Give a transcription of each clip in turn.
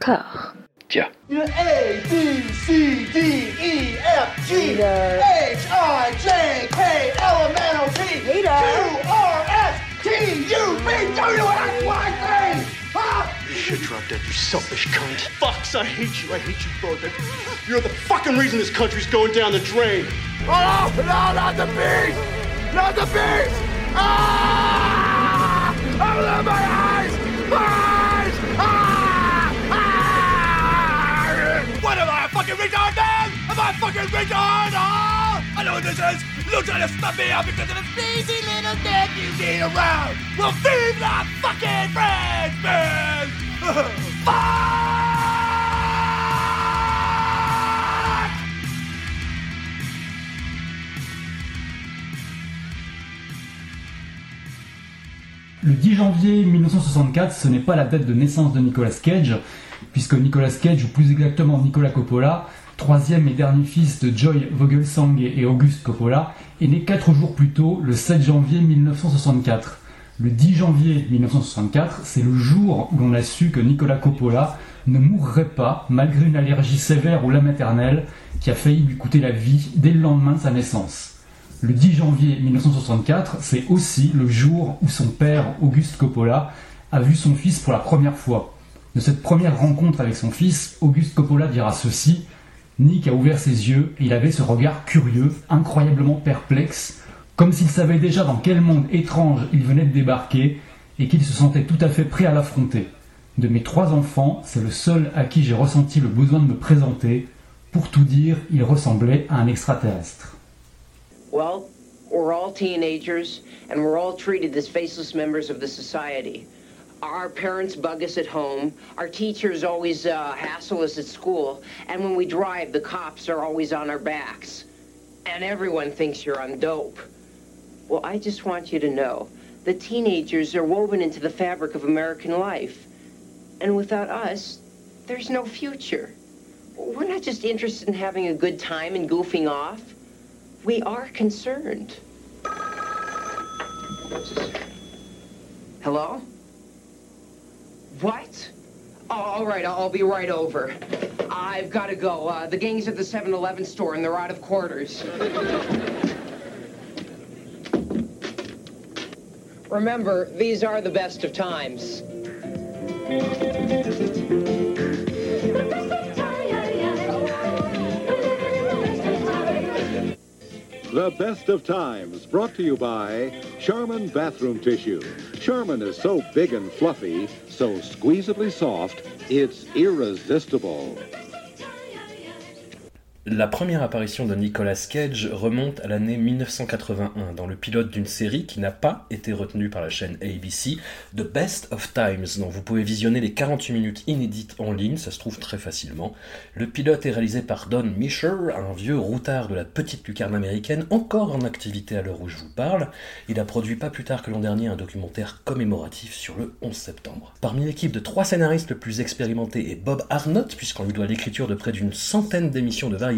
corps. Tiens. A, B, C, D, E, F, G, H, I, J, K, L, M, N, O, P, Q, R, S, T, U, V, W, X, Y, Z. Huh? You should drop dead, you selfish cunt. Fucks, I hate you. I hate you both. You're the fucking reason this country's going down the drain. Oh, no, not the beast! Not the beast! Ah! Open my eyes! Eyes! Ah! Fucking retard, man? Am I fucking retard? Oh! I know what this is! You're trying to stop me out because of the sneezy little dick you need around! Well, feed the fucking friends, man! Fuck! Le 10 janvier 1964, ce n'est pas la date de naissance de Nicolas Cage, puisque Nicolas Cage, ou plus exactement Nicolas Coppola, troisième et dernier fils de Joy Vogelsang et Auguste Coppola, est né 4 jours plus tôt, le 7 janvier 1964. Le 10 janvier 1964, c'est le jour où l'on a su que Nicolas Coppola ne mourrait pas malgré une allergie sévère ou la maternelle qui a failli lui coûter la vie dès le lendemain de sa naissance. Le 10 janvier 1964, c'est aussi le jour où son père, Auguste Coppola, a vu son fils pour la première fois. De cette première rencontre avec son fils, Auguste Coppola dira ceci Nick a ouvert ses yeux et il avait ce regard curieux, incroyablement perplexe, comme s'il savait déjà dans quel monde étrange il venait de débarquer et qu'il se sentait tout à fait prêt à l'affronter. De mes trois enfants, c'est le seul à qui j'ai ressenti le besoin de me présenter. Pour tout dire, il ressemblait à un extraterrestre. Well, we're all teenagers, and we're all treated as faceless members of the society. Our parents bug us at home, our teachers always uh, hassle us at school, and when we drive, the cops are always on our backs. And everyone thinks you're on dope. Well, I just want you to know that teenagers are woven into the fabric of American life. And without us, there's no future. We're not just interested in having a good time and goofing off. We are concerned. Hello? What? Oh, all right, I'll be right over. I've got to go. Uh, the gang's at the 7 Eleven store and they're out of quarters. Remember, these are the best of times. The best of times brought to you by Charmin Bathroom Tissue. Charmin is so big and fluffy, so squeezably soft, it's irresistible. La première apparition de Nicolas Cage remonte à l'année 1981 dans le pilote d'une série qui n'a pas été retenue par la chaîne ABC, The Best of Times, dont vous pouvez visionner les 48 minutes inédites en ligne, ça se trouve très facilement. Le pilote est réalisé par Don Misher, un vieux routard de la petite lucarne américaine, encore en activité à l'heure où je vous parle. Il a produit pas plus tard que l'an dernier un documentaire commémoratif sur le 11 septembre. Parmi l'équipe de trois scénaristes le plus expérimentés est Bob Arnott, puisqu'on lui doit l'écriture de près d'une centaine d'émissions de variété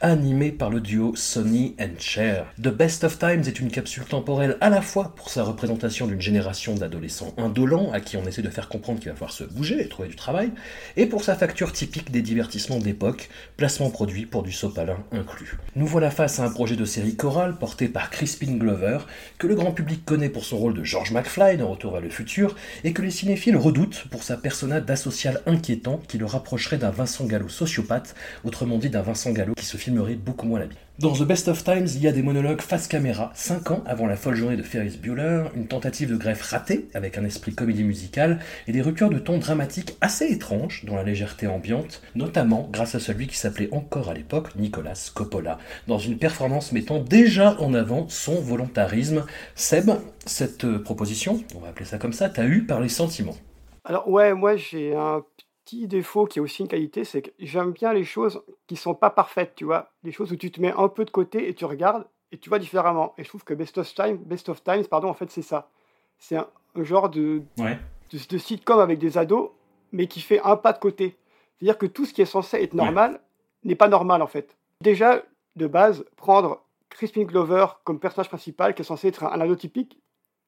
animées par le duo Sonny and Cher. The Best of Times est une capsule temporelle à la fois pour sa représentation d'une génération d'adolescents indolents à qui on essaie de faire comprendre qu'il va falloir se bouger et trouver du travail, et pour sa facture typique des divertissements d'époque, placement produit pour du sopalin inclus. Nous voilà face à un projet de série chorale porté par Crispin Glover, que le grand public connaît pour son rôle de George McFly dans Retour vers le futur, et que les cinéphiles redoutent pour sa persona d'asocial inquiétant qui le rapprocherait d'un Vincent Gallo sociopathe, autrement dit d'un Vincent Gallo qui se filmerait beaucoup moins la bite. Dans The Best of Times, il y a des monologues face caméra, 5 ans avant la folle journée de Ferris Bueller, une tentative de greffe ratée avec un esprit comédie musicale et des ruptures de ton dramatiques assez étranges dans la légèreté ambiante, notamment grâce à celui qui s'appelait encore à l'époque Nicolas Coppola, dans une performance mettant déjà en avant son volontarisme. Seb, cette proposition, on va appeler ça comme ça, t'as eu par les sentiments? Alors ouais, moi j'ai un petit défaut qui est aussi une qualité, c'est que j'aime bien les choses qui sont pas parfaites, tu vois. Les choses où tu te mets un peu de côté et tu regardes et tu vois différemment. Et je trouve que Best of Time, Best of Times, pardon, en fait c'est ça. C'est un, un genre de, Ouais. de, de sitcom avec des ados, mais qui fait un pas de côté. C'est-à-dire que tout ce qui est censé être normal n'est pas normal en fait. Déjà, de base, prendre Crispin Glover comme personnage principal, qui est censé être un, un ado typique,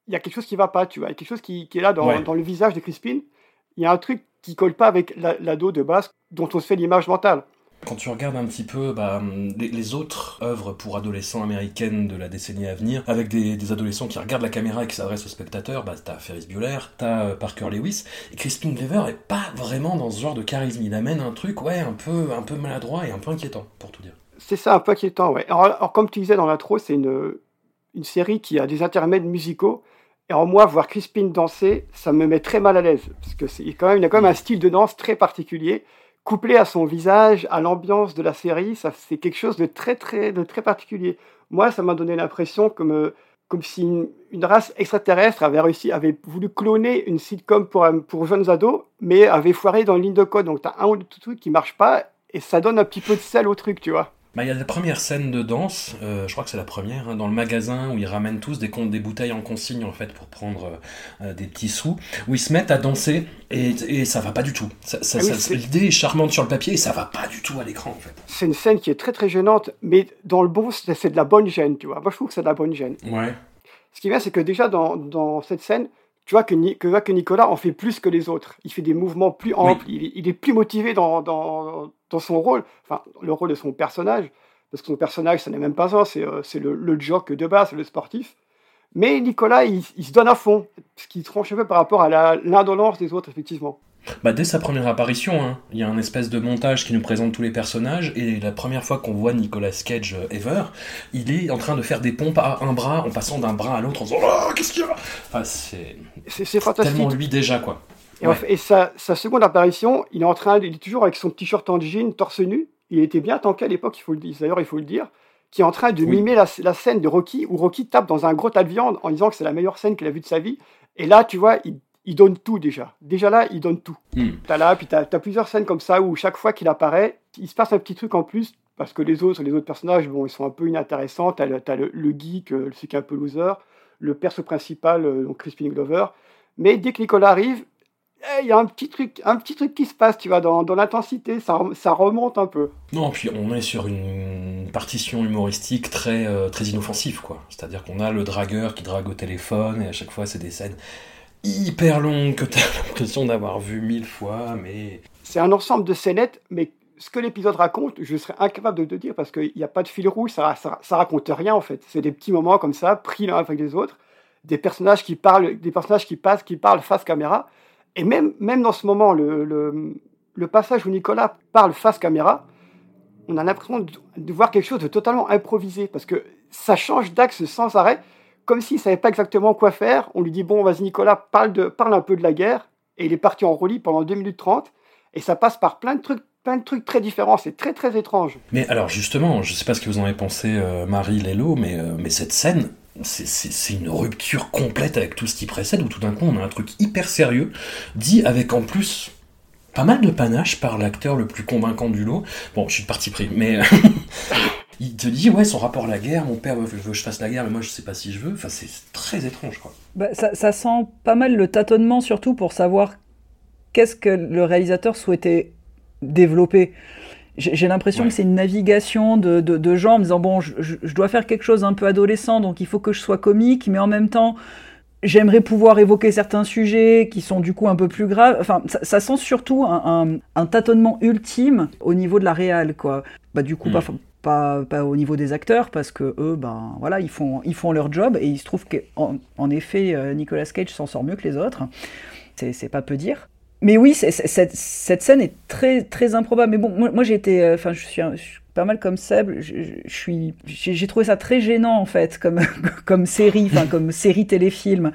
il y a quelque chose qui va pas, tu vois. Il y a quelque chose qui, qui est là dans, Ouais. dans le visage de Crispin. Il y a un truc qui colle pas avec l'ado de base dont on se fait l'image mentale. Quand tu regardes un petit peu bah, les, autres œuvres pour adolescents américaines de la décennie à venir, avec des, adolescents qui regardent la caméra et qui s'adressent aux spectateurs, bah, t'as Ferris Bueller, t'as euh, Parker Lewis, et Crispin Glover est pas vraiment dans ce genre de charisme. Il amène un truc, ouais, un peu, un peu maladroit et un peu inquiétant, pour tout dire. C'est ça, un peu inquiétant, ouais. Alors, comme tu disais dans l'intro, c'est une, une série qui a des intermèdes musicaux. Et en moi, voir Crispin danser, ça me met très mal à l'aise. Parce que c'est quand même, a quand même un style de danse très particulier couplé à son visage, à l'ambiance de la série, ça c'est quelque chose de très très de très particulier. Moi, ça m'a donné l'impression comme euh, comme si une, race extraterrestre avait réussi, avait voulu cloner une sitcom pour pour jeunes ados, mais avait foiré dans le ligne de code. Donc t'as un ou deux trucs qui marchent pas et ça donne un petit peu de sel au truc, tu vois. Bah, il y a la première scène de danse, euh, je crois que c'est la première, hein, dans le magasin où ils ramènent tous des, des bouteilles en consigne en fait pour prendre euh, euh, des petits sous, où ils se mettent à danser et, et ça va pas du tout. Ça, ça, ah L'idée est charmante sur le papier et ça va pas du tout à l'écran en fait. C'est une scène qui est très très gênante, mais dans le bon, c'est de la bonne gêne, tu vois. Moi je trouve que c'est de la bonne gêne. Ouais. Ce qui est bien, c'est que déjà dans, dans cette scène, tu vois que, que, que, Nicolas en fait plus que les autres. Il fait des mouvements plus amples, il, il, est plus motivé dans, dans, dans, son rôle, enfin, le rôle de son personnage, parce que son personnage, ça n'est même pas ça, c'est euh, le, le jock de base, le sportif. Mais Nicolas, il, il, se donne à fond, ce qui tranche un peu par rapport à l'indolence des autres, effectivement. Bah, dès sa première apparition, hein, il y a un espèce de montage qui nous présente tous les personnages, et la première fois qu'on voit Nicolas Cage euh, ever, il est en train de faire des pompes à un bras en passant d'un bras à l'autre en disant Oh, qu'est-ce qu'il y a? Enfin, C'est tellement lui déjà, quoi. Et, sa, sa, seconde apparition, il est en train, il est toujours avec son t-shirt en jean, torse nu. Il était bien tanké à l'époque, il faut le dire. D'ailleurs, il faut le dire, qui est en train de mimer la, la, scène de Rocky où Rocky tape dans un gros tas de viande en disant que c'est la meilleure scène qu'il a vue de sa vie. Et là, tu vois, il il donne tout déjà. Déjà là, il donne tout. Hmm. T'as là, puis t'as as plusieurs scènes comme ça où chaque fois qu'il apparaît, il se passe un petit truc en plus parce que les autres, les autres personnages, bon, ils sont un peu inintéressants. T'as le, as le, le, geek, euh, celui qui est un peu loser, le perso principal, euh, donc Crispin Glover. Mais dès que Nicolas arrive, eh, il y a un petit truc, un petit truc qui se passe, tu vois, dans, dans l'intensité, ça, ça, remonte un peu. Non, puis on est sur une partition humoristique très, euh, très inoffensive, quoi. C'est-à-dire qu'on a le dragueur qui drague au téléphone, et à chaque fois, c'est des scènes hyper longue que tu as l'impression d'avoir vu mille fois, mais... C'est un ensemble de scénettes, mais ce que l'épisode raconte, je serais incapable de te dire parce qu'il n'y a pas de fil rouge, ça, raconte rien en fait. C'est des petits moments comme ça, pris l'un avec les autres, des personnages qui parlent, des personnages qui passent, qui parlent face caméra. Et même, même dans ce moment, le, passage où Nicolas parle face caméra, on a l'impression de, voir quelque chose de totalement improvisé parce que ça change d'axe sans arrêt comme s'il savait pas exactement quoi faire. On lui dit bon, vas-y Nicolas, parle, de, parle un peu de la guerre. Et il est parti en roulis pendant 2 minutes 30. Et ça passe par plein de trucs plein de trucs très différents, c'est très très étrange. Mais alors justement, je sais pas ce que vous en avez pensé, euh, Marie Lello, mais, euh, mais cette scène, c'est une rupture complète avec tout ce qui précède, où tout d'un coup on a un truc hyper sérieux, dit avec en plus pas mal de panache par l'acteur le plus convaincant du lot. Bon, je suis de parti pris, mais il te dit ouais son rapport à la guerre, mon père veut, que je fasse la guerre, mais moi je sais pas si je veux. Enfin c'est très étrange quoi. Bah, ça, sent pas mal le tâtonnement surtout pour savoir qu'est-ce que le réalisateur souhaitait développer. J'ai l'impression que c'est une navigation de, de, gens en me disant bon je, je, dois faire quelque chose un peu adolescent donc il faut que je sois comique mais en même temps J'aimerais pouvoir évoquer certains sujets qui sont du coup un peu plus graves. Enfin, ça, sent surtout un, un, tâtonnement ultime au niveau de la réal, quoi. Bah, du coup, pas, hmm. Pas, au niveau des acteurs, parce que eux, ben voilà, ils font, ils font leur job, et il se trouve qu'en en effet, euh, Nicolas Cage s'en sort mieux que les autres. C'est pas peu dire. Mais oui, cette, cette, scène est très, très improbable. Mais bon, moi, j'ai été. Euh, enfin, je suis, pas mal comme Seb, j'ai trouvé ça très gênant en fait, comme, comme série, enfin comme série téléfilm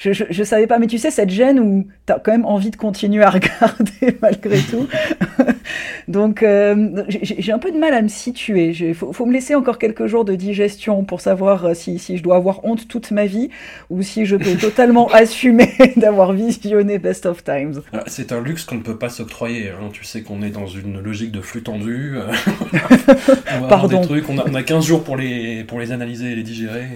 je, je, savais pas, mais tu sais, cette gêne où tu as quand même envie de continuer à regarder malgré tout. Donc, euh, j'ai un peu de mal à me situer. Il faut, faut, me laisser encore quelques jours de digestion pour savoir euh, si, si, je dois avoir honte toute ma vie ou si je peux totalement assumer d'avoir visionné Best of Times. Ah, c'est un luxe qu'on ne peut pas s'octroyer. Hein. Tu sais qu'on est dans une logique de flux tendu. Euh, on Pardon. Des trucs. On, a, on a 15 jours pour les, pour les analyser et les digérer.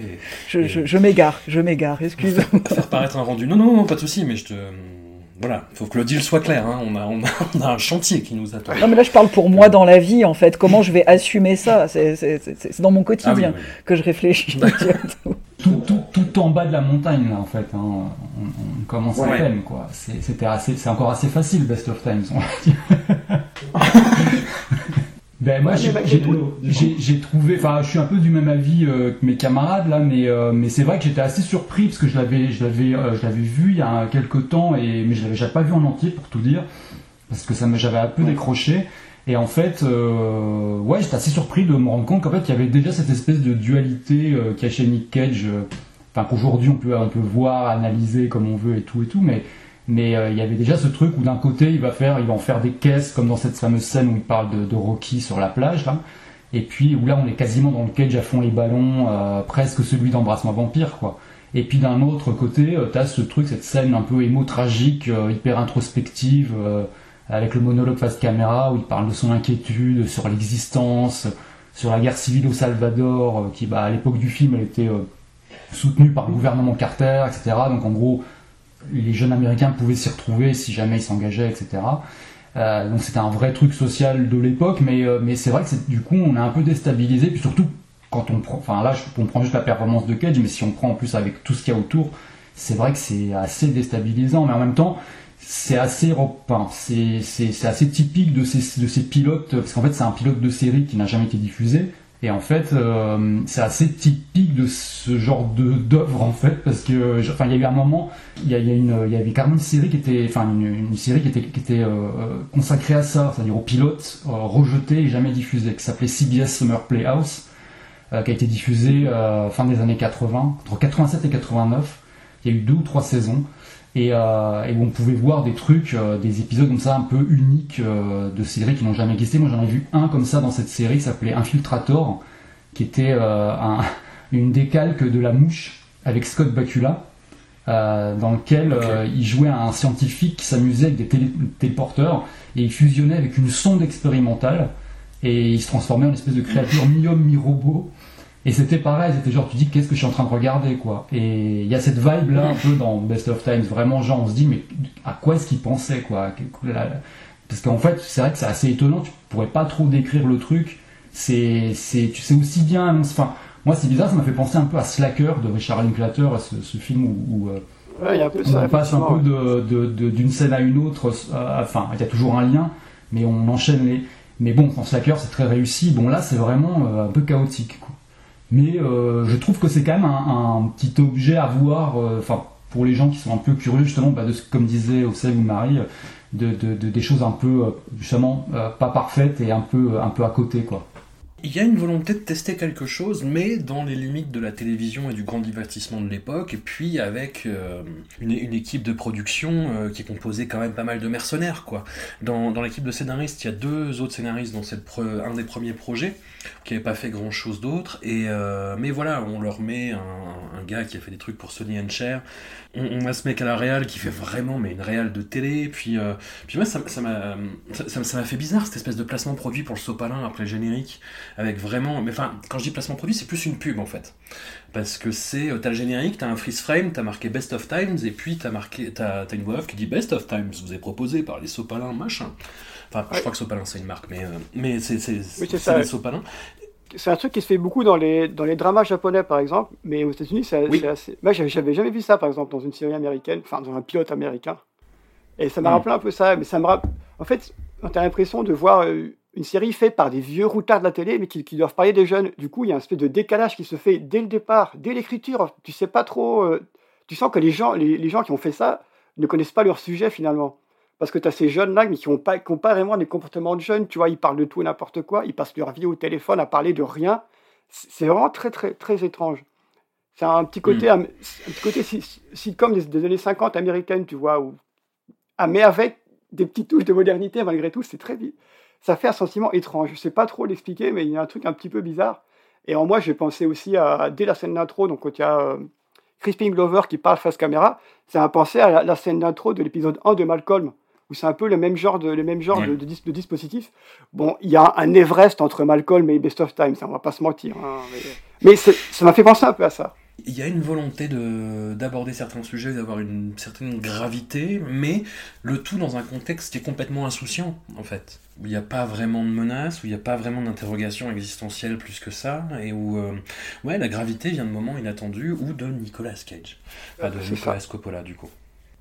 je m'égare, je m'égare, excuse-moi un rendu. Non, non, non, pas de souci, mais je te. Voilà, faut que le deal soit clair. Hein. On, a, on, a, un chantier qui nous attend. Non, mais là, je parle pour moi dans la vie, en fait. Comment je vais assumer ça? C'est dans mon quotidien ah que je réfléchis. tout, tout, tout, en bas de la montagne, là, en fait. Hein. On, on, commence à peine, quoi. C'était assez, c'est encore assez facile, Best of Times, on va dire. ben, moi, j'ai trouvé, enfin, je suis un peu du même avis euh, que mes camarades, là, mais, euh, mais c'est vrai que j'étais assez surpris, parce que je l'avais, je l'avais, euh, je l'avais vu il y a quelques temps, et, mais je l'avais pas vu en entier, pour tout dire, parce que ça j'avais un peu décroché. Et en fait, ouais, j'étais assez surpris de me rendre compte qu'en fait, il y avait déjà cette espèce de dualité euh, cachée Nick Cage, enfin qu'aujourd'hui on peut, on peut voir, analyser comme on veut et tout et tout, mais mais euh, il y avait déjà ce truc où d'un côté il va faire, il va en faire des caisses comme dans cette fameuse scène où il parle de, Rocky sur la plage là, et puis où là on est quasiment dans le Cage à fond les ballons, presque celui d'embrassement vampire quoi. Et puis d'un autre côté, tu as ce truc, cette scène un peu émo tragique, hyper introspective avec le monologue face caméra où il parle de son inquiétude sur l'existence, sur la guerre civile au Salvador, euh, qui bah, à l'époque du film elle était euh, soutenue par le gouvernement Carter, etc. Donc en gros, les jeunes américains pouvaient s'y retrouver si jamais ils s'engageaient, etc. Euh, donc c'était un vrai truc social de l'époque, mais, mais c'est vrai que du coup on est un peu déstabilisé, puis surtout quand on prend, enfin là on prend juste la performance de Cage, mais si on prend en plus avec tout ce qu'il y a autour, c'est vrai que c'est assez déstabilisant, mais en même temps c'est assez c'est assez typique de ces de ces pilotes parce qu'en fait c'est un pilote de série qui n'a jamais été diffusé et en fait euh, c'est assez typique de ce genre d'œuvre en fait parce que enfin il y a eu un moment il y, y avait carrément une série qui était enfin une, série qui était qui était euh, consacrée à ça c'est-à-dire aux pilotes euh, rejetés et jamais diffusés qui s'appelait CBS Summer Playhouse qui a été diffusée fin des années 80 entre 87 et 89 il y a eu deux ou trois saisons euh, et, où on pouvait voir des trucs, euh, des épisodes comme ça un peu uniques euh, de séries qui n'ont jamais existé. Moi j'en ai vu un comme ça dans cette série qui s'appelait Infiltrator, qui était un, une décalque de La Mouche avec Scott Bakula. dans lequel il jouait un scientifique qui s'amusait avec des téléporteurs et il fusionnait avec une sonde expérimentale et il se transformait en une espèce de créature mi-homme mi-robot et c'était pareil, c'était genre tu dis qu'est-ce que je suis en train de regarder quoi. Et il y a cette vibe là un peu dans Best of Times, vraiment genre on se dit mais à quoi est-ce qu'il pensait quoi? Parce qu'en fait c'est vrai que c'est assez étonnant, tu pourrais pas trop décrire le truc. C'est c'est tu sais aussi bien, enfin moi c'est bizarre, ça m'a fait penser un peu à Slacker de Richard Linklater, ce, ce film où, euh, ouais, y a un peu on passe un peu de, de, d'une scène à une autre, euh, enfin il y a toujours un lien, mais on enchaîne les. Mais bon, dans Slacker c'est très réussi. Bon là c'est vraiment euh, un peu chaotique. Quoi. Mais euh, je trouve que c'est quand même un, petit objet à voir, euh, enfin pour les gens qui sont un peu curieux justement, bah, de, comme disait Ocel ou Marie, de, des choses un peu euh, justement pas parfaites et un peu un peu à côté quoi. Il y a une volonté de tester quelque chose, mais dans les limites de la télévision et du grand divertissement de l'époque, et puis avec une, équipe de production qui est composée quand même pas mal de mercenaires. quoi. Dans, l'équipe de scénaristes, il y a deux autres scénaristes dans cette un des premiers projets qui n'avait pas fait grand chose d'autre. Et euh, mais voilà, on leur met un, gars qui a fait des trucs pour Sony and Cher. On, a ce mec à la réal qui fait vraiment mais une réal de télé. Puis, euh, puis moi, ça m'a ça, ça, fait bizarre cette espèce de placement produit pour le sopalin après le générique. Avec vraiment. Mais enfin, quand je dis placement produit, c'est plus une pub en fait. Parce que c'est. T'as le générique, t'as un freeze frame, t'as marqué Best of Times, et puis t'as marqué. T'as une voix off qui dit Best of Times, vous est proposé par les sopalins, machin. Enfin, je crois que Sopalin c'est une marque, mais, euh, mais c'est oui, Sopalin. C'est un truc qui se fait beaucoup dans les, dans les dramas japonais, par exemple, mais aux États-Unis, c'est assez. Moi, j'avais jamais vu ça, par exemple, dans une série américaine, enfin, dans un pilote américain. Et ça m'a rappelé un peu ça, mais ça me rappelle. En fait, on a l'impression de voir euh, une série faite par des vieux routards de la télé, mais qui, qui, doivent parler des jeunes. Du coup, il y a un espèce de décalage qui se fait dès le départ, dès l'écriture. Tu sais pas trop. Euh, tu sens que les gens, les, les gens qui ont fait ça ne connaissent pas leur sujet finalement. Parce que tu as ces jeunes-là, mais qui n'ont pas, pas vraiment des comportements de jeunes, tu vois, ils parlent de tout et n'importe quoi, ils passent leur vie au téléphone à parler de rien. C'est vraiment très, très, très étrange. C'est un petit côté, hmm. un, petit côté sitcom des, des, années 50 américaines, tu vois, où, ah, mais avec des petites touches de modernité, malgré tout, c'est très Ça fait un sentiment étrange. Je sais pas trop l'expliquer, mais il y a un truc un petit peu bizarre. Et en moi, j'ai pensé aussi à, dès la scène d'intro, donc quand il y a euh, Crispin Glover qui parle face caméra, ça m'a pensé à la, la scène d'intro de l'épisode 1 de Malcolm où c'est un peu le même genre de, le même genre de, de, dispositif. Bon, il y a un Everest entre Malcolm et Best of Time, ça, on va pas se mentir. Hein, mais, ça m'a fait penser un peu à ça. Il y a une volonté de- d'aborder certains sujets, d'avoir une certaine gravité, mais le tout dans un contexte qui est complètement insouciant, en fait. Où il n'y a pas vraiment de menace, où il n'y a pas vraiment d'interrogation existentielle plus que ça, et où euh, ouais, la gravité vient de moments inattendus ou de Nicolas Cage. Enfin, de Nicolas Coppola, du coup.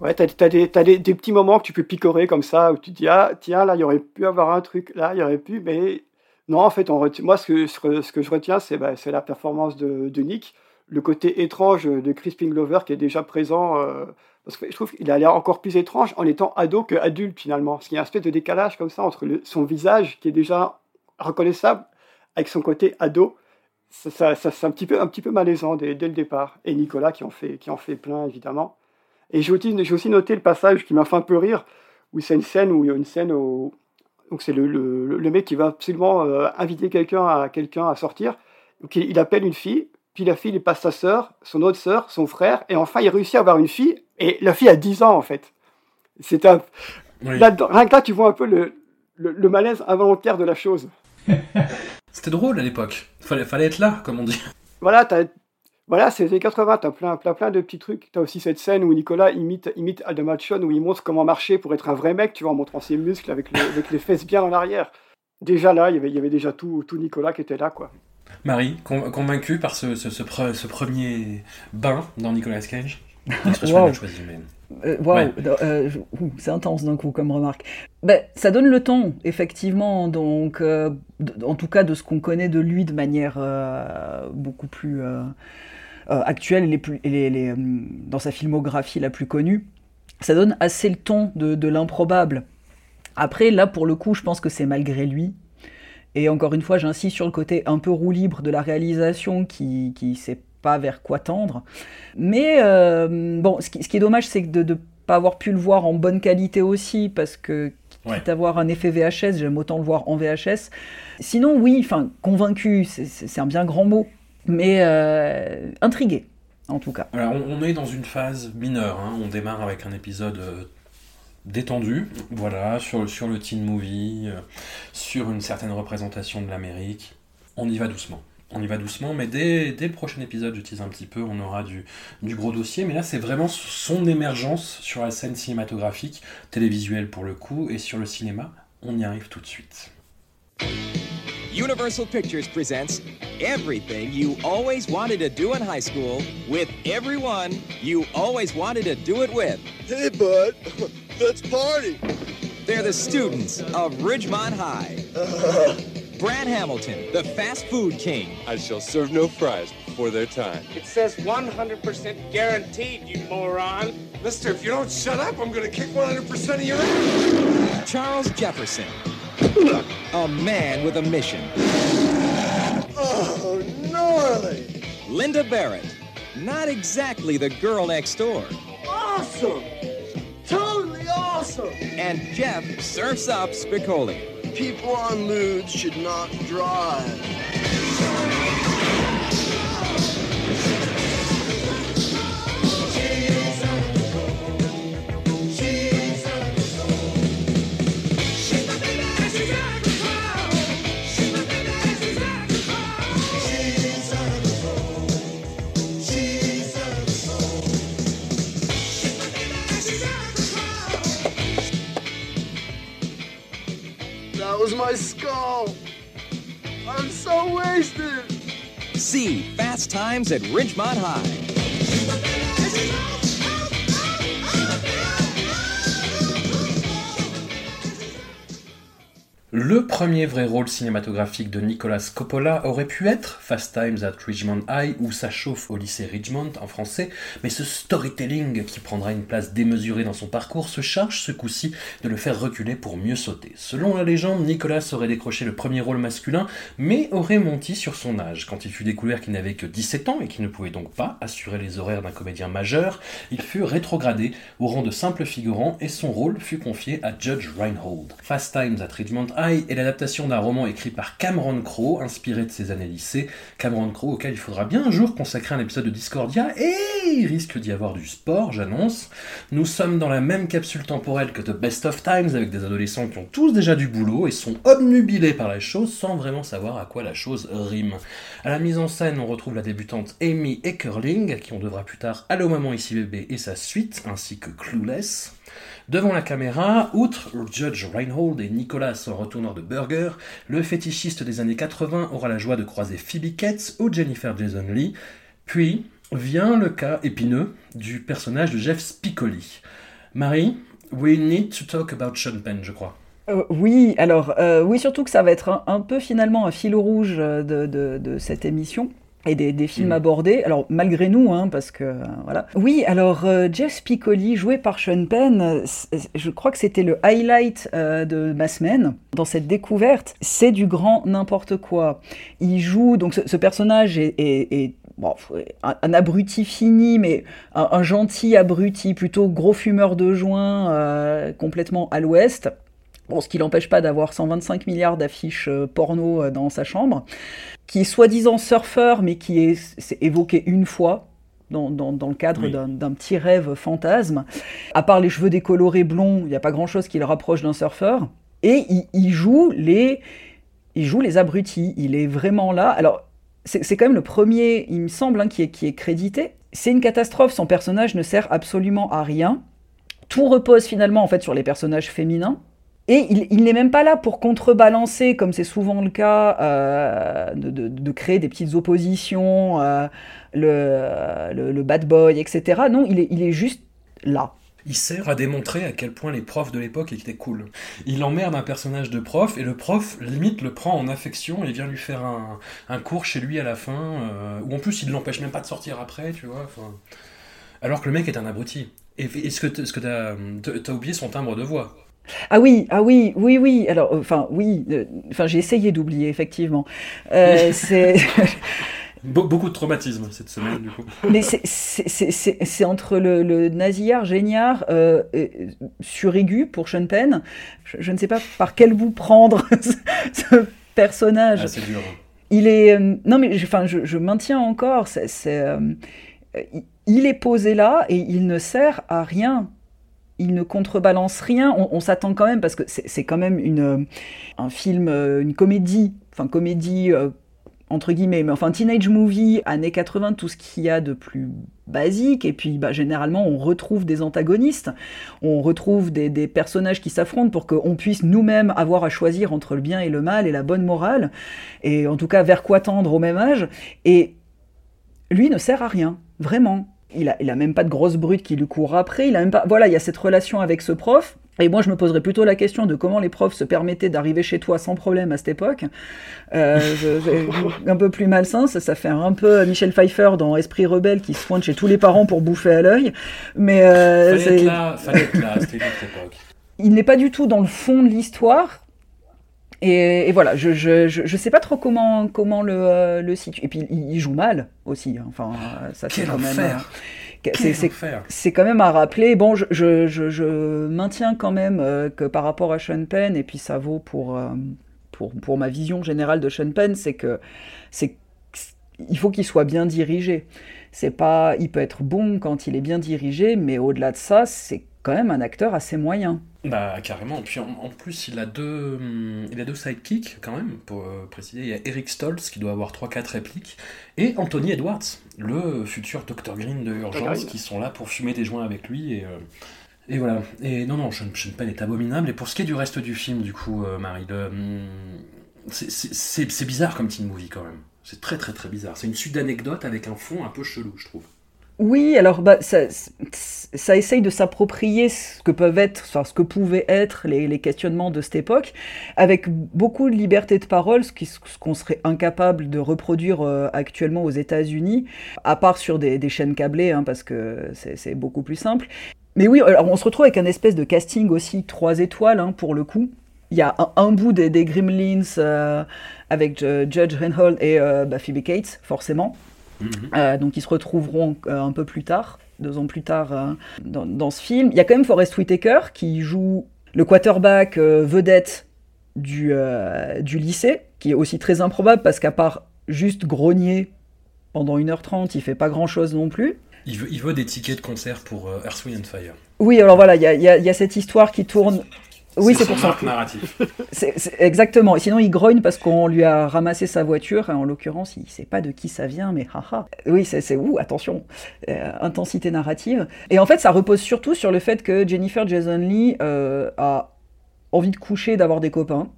Ouais, t'as, t'as des, petits moments que tu peux picorer comme ça, où tu te dis, ah, tiens, là, il y aurait pu avoir un truc, là, il y aurait pu, mais non, en fait, on ret- moi, ce que, je retiens, c'est, bah, la performance de, Nick, le côté étrange de Crispin Glover qui est déjà présent, euh, parce que je trouve qu'il a l'air encore plus étrange en étant ado qu'adulte, finalement, parce qu'il y a un espèce de décalage comme ça entre son visage, qui est déjà reconnaissable, avec son côté ado. Ça- c'est un petit peu, un petit peu malaisant dès, dès le départ. Et Nicolas qui en fait, qui en fait plein, évidemment. Et j'ai aussi, j'ai aussi noté le passage qui m'a fait un peu rire, où c'est une scène où il y a une scène où donc c'est le, le, le mec qui va absolument euh, inviter quelqu'un à quelqu'un à sortir. Donc il, il appelle une fille, puis la fille lui passe sa sœur, son autre sœur, son frère, et enfin il réussit à avoir une fille, et la fille a 10 ans en fait. C'est un Oui. là, rien que là tu vois un peu le, le, le malaise involontaire de la chose. C'était drôle à l'époque. Fallait, fallait être là, comme on dit. Voilà, t'as- voilà, c'est les années 80, t'as plein, plein, plein de petits trucs. T'as aussi cette scène où Nicolas imite, imite Adam Hatchon, où il montre comment marcher pour être un vrai mec, tu vois, en montrant ses muscles avec, le- avec les fesses bien en arrière. Déjà là, il y avait, il y avait déjà tout, tout Nicolas qui était là, quoi. Marie, con- convaincue par ce, ce, ce pre- ce premier bain dans Nicolas Cage? L'expression Wow. choisie, mais... Euh, Waouh, Ouais. euh, c'est intense d'un coup comme remarque. Ben, ça donne le ton, effectivement, donc euh, en tout cas de ce qu'on connaît de lui de manière euh, beaucoup plus actuelle et, les plus, et les- les, euh, dans sa filmographie la plus connue. Ça donne assez le ton de, de l'improbable. Après, là, pour le coup, je pense que c'est malgré lui. Et encore une fois, j'insiste sur le côté un peu roue libre de la réalisation qui qui sait pas vers quoi tendre. Mais euh, bon, ce qui, ce qui est dommage, c'est de ne pas avoir pu le voir en bonne qualité aussi, parce que Ouais. quitte à avoir un effet VHS, j'aime autant le voir en VHS. Sinon, oui, enfin, convaincu, c'est un bien grand mot, mais euh, intrigué, en tout cas. On, on est dans une phase mineure. hein. On démarre avec un épisode euh, détendu, voilà, sur, sur le teen movie, euh, sur une certaine représentation de l'Amérique. On y va doucement. On y va doucement, mais dès, dès le prochain épisode, j'utilise un petit peu, on aura du, du gros dossier. Mais là, c'est vraiment son émergence sur la scène cinématographique, télévisuelle pour le coup, et sur le cinéma. On y arrive tout de suite. Universal Pictures presents everything you always wanted to do in high school with everyone you always wanted to do it with. Hey, bud, let's party. They're the students of Ridgemont High. Brad Hamilton, the fast food king. I shall serve no fries before their time. It says 100% guaranteed, you moron. Mister, if you don't shut up, I'm gonna kick 100% of your ass. Charles Jefferson, a man with a mission. Oh, gnarly. Linda Barrett, not exactly the girl next door. Awesome. Totally awesome. And Jeff surfs up Spicoli. People on moods should not drive. Was my skull. I'm so wasted. See Fast Times at Ridgemont High. Le premier vrai rôle cinématographique de Nicolas Coppola aurait pu être Fast Times at Ridgemont High ou Ça chauffe au lycée Ridgemont en français, mais ce storytelling qui prendra une place démesurée dans son parcours se charge ce coup-ci de le faire reculer pour mieux sauter. Selon la légende, Nicolas aurait décroché le premier rôle masculin, mais aurait menti sur son âge. Quand il fut découvert qu'il n'avait que 17 ans et qu'il ne pouvait donc pas assurer les horaires d'un comédien majeur, il fut rétrogradé au rang de simple figurant et son rôle fut confié à Judge Reinhold. Fast Times at Ridgemont Est l'adaptation d'un roman écrit par Cameron Crowe, inspiré de ses années lycée. Cameron Crowe auquel il faudra bien un jour consacrer un épisode de Discordia et il risque d'y avoir du sport, j'annonce. Nous sommes dans la même capsule temporelle que The Best of Times, avec des adolescents qui ont tous déjà du boulot et sont obnubilés par la chose sans vraiment savoir à quoi la chose rime. À la mise en scène, on retrouve la débutante Amy Eckerling, à qui on devra plus tard Allô Maman Ici Bébé et sa suite, ainsi que Clueless. Devant la caméra, outre Judge Reinhold et Nicolas en retourneur de burger, le fétichiste des années 80 aura la joie de croiser Phoebe Cates ou Jennifer Jason Lee. Puis vient le cas épineux du personnage de Jeff Spicoli. Marie, we need to talk about Sean Penn, je crois. Euh, oui, alors euh, oui, surtout que ça va être un, peu finalement un fil rouge de- de cette émission et des, des films Mhm. abordés. Alors malgré nous, hein, parce que euh, voilà. Oui, alors euh, Jeff Spicoli, joué par Sean Penn, je crois que c'était le highlight euh, de ma semaine dans cette découverte. C'est du grand n'importe quoi. Il joue donc ce, ce personnage est, est- est, bon, un, un abruti fini, mais un, un gentil abruti, plutôt gros fumeur de joint, euh, complètement à l'ouest. Bon, ce qui l'empêche pas d'avoir 125 milliards d'affiches porno dans sa chambre, qui est soi-disant surfeur, mais qui est, évoqué une fois dans, dans- dans le cadre Oui. d'un, petit rêve fantasme. À part les cheveux décolorés blonds, il n'y a pas grand-chose qui le rapproche d'un surfeur. Et il, il joue les, il joue les abrutis. Il est vraiment là. Alors, c'est, c'est quand même le premier, il me semble, hein, qui, est, qui est crédité. C'est une catastrophe. Son personnage ne sert absolument à rien. Tout repose finalement en fait sur les personnages féminins. Et il, n'est même pas là pour contrebalancer, comme c'est souvent le cas, euh, de, créer des petites oppositions, euh, le, bad boy, etc. Non, il est, juste là. Il sert à démontrer à quel point les profs de l'époque étaient cool. Il emmerde un personnage de prof et le prof limite le prend en affection et vient lui faire un, cours chez lui à la fin, euh, ou en plus il l'empêche même pas de sortir après, tu vois. Alors que le mec est un abruti. Et est-ce que t- est-ce que t'as t'as oublié son timbre de voix Ah oui, ah oui, oui, oui. Alors, euh, enfin, oui. euh, Enfin, j'ai essayé d'oublier, effectivement. Euh, c'est. Be- Beaucoup de traumatisme cette semaine du coup. Mais c'est- c'est c'est- c'est- c'est entre le, le nasillard, géniard, euh, euh, suraigu pour Sean Penn. Je, je ne sais pas par quel bout prendre ce, ce personnage. Ah, c'est dur. Il est. euh, non, mais je, enfin, je, je maintiens encore. c'est c'est, euh, il est posé là et il ne sert à rien. Il ne contrebalance rien. On, s'attend quand même, parce que c'est quand même euh, un film, euh, une comédie, enfin, comédie. euh, entre guillemets, mais enfin teenage movie, années 80, tout ce qu'il y a de plus basique, et puis bah, généralement on retrouve des antagonistes, on retrouve des, des personnages qui s'affrontent pour qu'on puisse nous-mêmes avoir à choisir entre le bien et le mal et la bonne morale, et en tout cas vers quoi tendre au même âge, et lui ne sert à rien, vraiment. Il a, il a même pas de grosse brute qui lui court après, il a même pas... Voilà, il y a cette relation avec ce prof, et moi, je me poserais plutôt la question de comment les profs se permettaient d'arriver chez toi sans problème à cette époque. Euh, je- je- un peu plus malsain, ça, ça fait un peu Michel Pfeiffer dans Esprit rebelle qui se pointe chez tous les parents pour bouffer à l'œil. Mais euh, Fallait être c'est- là, fallait être époque. il n'est pas du tout dans le fond de l'histoire. Et, et voilà, je, je, je, je sais pas trop comment, comment le, euh, le situer. Et puis, il, il joue mal aussi. hein. Enfin, ça c'est quand même. enfer. euh, c'est- quand même à rappeler. Bon, je, je, je, je maintiens quand même euh, que par rapport à Sean Penn, et puis ça vaut pour, euh, pour, pour ma vision générale de Sean Penn, c'est que c'est il faut qu'il soit bien dirigé. C'est pas, il peut être bon quand il est bien dirigé, mais au-delà de ça, c'est quand même un acteur assez moyen. Bah carrément. Puis en, en plus, il a deux, hum, il a deux sidekicks quand même pour euh, préciser. Il y a Eric Stoltz qui doit avoir 3-4 répliques et Anthony Edwards, le futur Dr Green de Urgence, qui sont là pour fumer des joints avec lui et. euh, et voilà. Et non, non, Sean, Sean Penn est abominable. Et pour ce qui est du reste du film, du coup, euh, Marie, le, hum, c'est- c'est c'est- c'est bizarre comme teen movie quand même. C'est très très très bizarre. C'est une suite d'anecdotes avec un fond un peu chelou, je trouve. Oui, alors bah, ça, ça essaye de s'approprier ce que peuvent être, enfin, ce que pouvaient être les, questionnements de cette époque, avec beaucoup de liberté de parole, ce qu'on serait incapable de reproduire euh, actuellement aux États-Unis, à part sur des, chaînes câblées, hein, parce que c'est beaucoup plus simple. Mais oui, alors on se retrouve avec un espèce de casting aussi trois étoiles hein, pour le coup. Il y a un, bout des, Gremlins euh, avec euh, Judge Reinhold et euh, bah, Phoebe Cates, forcément. Euh, donc ils se retrouveront euh, un peu plus tard, deux ans plus tard, euh, dans, dans ce film. Il y a quand même Forrest Whitaker qui joue le quarterback vedette du, du lycée, qui est aussi très improbable parce qu'à part juste grogner pendant 1h30, il fait pas grand-chose non plus. Il veut, il veut des tickets de concert pour Earth, Wind and Fire. Oui, alors voilà, il y a cette histoire qui tourne. Oui, c'est pour ça. arc narratif. Exactement. Et sinon, il grogne parce qu'on lui a ramassé sa voiture. Et en l'occurrence, il sait pas de qui ça vient, mais haha. Oui, c'est c'est- ouh, attention, Euh, intensité narrative. Et en fait, ça repose surtout sur le fait que Jennifer Jason Lee euh, a envie de coucher, d'avoir des copains.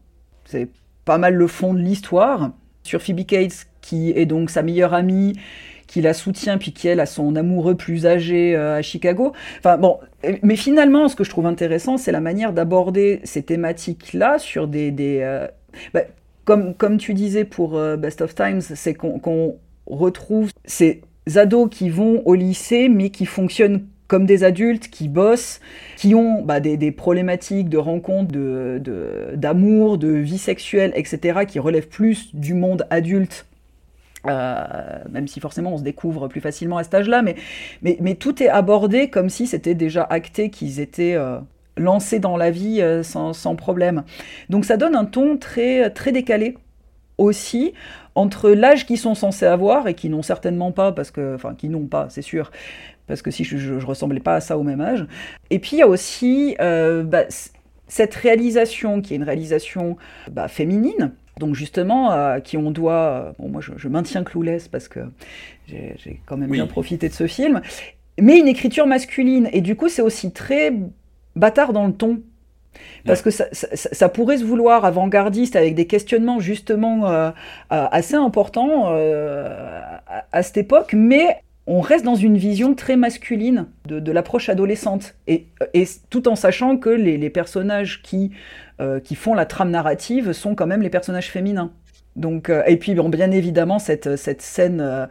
C'est pas mal le fond de l'histoire. Sur Phoebe Cates, qui est donc sa meilleure amie, qui la soutient, puis qui elle a son amoureux plus âgé euh, à Chicago. Enfin bon, euh, mais finalement, ce que je trouve intéressant, c'est la manière d'aborder ces thématiques-là sur des, des euh, bah, comme comme tu disais pour Best of Times, c'est qu'on retrouve ces ados qui vont au lycée, mais qui fonctionnent comme des adultes qui bossent, qui ont bah, des, problématiques de rencontres, de- de- d'amour, de, vie sexuelle, etc., qui relèvent plus du monde adulte euh, même si forcément on se découvre plus facilement à cet âge-là, mais, tout est abordé comme si c'était déjà acté qu'ils étaient euh, lancés dans la vie euh, sans, problème. Donc ça donne un ton très, décalé aussi entre l'âge qu'ils sont censés avoir et qui n'ont certainement pas, parce que, enfin, qui n'ont pas, c'est sûr, parce que si je, je, ressemblais pas à ça au même âge. Et puis il y a aussi bah, cette réalisation qui est une réalisation bah, féminine, donc justement à qui on doit, euh, bon moi je, je maintiens Clouless parce que j'ai quand même Oui. bien profité de ce film, mais une écriture masculine et du coup c'est aussi très bâtard dans le ton. Parce que ça, ça- ça- ça pourrait se vouloir avant-gardiste avec des questionnements justement euh, euh, assez importants euh, à, à cette époque, mais on reste dans une vision très masculine de, de l'approche adolescente, et, et tout en sachant que les, les personnages qui, euh, qui font la trame narrative sont quand même les personnages féminins. Donc, euh, et puis bon, bien évidemment cette, cette scène euh,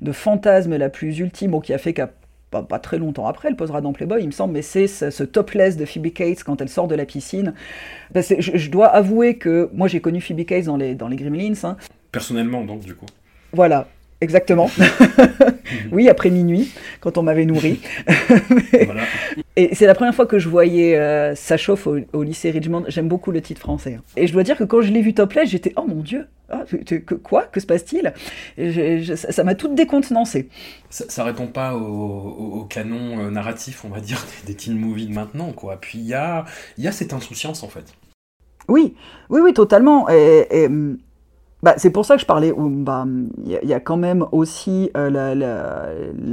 de fantasme la plus ultime, bon, qui a fait qu'à pas, pas très longtemps après, elle posera dans Playboy, il me semble, mais c'est ce, ce topless de Phoebe Cates quand elle sort de la piscine. Je, je dois avouer que moi j'ai connu Phoebe Cates dans les, dans les Gremlins, hein. Personnellement, donc, du coup. Voilà, exactement. oui, après minuit, quand on m'avait nourri. Voilà. Et c'est la première fois que je voyais euh, Ça chauffe au, au lycée Richmond. J'aime beaucoup le titre français. hein. Et je dois dire que quand je l'ai vu topless, j'étais oh mon dieu, ah, que, quoi? Que se passe-t-il? Ça m'a toute décontenancée. Ça, ça répond pas au, au- au canon euh, narratif, on va dire, des, des teen movies de maintenant, quoi. Puis il y a, il y a cette insouciance, en fait. Oui, oui, oui, totalement. Et, et, hum, bah, c'est pour ça que je parlais. bah, Il y, a- quand même aussi euh,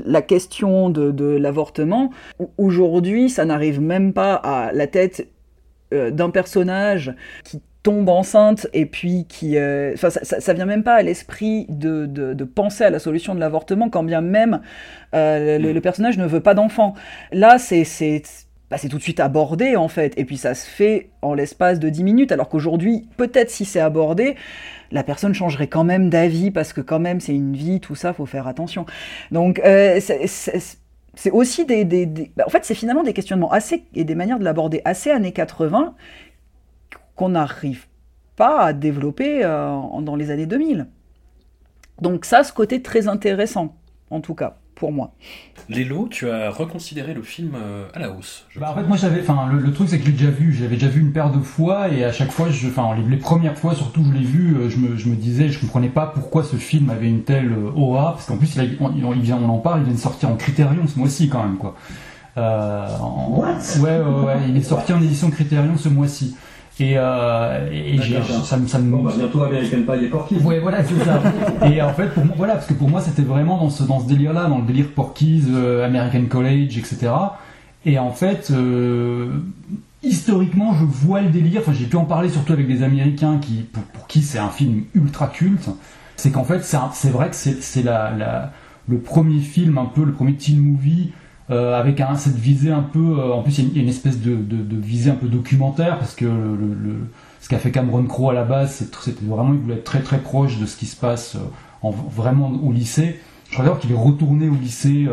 la, question de, l'avortement. Au- Aujourd'hui, ça n'arrive même pas à la tête euh, d'un personnage qui tombe enceinte et puis qui... euh, ça, ça, vient même pas à l'esprit de, penser à la solution de l'avortement, quand bien même euh, le, personnage ne veut pas d'enfant. Là, c'est bah, c'est tout de suite abordé en fait, et puis ça se fait en l'espace de 10 minutes, alors qu'aujourd'hui, peut-être si c'est abordé, la personne changerait quand même d'avis, parce que quand même c'est une vie, tout ça, faut faire attention. Donc euh, c'est- aussi des... bah, en fait, c'est finalement des questionnements assez, et des manières de l'aborder assez années 80 qu'on n'arrive pas à développer euh, dans les années 2000. Donc ça, ce côté très intéressant, en tout cas, pour moi. Lélo, tu as reconsidéré le film euh, à la hausse. je Bah, en fait, moi, j'avais, enfin, le, le truc, c'est que je l'ai déjà vu. J'avais déjà vu une paire de fois, et à chaque fois, je, enfin, les, les premières fois, surtout, je l'ai vu, euh, je me, je me disais, je comprenais pas pourquoi ce film avait une telle euh, aura, parce qu'en plus, il- on, il vient, on en parle, il vient de sortir en Criterion ce mois-ci, quand même, quoi. Euh, en- ouais, ouais, ouais, il est sorti en édition Criterion ce mois-ci. Et, euh, et j'ai- ça, me- ça me, Bon, bah, bientôt American Pie et Porky. Ouais, voilà, c'est ça. et en fait, pour moi, voilà, parce que pour moi, c'était vraiment dans ce, dans ce délire-là, dans le délire Porky's, euh, American College, etc. Et en fait, euh, historiquement, je vois le délire. Enfin, j'ai pu en parler surtout avec des Américains qui, pour, pour qui c'est un film ultra culte. C'est qu'en fait, c'est un- c'est vrai que c'est c'est la, la, le premier film, un peu le premier teen movie. Euh, avec un, cette visée un peu, euh, en plus il y a une- espèce de, de, visée un peu documentaire parce que ce qu'a fait Cameron Crowe à la base, c'était vraiment, il voulait être très très proche de ce qui se passe euh, en, vraiment au lycée. Je crois d'ailleurs qu'il est retourné au lycée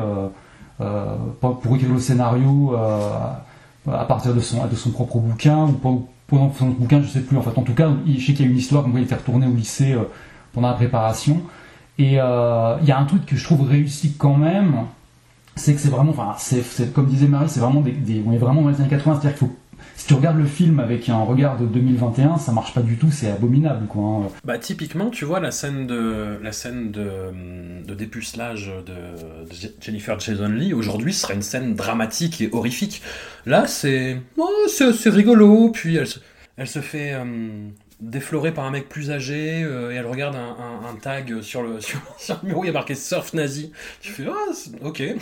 pour écrire le scénario à partir de son, de son propre bouquin ou pendant son bouquin, je sais plus. En fait, en tout cas, je sais qu'il y a une histoire comme quoi il était retourné au lycée pendant la préparation. Et il y a un truc que je trouve réussi quand même, c'est que c'est vraiment, enfin, c'est, comme disait Marie, c'est vraiment des, on est vraiment dans les années 80, c'est-à-dire qu'il faut, si tu regardes le film avec un regard de 2021, ça marche pas du tout, c'est abominable quoi. hein. Bah typiquement, tu vois la scène de la scène de, de dépucelage de, Jennifer Jason Lee aujourd'hui serait une scène dramatique et horrifique. Là, c'est oh, c'est rigolo, puis elle se, elle se fait euh, déflorer par un mec plus âgé euh, et elle regarde un, tag sur le sur, mur où il y a marqué surf nazi. Tu fais ah ok.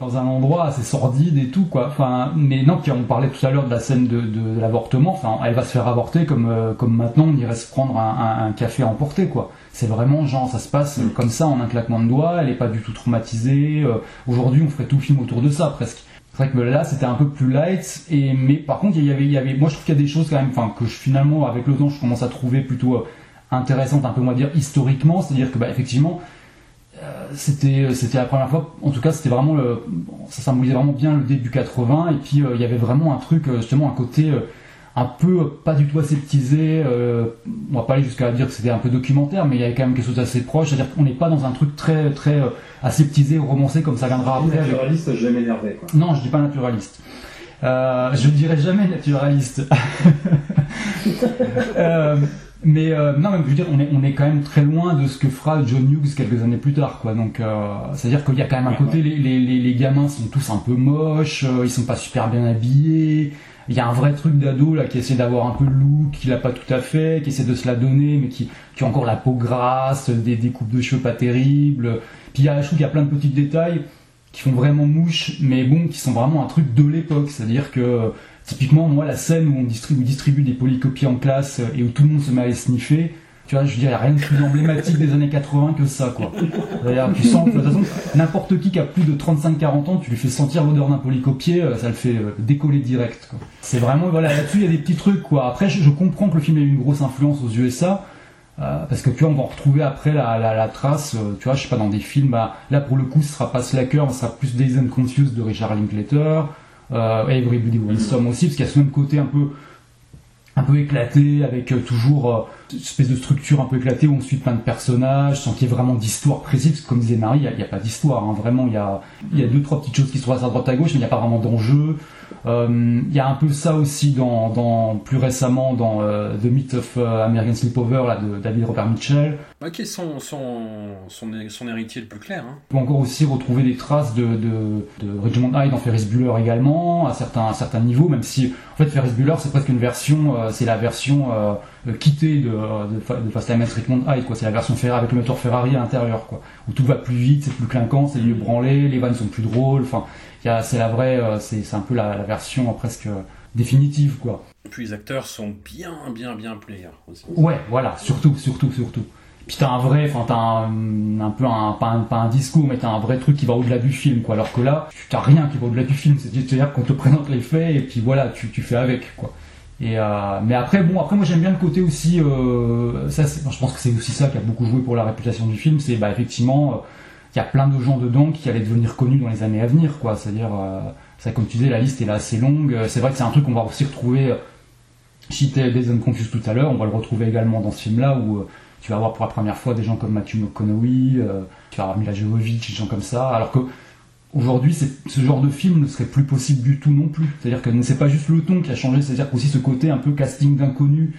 dans un endroit assez sordide et tout quoi. Enfin, mais non, on parlait tout à l'heure de la scène de, l'avortement. Enfin, elle va se faire avorter comme euh, comme maintenant on irait se prendre un, café à emporter quoi. C'est vraiment genre ça se passe comme ça en un claquement de doigts. Elle est pas du tout traumatisée. Euh, Aujourd'hui, on ferait tout film autour de ça presque. C'est vrai que là, c'était un peu plus light. Et mais par contre, il y avait il y avait moi je trouve qu'il y a des choses quand même, enfin que je, finalement avec le temps je commence à trouver plutôt euh, intéressantes, un peu va dire historiquement. C'est-à-dire que bah effectivement euh, c'était c'était la première fois en tout cas c'était vraiment le, ça symbolisait vraiment bien le début 80 et puis euh, il y avait vraiment un truc euh, justement un côté euh, un peu pas du tout aseptisé euh, on va pas aller jusqu'à dire que c'était un peu documentaire mais il y avait quand même quelque chose d'assez proche c'est à dire qu'on n'est pas dans un truc très très euh, aseptisé ou romancé comme ça viendra après avec- Naturaliste, je vais m'énerver. non, je dis pas naturaliste. Euh, je dirais jamais naturaliste. Euh, mais euh, non, mais je veux dire, on est, on est quand même très loin de ce que fera John Hughes quelques années plus tard, quoi. Donc, euh, c'est-à-dire qu'il y a quand même un côté, les, les, les, les gamins sont tous un peu moches, euh, ils sont pas super bien habillés. Il y a un vrai truc d'ado là qui essaie d'avoir un peu le look, qu'il a pas tout à fait, qui essaie de se la donner, mais qui, a encore la peau grasse, des, des coupes de cheveux pas terribles. Puis il y a, je trouve a plein de petits détails qui font vraiment mouche, mais bon, qui sont vraiment un truc de l'époque. C'est-à-dire que, typiquement, moi, la scène où on distribue, distribue des polycopies en classe euh, et où tout le monde se met à les sniffer, tu vois, je a rien de plus emblématique des années 80 que ça, quoi. Tu sens, n'importe qui qui a plus de 35-40 ans, tu lui fais sentir l'odeur d'un polycopier, euh, ça le fait euh, décoller direct. C'est vraiment, voilà, là-dessus, il y a des petits trucs, quoi. Après, je, comprends que le film ait eu une grosse influence aux USA, euh, parce que tu vois, on va en retrouver après la, trace, tu vois, je sais pas, dans des films, bah, là pour le coup, ce sera pas Slacker, ce sera plus Days and Confused de Richard Linklater, euh, Everybody Wants aussi, parce qu'il y a ce même côté un peu, un peu éclaté, avec toujours espèce de structure un peu éclatée où on suit plein de personnages, sans qu'il y ait vraiment d'histoire précise, parce que comme disait Marie, il n'y a, pas d'histoire, hein, vraiment, il y a, il y a deux, trois petites choses qui se passent à droite à gauche, mais il n'y a pas vraiment d'enjeu. Euh, Il y a un peu ça aussi dans, dans plus récemment dans euh, The Myth of euh, American Sleepover là, de David Robert Mitchell. Qui est son, son, son, son héritier le plus clair. Hein. On peut encore aussi retrouver des traces de, de, de Richmond High dans Ferris Bueller également, à certains, à certains niveaux, même si en fait Ferris Bueller c'est presque une version, euh, c'est la version euh, quittée de, de, de Fast Times Richmond High, quoi. C'est la version Ferrari avec le moteur Ferrari à l'intérieur, quoi. Où tout va plus vite, c'est plus clinquant, c'est mieux branlé, les vannes sont plus drôles, enfin, c'est la vraie, euh, c'est un peu la, la version presque euh, définitive, quoi. Et puis les acteurs sont bien, bien, bien players aussi. Ouais, voilà, surtout, surtout, surtout. Puis t'as un vrai, enfin t'as un, un peu un pas, un, pas un discours, mais t'as un vrai truc qui va au-delà du film, quoi. Alors que là, tu t'as rien qui va au-delà du film. C'est-à-dire qu'on te présente les faits et puis voilà, tu, tu fais avec, quoi. Et euh, mais après, bon, après moi j'aime bien le côté aussi, euh, ça, je pense que c'est aussi ça qui a beaucoup joué pour la réputation du film, c'est bah effectivement, euh, il y a plein de gens dedans qui allaient devenir connus dans les années à venir, quoi. C'est-à-dire, euh, ça, comme tu disais, la liste est là assez longue. Euh, C'est vrai que c'est un truc qu'on va aussi retrouver. Citais Days and Confused tout à l'heure, on va le retrouver également dans ce film-là où euh, tu vas avoir pour la première fois des gens comme Matthew McConaughey, tu vas avoir Mila Jovovich, des gens comme ça, alors que aujourd'hui ce genre de film ne serait plus possible du tout non plus. C'est-à-dire que c'est pas juste le ton qui a changé, c'est-à-dire qu'aussi ce côté un peu casting d'inconnus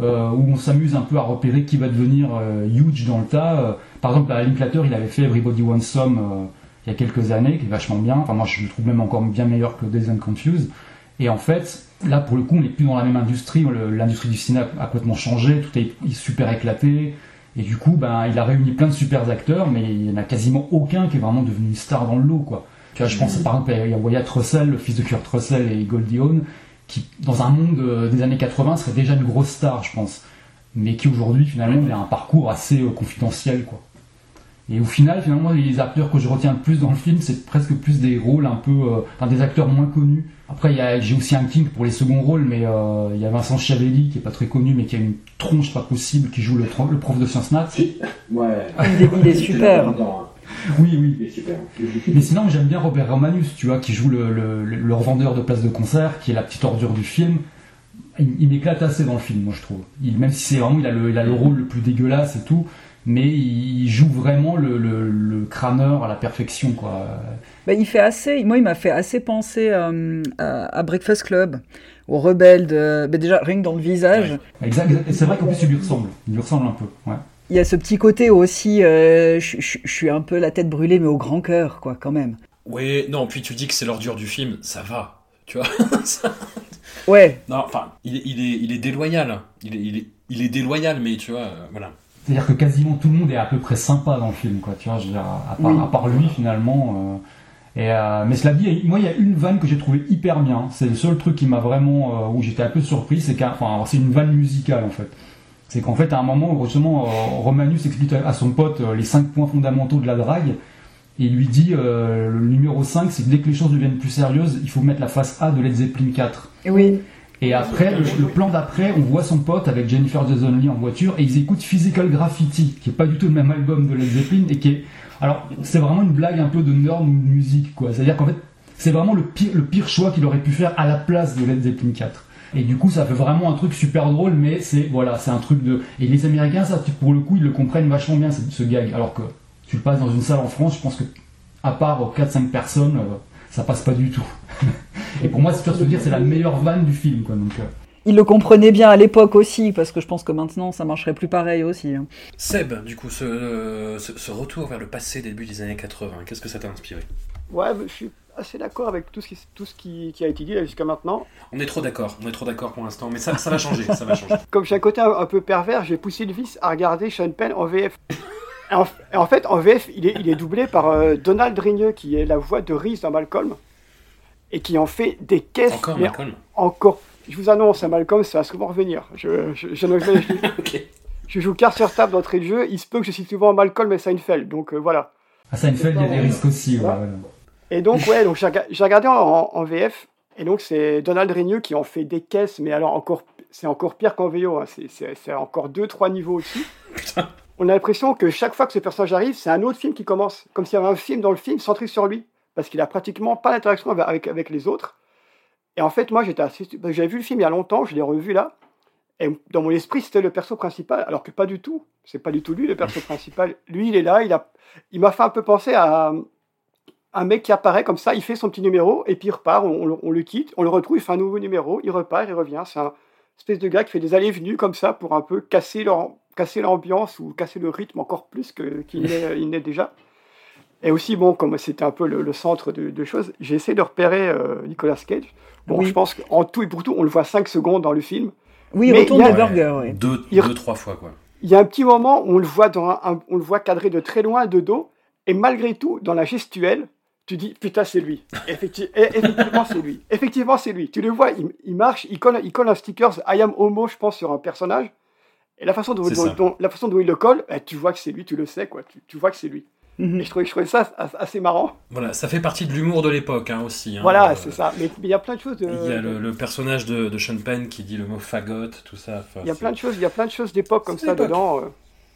euh, où on s'amuse un peu à repérer qui va devenir euh, huge dans le tas. Euh, par exemple, à Linklater, il avait fait Everybody Wants Some il y a quelques années, qui est vachement bien. Enfin, moi, je le trouve même encore bien meilleur que Days and Confused. Et en fait, là, pour le coup, on n'est plus dans la même industrie. L'industrie du cinéma a complètement changé. Tout est super éclaté. Et du coup, ben, il a réuni plein de super acteurs, mais il n'y en a quasiment aucun qui est vraiment devenu une star dans le lot, quoi. Tu vois, je pense par exemple, il y a Wyatt Russell, le fils de Kurt Russell et Goldie Hawn, qui, dans un monde euh, des années 80, serait déjà une grosse star, je pense. Mais qui aujourd'hui, finalement, il a un parcours assez euh, confidentiel, quoi. Et au final, finalement, les acteurs que je retiens le plus dans le film, c'est presque plus des rôles un peu, euh, enfin des acteurs moins connus. Après, il y a- j'ai aussi un king pour les seconds rôles, mais euh, il y a Vincent Chiavelli qui est pas très connu, mais qui a une tronche pas possible, qui joue le, prof de sciences nat. Ouais. Il est- il est super. Oui, oui. Super. Mais sinon, j'aime bien Robert Romanus, tu vois, qui joue le, le, revendeur de places de concert, qui est la petite ordure du film. Il, il m'éclate assez dans le film, moi je trouve. Il, même si c'est vraiment, il a, le, il a le rôle le plus dégueulasse et tout, mais il joue vraiment le, le, le crâneur à la perfection, quoi. Bah, il fait assez, moi, il m'a fait assez penser euh, à, à, Breakfast Club, au rebelle de. Bah, déjà, rien que dans le visage. Ouais. Exact, c'est vrai qu'en plus, il lui ressemble. Il lui ressemble un peu, ouais. Il y a ce petit côté aussi, euh, je, je, je suis un peu la tête brûlée, mais au grand cœur, quoi, quand même. Oui, non, puis tu dis que c'est l'ordure du film, ça va, tu vois. ça... Ouais. Non, enfin, il est, il est, il est déloyal. Il est, il est, il est déloyal, mais tu vois, euh, voilà. C'est-à-dire que quasiment tout le monde est à peu près sympa dans le film, quoi. Tu vois, je veux dire, à part, oui. à part lui, finalement. Euh, et, euh, mais cela dit, moi, il y a une vanne que j'ai trouvé hyper bien. C'est le seul truc qui m'a vraiment, euh, où j'étais un peu surpris, c'est qu'un, enfin, c'est une vanne musicale, en fait. C'est qu'en fait, à un moment, justement, Romanus explique à son pote les cinq points fondamentaux de la drague. Et il lui dit, euh, le numéro 5, c'est que dès que les choses deviennent plus sérieuses, il faut mettre la face A de Led Zeppelin 4. Oui. Et après, le, le plan d'après, on voit son pote avec Jennifer Jason Leigh en voiture et ils écoutent Physical Graffiti, qui est pas du tout le même album de Led Zeppelin et qui est, alors c'est vraiment une blague un peu de nerd ou de musique, quoi. C'est-à-dire qu'en fait, c'est vraiment le pire, le pire choix qu'il aurait pu faire à la place de Led Zeppelin 4. Et du coup, ça fait vraiment un truc super drôle, mais c'est voilà, c'est un truc de. Et les Américains, ça, pour le coup, ils le comprennent vachement bien ce, ce gag. Alors que tu le passes dans une salle en France, je pense que à part 4-5 personnes, euh, ça passe pas du tout. Et pour moi, c'est se dire, c'est la meilleure vanne du film, quoi. Donc, euh... Il le comprenait bien à l'époque aussi, parce que je pense que maintenant, ça marcherait plus pareil aussi. Hein. Seb, du coup, ce, euh, ce, ce, retour vers le passé début des années 80, qu'est-ce que ça t'a inspiré? Ouais, je suis assez d'accord avec tout ce qui, tout ce qui, qui a été dit jusqu'à maintenant. On est trop d'accord, on est trop d'accord pour l'instant, mais ça, ça va changer, ça va changer. Comme j'ai un côté un, un peu pervers, j'ai poussé le vice à regarder Sean Penn en VF. En, en, fait, en VF, il est, il est doublé par euh, Donald Rigneux, qui est la voix de Reese dans Malcolm, et qui en fait des caisses. Encore Malcolm Encore. Je vous annonce, à Malcolm, ça va souvent revenir. Je, je, je, je, okay. je joue carte sur table d'entrée de jeu, il se peut que je suis souvent Malcolm et Seinfeld, donc euh, voilà. À Seinfeld, il y a des risques aussi. Ouais. Ouais. Et donc, ouais, donc j'ai regardé en, en, VF, et donc c'est Donald Rigneux qui en fait des caisses, mais alors encore, c'est encore pire qu'en VO, hein. c'est encore 2-3 niveaux au-dessus. On a l'impression que chaque fois que ce personnage arrive, c'est un autre film qui commence. Comme s'il y avait un film dans le film centré sur lui. Parce qu'il a pratiquement pas d'interaction avec, avec les autres. Et en fait, moi, j'étais assez. J'avais vu le film il y a longtemps, je l'ai revu là. Et dans mon esprit, c'était le perso principal. Alors que pas du tout. C'est pas du tout lui, le perso principal. Lui, il est là, il a. Il m'a fait un peu penser à un mec qui apparaît comme ça, il fait son petit numéro, et puis il repart, on, on, on le quitte, on le retrouve, il fait un nouveau numéro, il repart, il revient. C'est un espèce de gars qui fait des allées-venues comme ça pour un peu casser leur casser l'ambiance ou casser le rythme encore plus qu'il qu n'est est déjà. Et aussi, bon, comme c'était un peu le, le centre de, de, choses, j'ai essayé de repérer euh, Nicolas Cage. Bon, oui. je pense qu'en tout et pour tout, on le voit 5 secondes dans le film. Oui, il retourne le burger, oui. Deux, il, deux, trois fois, quoi. Il y a un petit moment où on le voit, dans un, un, on le voit cadré de très loin, de dos, et malgré tout, dans la gestuelle, tu dis, putain, c'est lui. Effecti effectivement, c'est lui. Effectivement, c'est lui. Tu le vois, il, il marche, il colle, il colle un sticker I am homo, je pense, sur un personnage. Et la façon dont, dont, dont, la façon dont il le colle, eh, tu vois que c'est lui, tu le sais, quoi. Tu, tu vois que c'est lui. Mm -hmm. Et je trouvais, je trouvais, ça assez marrant. Voilà, ça fait partie de l'humour de l'époque hein, aussi. Hein, voilà, euh, c'est ça. Mais il y a plein de choses. De... Il y a le, le personnage de, de, Sean Penn qui dit le mot fagot, tout ça. Il y a plein de choses. Il y a plein de choses d'époque comme ça dedans. Euh,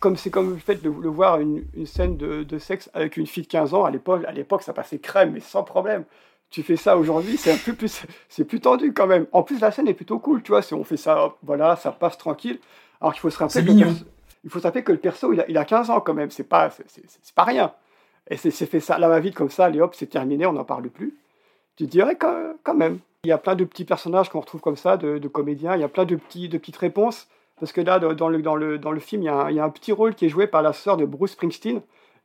comme c'est comme le fait de, de voir une, une scène de, de, sexe avec une fille de 15 ans à l'époque. À l'époque, ça passait crème, mais sans problème. Tu fais ça aujourd'hui, c'est un peu plus, c'est plus tendu quand même. En plus, la scène est plutôt cool, tu vois. Si on fait ça, hop, voilà, ça passe tranquille. Alors qu'il faut se rappeler que, il faut se rappeler que le perso, il a, il a 15 ans quand même, c'est pas, c'est pas rien. Et c'est fait ça, là, va vite comme ça, allez hop, c'est terminé, on n'en parle plus. Tu dirais quand, quand, même. Il y a plein de petits personnages qu'on retrouve comme ça, de, de, comédiens, il y a plein de, petits, de petites réponses. Parce que là, dans le, dans le, dans le film, il y, a un, il y a un petit rôle qui est joué par la sœur de Bruce Springsteen.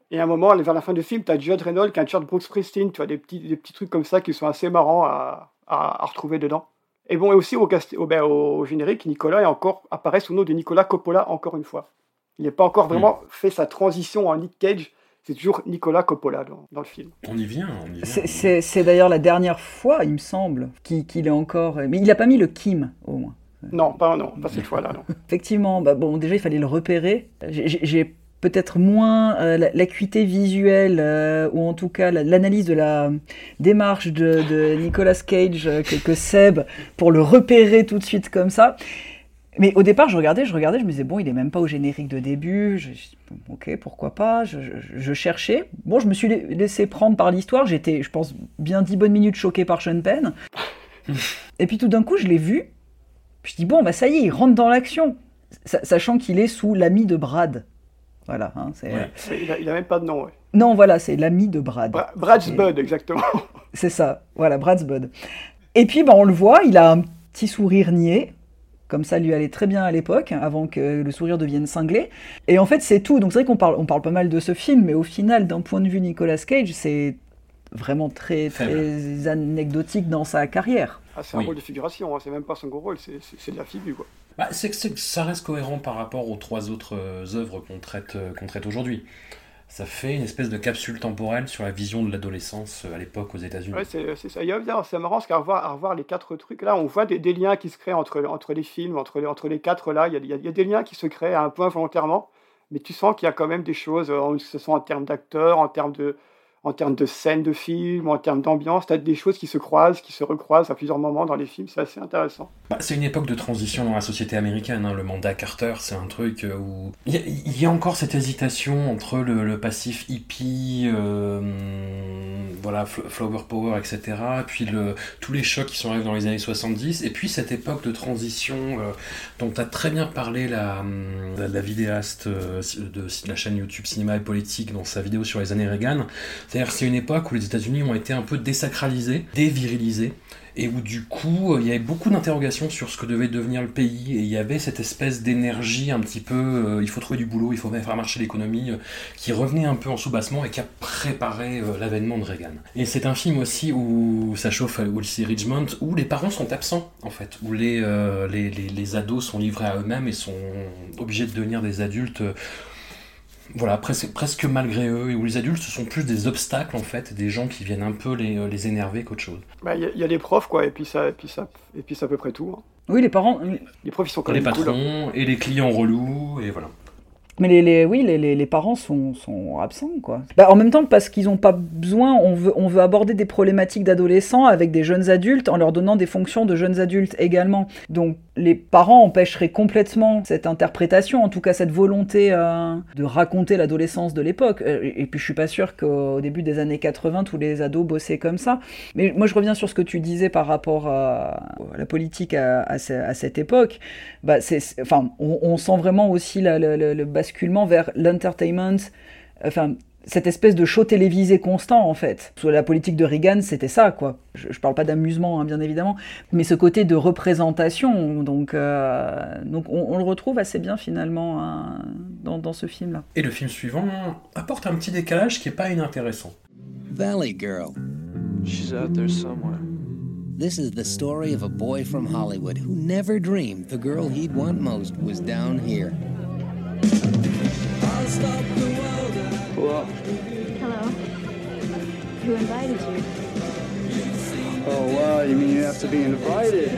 Et à un moment, vers la fin du film, tu as Judd Reynolds qui a un t-shirt Bruce Springsteen, tu vois, des petits, des petits trucs comme ça qui sont assez marrants à, à, à retrouver dedans. Et bon, et aussi au, au, ben, au, générique, Nicolas est encore, apparaît sous le nom de Nicolas Coppola encore une fois. Il n'est pas encore vraiment mmh. fait sa transition en Nick Cage. C'est toujours Nicolas Coppola dans, dans, le film. On y vient, vient. C'est d'ailleurs la dernière fois, il me semble, qu'il qu est encore. Mais il n'a pas mis le Kim, au moins. Non, pas, non, pas cette fois-là, non. Effectivement, bah, bon, déjà, il fallait le repérer. J'ai peut-être moins euh, l'acuité visuelle euh, ou en tout cas l'analyse de la démarche de, de Nicolas Cage euh, que, que, Seb pour le repérer tout de suite comme ça. Mais au départ, je regardais, je regardais, je me disais bon, il est même pas au générique de début. Je, ok, pourquoi pas? Je, je, je, cherchais. Bon, je me suis laissé prendre par l'histoire. J'étais, je pense, bien dix bonnes minutes choqué par Sean Penn. Et puis tout d'un coup, je l'ai vu. Je dis bon, bah ça y est, il rentre dans l'action, sachant qu'il est sous l'ami de Brad. Voilà. Hein. Ouais. Il a, il a même pas de nom, ouais. Non, voilà, c'est l'ami de Brad. Bra- Brad's Bud, exactement. C'est ça, voilà, Brad's Bud. Et puis, ben, on le voit, il a un petit sourire niais, comme ça lui allait très bien à l'époque, avant que le sourire devienne cinglé. Et en fait, c'est tout. Donc c'est vrai qu'on parle, on parle pas mal de ce film, mais au final, d'un point de vue Nicolas Cage, c'est vraiment très, très anecdotique dans sa carrière. Ah, c'est un Oui. rôle de figuration, hein, c'est même pas son gros rôle, c'est- de la figure, quoi. Bah, c'est que ça reste cohérent par rapport aux trois autres euh, œuvres qu'on traite, euh, qu'on traite aujourd'hui. Ça fait une espèce de capsule temporelle sur la vision de l'adolescence euh, à l'époque aux États-Unis. Ouais, c'est ça. C'est marrant parce qu'à revoir, à revoir les quatre trucs, là, on voit des, des liens qui se créent entre, entre les films, entre les, entre les quatre, là. Il y, a, y y des liens qui se créent à un point volontairement, mais tu sens qu'il y a quand même des choses, euh, que ce soit en termes d'acteurs, en termes de, en termes de scènes de films, en termes d'ambiance, tu as des choses qui se croisent, qui se recroisent à plusieurs moments dans les films, c'est assez intéressant. Bah, c'est une époque de transition dans la société américaine. hein. Le mandat Carter, c'est un truc euh, où il y, a- encore cette hésitation entre le, passif hippie, euh, voilà, fl- flower power, etc. Puis tous les chocs qui sont arrivés dans les années 70. Et puis cette époque de transition euh, dont a très bien parlé la, vidéaste de la chaîne YouTube Cinéma et Politique dans sa vidéo sur les années Reagan. C'est une époque où les États-Unis ont été un peu désacralisés, dévirilisés et où du coup euh, il y avait beaucoup d'interrogations sur ce que devait devenir le pays et il y avait cette espèce d'énergie un petit peu euh, il faut trouver du boulot, il faut faire marcher l'économie euh, qui revenait un peu en soubassement et qui a préparé l'avènement de Reagan. Et c'est un film aussi où ça chauffe au lycée Richmond où les parents sont absents en fait, où les, les, les, les ados sont livrés à eux-mêmes et sont obligés de devenir des adultes voilà, presque, presque malgré eux, et où les adultes ce sont plus des obstacles en fait, des gens qui viennent un peu les, euh, les énerver qu'autre chose. Bah, Il y, a- il y a les profs, quoi, et puis ça, et puis ça, et puis c'est à peu près tout. hein. Oui, les parents. Les profs, ils sont quand les même cool, hein. patrons et les clients relous, et voilà. Mais les, les- oui, les, les, parents sont, sont absents, quoi. Bah, en même temps, parce qu'ils n'ont pas besoin, on veut, on veut aborder des problématiques d'adolescents avec des jeunes adultes en leur donnant des fonctions de jeunes adultes également. Donc, les parents empêcheraient complètement cette interprétation, en tout cas cette volonté euh, de raconter l'adolescence de l'époque. Euh, Et, puis, je suis pas sûr qu'au début des années 80, tous les ados bossaient comme ça. Mais moi, je reviens sur ce que tu disais par rapport à, la politique à, à ce- à cette époque. Bah, c'est, enfin, on, sent vraiment aussi le basculement vers l'entertainment, enfin, cette espèce de show télévisé constant, en fait. Sous la politique de Reagan, c'était ça, quoi. Je, je parle pas d'amusement, hein, bien évidemment, mais ce côté de représentation, donc, euh, donc on, on le retrouve assez bien, finalement, hein, dans, dans ce film-là. Et le film suivant apporte un petit décalage qui est pas inintéressant. Valley Girl. She's out there somewhere. This is the story of a boy from Hollywood who never dreamed the girl he'd want most was down here. Hello. Hello. Who invited you? Oh, wow, you mean you have to be invited?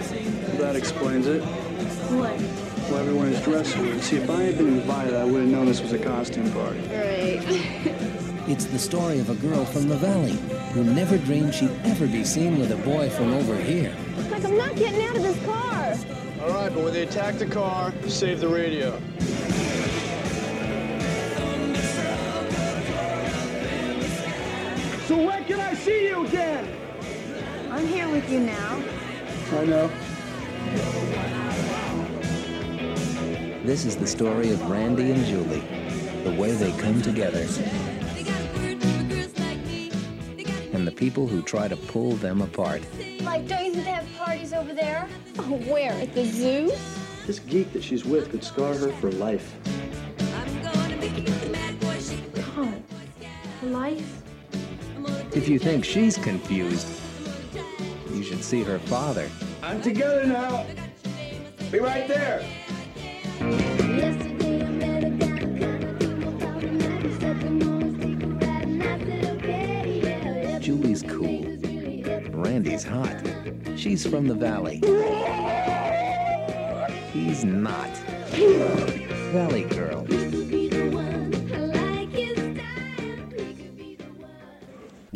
That explains it. What? Well, everyone is dressed weird. See, if I had been invited, I would have known this was a costume party. Right. It's the story of a girl from the valley who never dreamed she'd ever be seen with a boy from over here. like, I'm not getting out of this car. All right, but when they attack the car, save the radio. So when can I see you again? I'm here with you now. I know. This is the story of Randy and Julie, the way they come together, and the people who try to pull them apart. Like, don't you think they have parties over there? Oh, where? At the zoo? This geek that she's with could scar her for life. God. Life? If you think she's confused, you should see her father. I'm together now. Be right there. Julie's cool. Randy's hot. She's from the valley. He's not. Valley girl.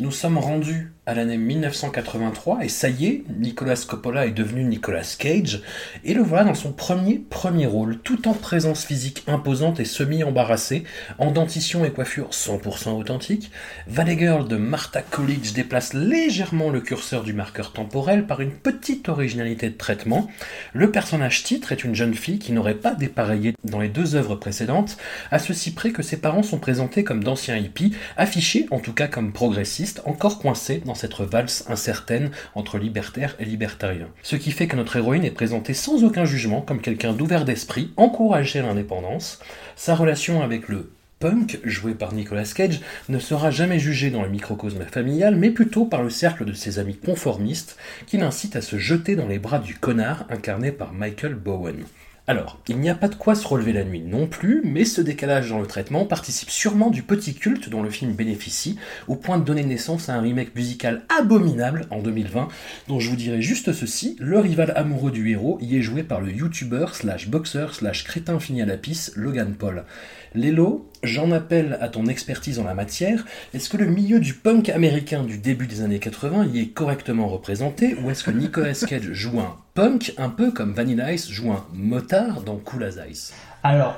Nous sommes rendus à l'année 1983 et ça y est, Nicolas Coppola est devenu Nicolas Cage et le voilà dans son premier premier rôle, tout en présence physique imposante et semi-embarrassée, en dentition et coiffure 100% authentique. Valley Girl de Martha Coolidge déplace légèrement le curseur du marqueur temporel par une petite originalité de traitement. Le personnage titre est une jeune fille qui n'aurait pas dépareillé dans les deux œuvres précédentes, à ceci près que ses parents sont présentés comme d'anciens hippies, affichés en tout cas comme progressistes, encore coincés dans cette valse incertaine entre libertaire et libertarien. Ce qui fait que notre héroïne est présentée sans aucun jugement comme quelqu'un d'ouvert d'esprit, encouragé à l'indépendance. Sa relation avec le punk, joué par Nicolas Cage, ne sera jamais jugé dans le microcosme familial, mais plutôt par le cercle de ses amis conformistes, qui l'incitent à se jeter dans les bras du connard incarné par Michael Bowen. Alors, il n'y a pas de quoi se relever la nuit non plus, mais ce décalage dans le traitement participe sûrement du petit culte dont le film bénéficie, au point de donner naissance à un remake musical abominable en 2020, dont je vous dirai juste ceci, le rival amoureux du héros y est joué par le youtubeur slash boxeur slash crétin fini à la pisse Logan Paul. Lélo, j'en appelle à ton expertise en la matière. Est-ce que le milieu du punk américain du début des années 80 y est correctement représenté ou est-ce que Nicolas Cage joue un punk un peu comme Vanilla Ice joue un motard dans Cool as Ice? Alors,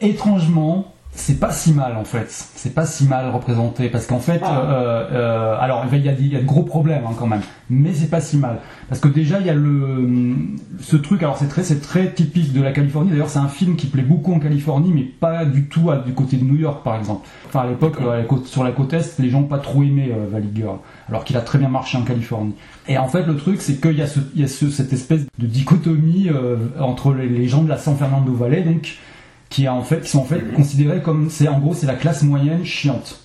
étrangement, c'est pas si mal en fait. C'est pas si mal représenté parce qu'en fait, Ah. euh, euh, alors il y, a, il y a de gros problèmes hein, quand même, mais c'est pas si mal parce que déjà il y a le ce truc. Alors c'est très c'est très typique de la Californie. D'ailleurs c'est un film qui plaît beaucoup en Californie, mais pas du tout à- du côté de New York par exemple. Enfin à l'époque euh, sur la côte est, les gens pas trop aimé euh, Valley Girl, alors qu'il a très bien marché en Californie. Et en fait le truc c'est qu'il y a, ce, il y a ce- cette espèce de dichotomie euh, entre les, les gens de la San Fernando Valley donc qui a en fait qui sont en fait considérés comme c'est en gros c'est la classe moyenne chiante.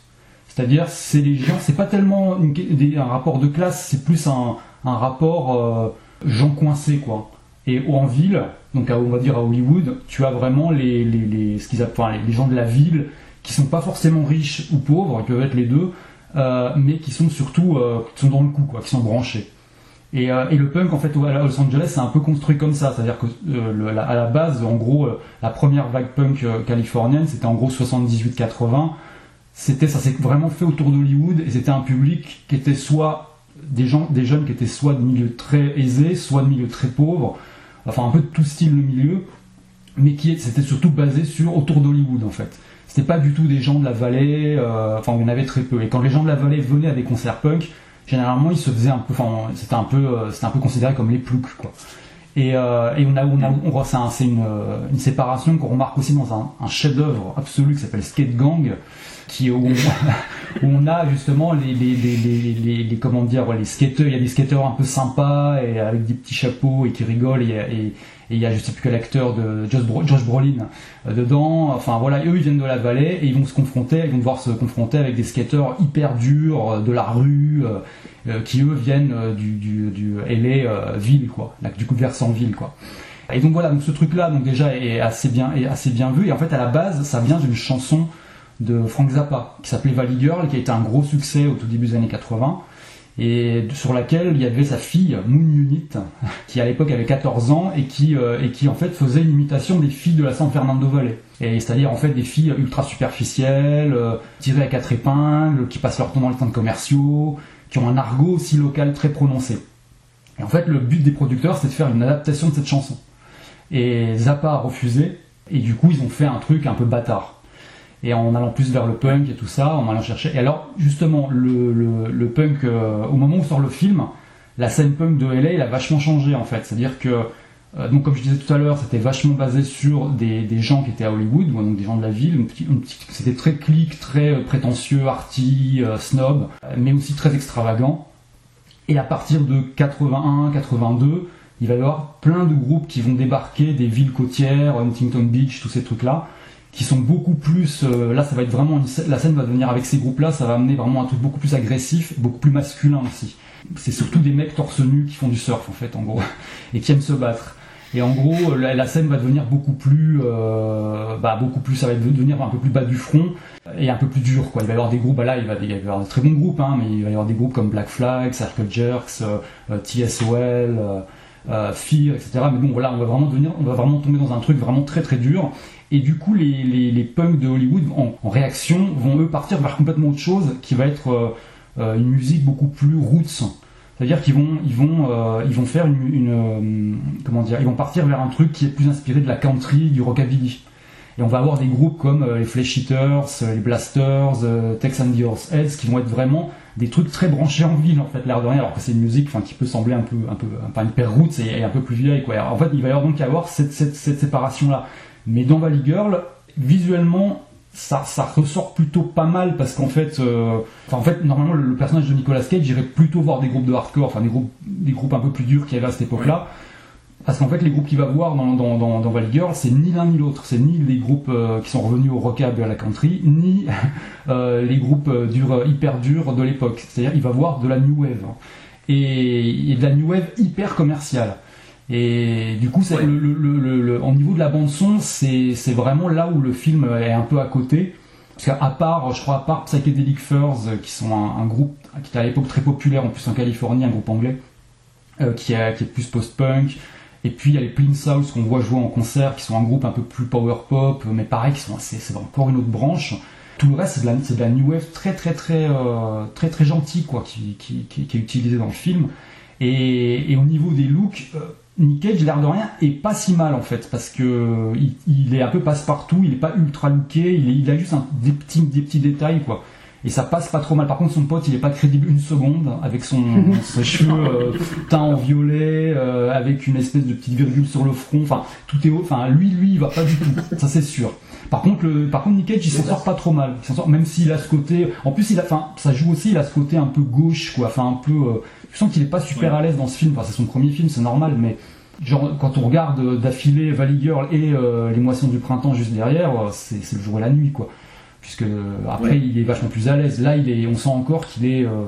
C'est-à-dire c'est les gens, c'est pas tellement un rapport de classe, c'est plus un, un rapport euh, gens coincés quoi. Et en ville, donc à- on va dire à Hollywood, tu as vraiment les, les, les, ce qu'ils appellent, enfin, les- gens de la ville qui sont pas forcément riches ou pauvres, ils peuvent être les deux, euh, mais qui sont surtout euh, qui sont dans le coup quoi, qui sont branchés. Et, euh, et le punk, en fait, à Los Angeles, c'est un peu construit comme ça. C'est-à-dire que euh, la- à la base, en gros, euh, la première vague punk californienne, c'était en gros 78-80. C'était, ça s'est vraiment fait autour d'Hollywood et c'était un public qui était soit des gens, des jeunes qui étaient soit de milieux très aisés, soit de milieux très pauvres. Enfin, un peu de tout style le milieu, mais qui c'était surtout basé sur autour d'Hollywood en fait. C'était pas du tout des gens de la vallée, enfin, y en avait très peu. Et quand les gens de la vallée venaient à des concerts punk, généralement ils se faisaient un peu, enfin c'était un peu, euh, c'était un peu considéré comme les ploucs quoi. Et, euh, on a, on a, on voit, c'est euh, une séparation qu'on remarque aussi dans un, chef-d'œuvre absolu qui s'appelle Skate Gang, qui où on, où on a justement les, les, les, les, comment dire, les skateurs, il y a des skateurs un peu sympas et avec des petits chapeaux et qui rigolent et, il y a je sais plus quel acteur de Josh, Bro- Josh Brolin euh, dedans. Enfin voilà, eux ils viennent de la vallée et ils vont se confronter, ils vont devoir se confronter avec des skateurs hyper durs euh, de la rue euh, qui eux viennent du, du, du LA ville du coup versant ville. Et donc voilà, donc ce truc là donc déjà est assez bien est assez bien vu et en fait à la base ça vient d'une chanson de Frank Zappa qui s'appelait Valley Girl qui a été un gros succès au tout début des années 80 et sur laquelle il y avait sa fille Moon Unit qui à l'époque avait 14 ans et qui euh, et qui en fait faisait une imitation des filles de la San Fernando Valley. Et c'est-à-dire en fait des filles ultra superficielles euh, tirées à quatre épingles qui passent leur temps dans les centres commerciaux qui ont un argot aussi local très prononcé. Et en fait le but des producteurs c'est de faire une adaptation de cette chanson. Et Zappa a refusé et du coup ils ont fait un truc un peu bâtard et en allant plus vers le punk et tout ça, en allant chercher. Et alors, justement, le, punk, euh, au moment où sort le film, la scène punk de LA, elle a vachement changé en fait. C'est-à-dire que, euh, donc comme je disais tout à l'heure, c'était vachement basé sur des, gens qui étaient à Hollywood, donc des gens de la ville. C'était très clique, très euh, prétentieux, arty, snob, mais aussi très extravagant. Et à partir de 81, 82, il va y avoir plein de groupes qui vont débarquer des villes côtières, Huntington Beach, tous ces trucs-là, qui sont beaucoup plus. euh, là, ça va être vraiment une la scène va devenir avec ces groupes-là, ça va amener vraiment un truc beaucoup plus agressif, beaucoup plus masculin aussi. C'est surtout des mecs torse nu qui font du surf en fait, en gros, et qui aiment se battre. Et en gros, la, la scène va devenir beaucoup plus, euh, bah beaucoup plus, ça va devenir un peu plus bas du front et un peu plus dur quoi. Il va y avoir des groupes, bah là il va, y avoir de très bons groupes, hein, mais il va y avoir des groupes comme Black Flag, Circle Jerks, euh, euh, TSOL, euh, Fear, etc. Mais bon voilà, on va vraiment devenir, on va vraiment tomber dans un truc vraiment très très dur. Et du coup, les, les, les punks de Hollywood, en, réaction, vont eux partir vers complètement autre chose, qui va être euh, euh, une musique beaucoup plus roots. C'est-à-dire qu'ils vont, ils vont, euh, ils vont faire une, comment dire, ils vont partir vers un truc qui est plus inspiré de la country, du rockabilly. Et on va avoir des groupes comme les Flesh Eaters, les Blasters, Texan Dior's Heads, qui vont être vraiment des trucs très branchés en ville en fait, l'air de rien, alors que c'est une musique, enfin, qui peut sembler un peu, un peu, enfin, hyper roots et, un peu plus vieille quoi. En fait, il va y avoir donc avoir cette, cette, cette séparation là. Mais dans Valley Girl, visuellement, ça, ça ressort plutôt pas mal parce qu'en fait, euh, en fait, normalement, le, le personnage de Nicolas Cage irait plutôt voir des groupes de hardcore, enfin des groupes, des groupes un peu plus durs qu'il y avait à cette époque-là. Parce qu'en fait, les groupes qu'il va voir dans, dans, dans, dans Valley Girl, c'est ni l'un ni l'autre. C'est ni les groupes euh, qui sont revenus au rockabilly et à la country, ni euh, les groupes durs, hyper durs de l'époque. C'est-à-dire, il va voir de la new wave. Et, et de la new wave hyper commerciale. Et du coup, c'est le, le, le, le- le- au niveau de la bande son, c'est c'est vraiment là où le film est un peu à côté. Parce qu'à part, je crois, à part Psychedelic Furs, euh, qui sont un, un groupe qui était à l'époque très populaire, en plus en Californie, un groupe anglais, euh, qui, est, qui est plus post-punk. Et puis il y a les Plain Souls qu'on voit jouer en concert, qui sont un groupe un peu plus power pop, mais pareil, qui sont c'est c'est encore une autre branche. Tout le reste, c'est de, la- c'est de la new wave très très très euh, très très gentil quoi, qui, qui, qui, qui est utilisé dans le film. Et, et au niveau des looks, euh, Nick Cage, l'air de rien, est pas si mal en fait, parce que il, il est un peu passe-partout, il est pas ultra looké, il, est- il a juste un- des, petits, des petits détails quoi. Et ça passe pas trop mal. Par contre, son pote, il est pas crédible une seconde, avec son, ses cheveux euh, teints en violet, euh, avec une espèce de petite virgule sur le front. Enfin, tout est haut. Enfin, lui, lui, il va pas du tout. Ça, c'est sûr. Par contre, le, par contre, Nick Cage, il s'en sort pas trop mal. Il s'en sort, même s'il a ce côté. En plus, il a, enfin, ça joue aussi. Il a ce côté un peu gauche, quoi. Enfin, un peu. Tu sens qu'il est pas super à l'aise dans ce film. Enfin, c'est son premier film, c'est normal, mais genre quand on regarde euh, d'affilée Valley Girl et euh, Les Moissons du printemps juste derrière, euh, c'est le jour et la nuit, quoi. Puisque après, Ouais. il est vachement plus à l'aise. Là, il est, on sent encore qu'il est. euh,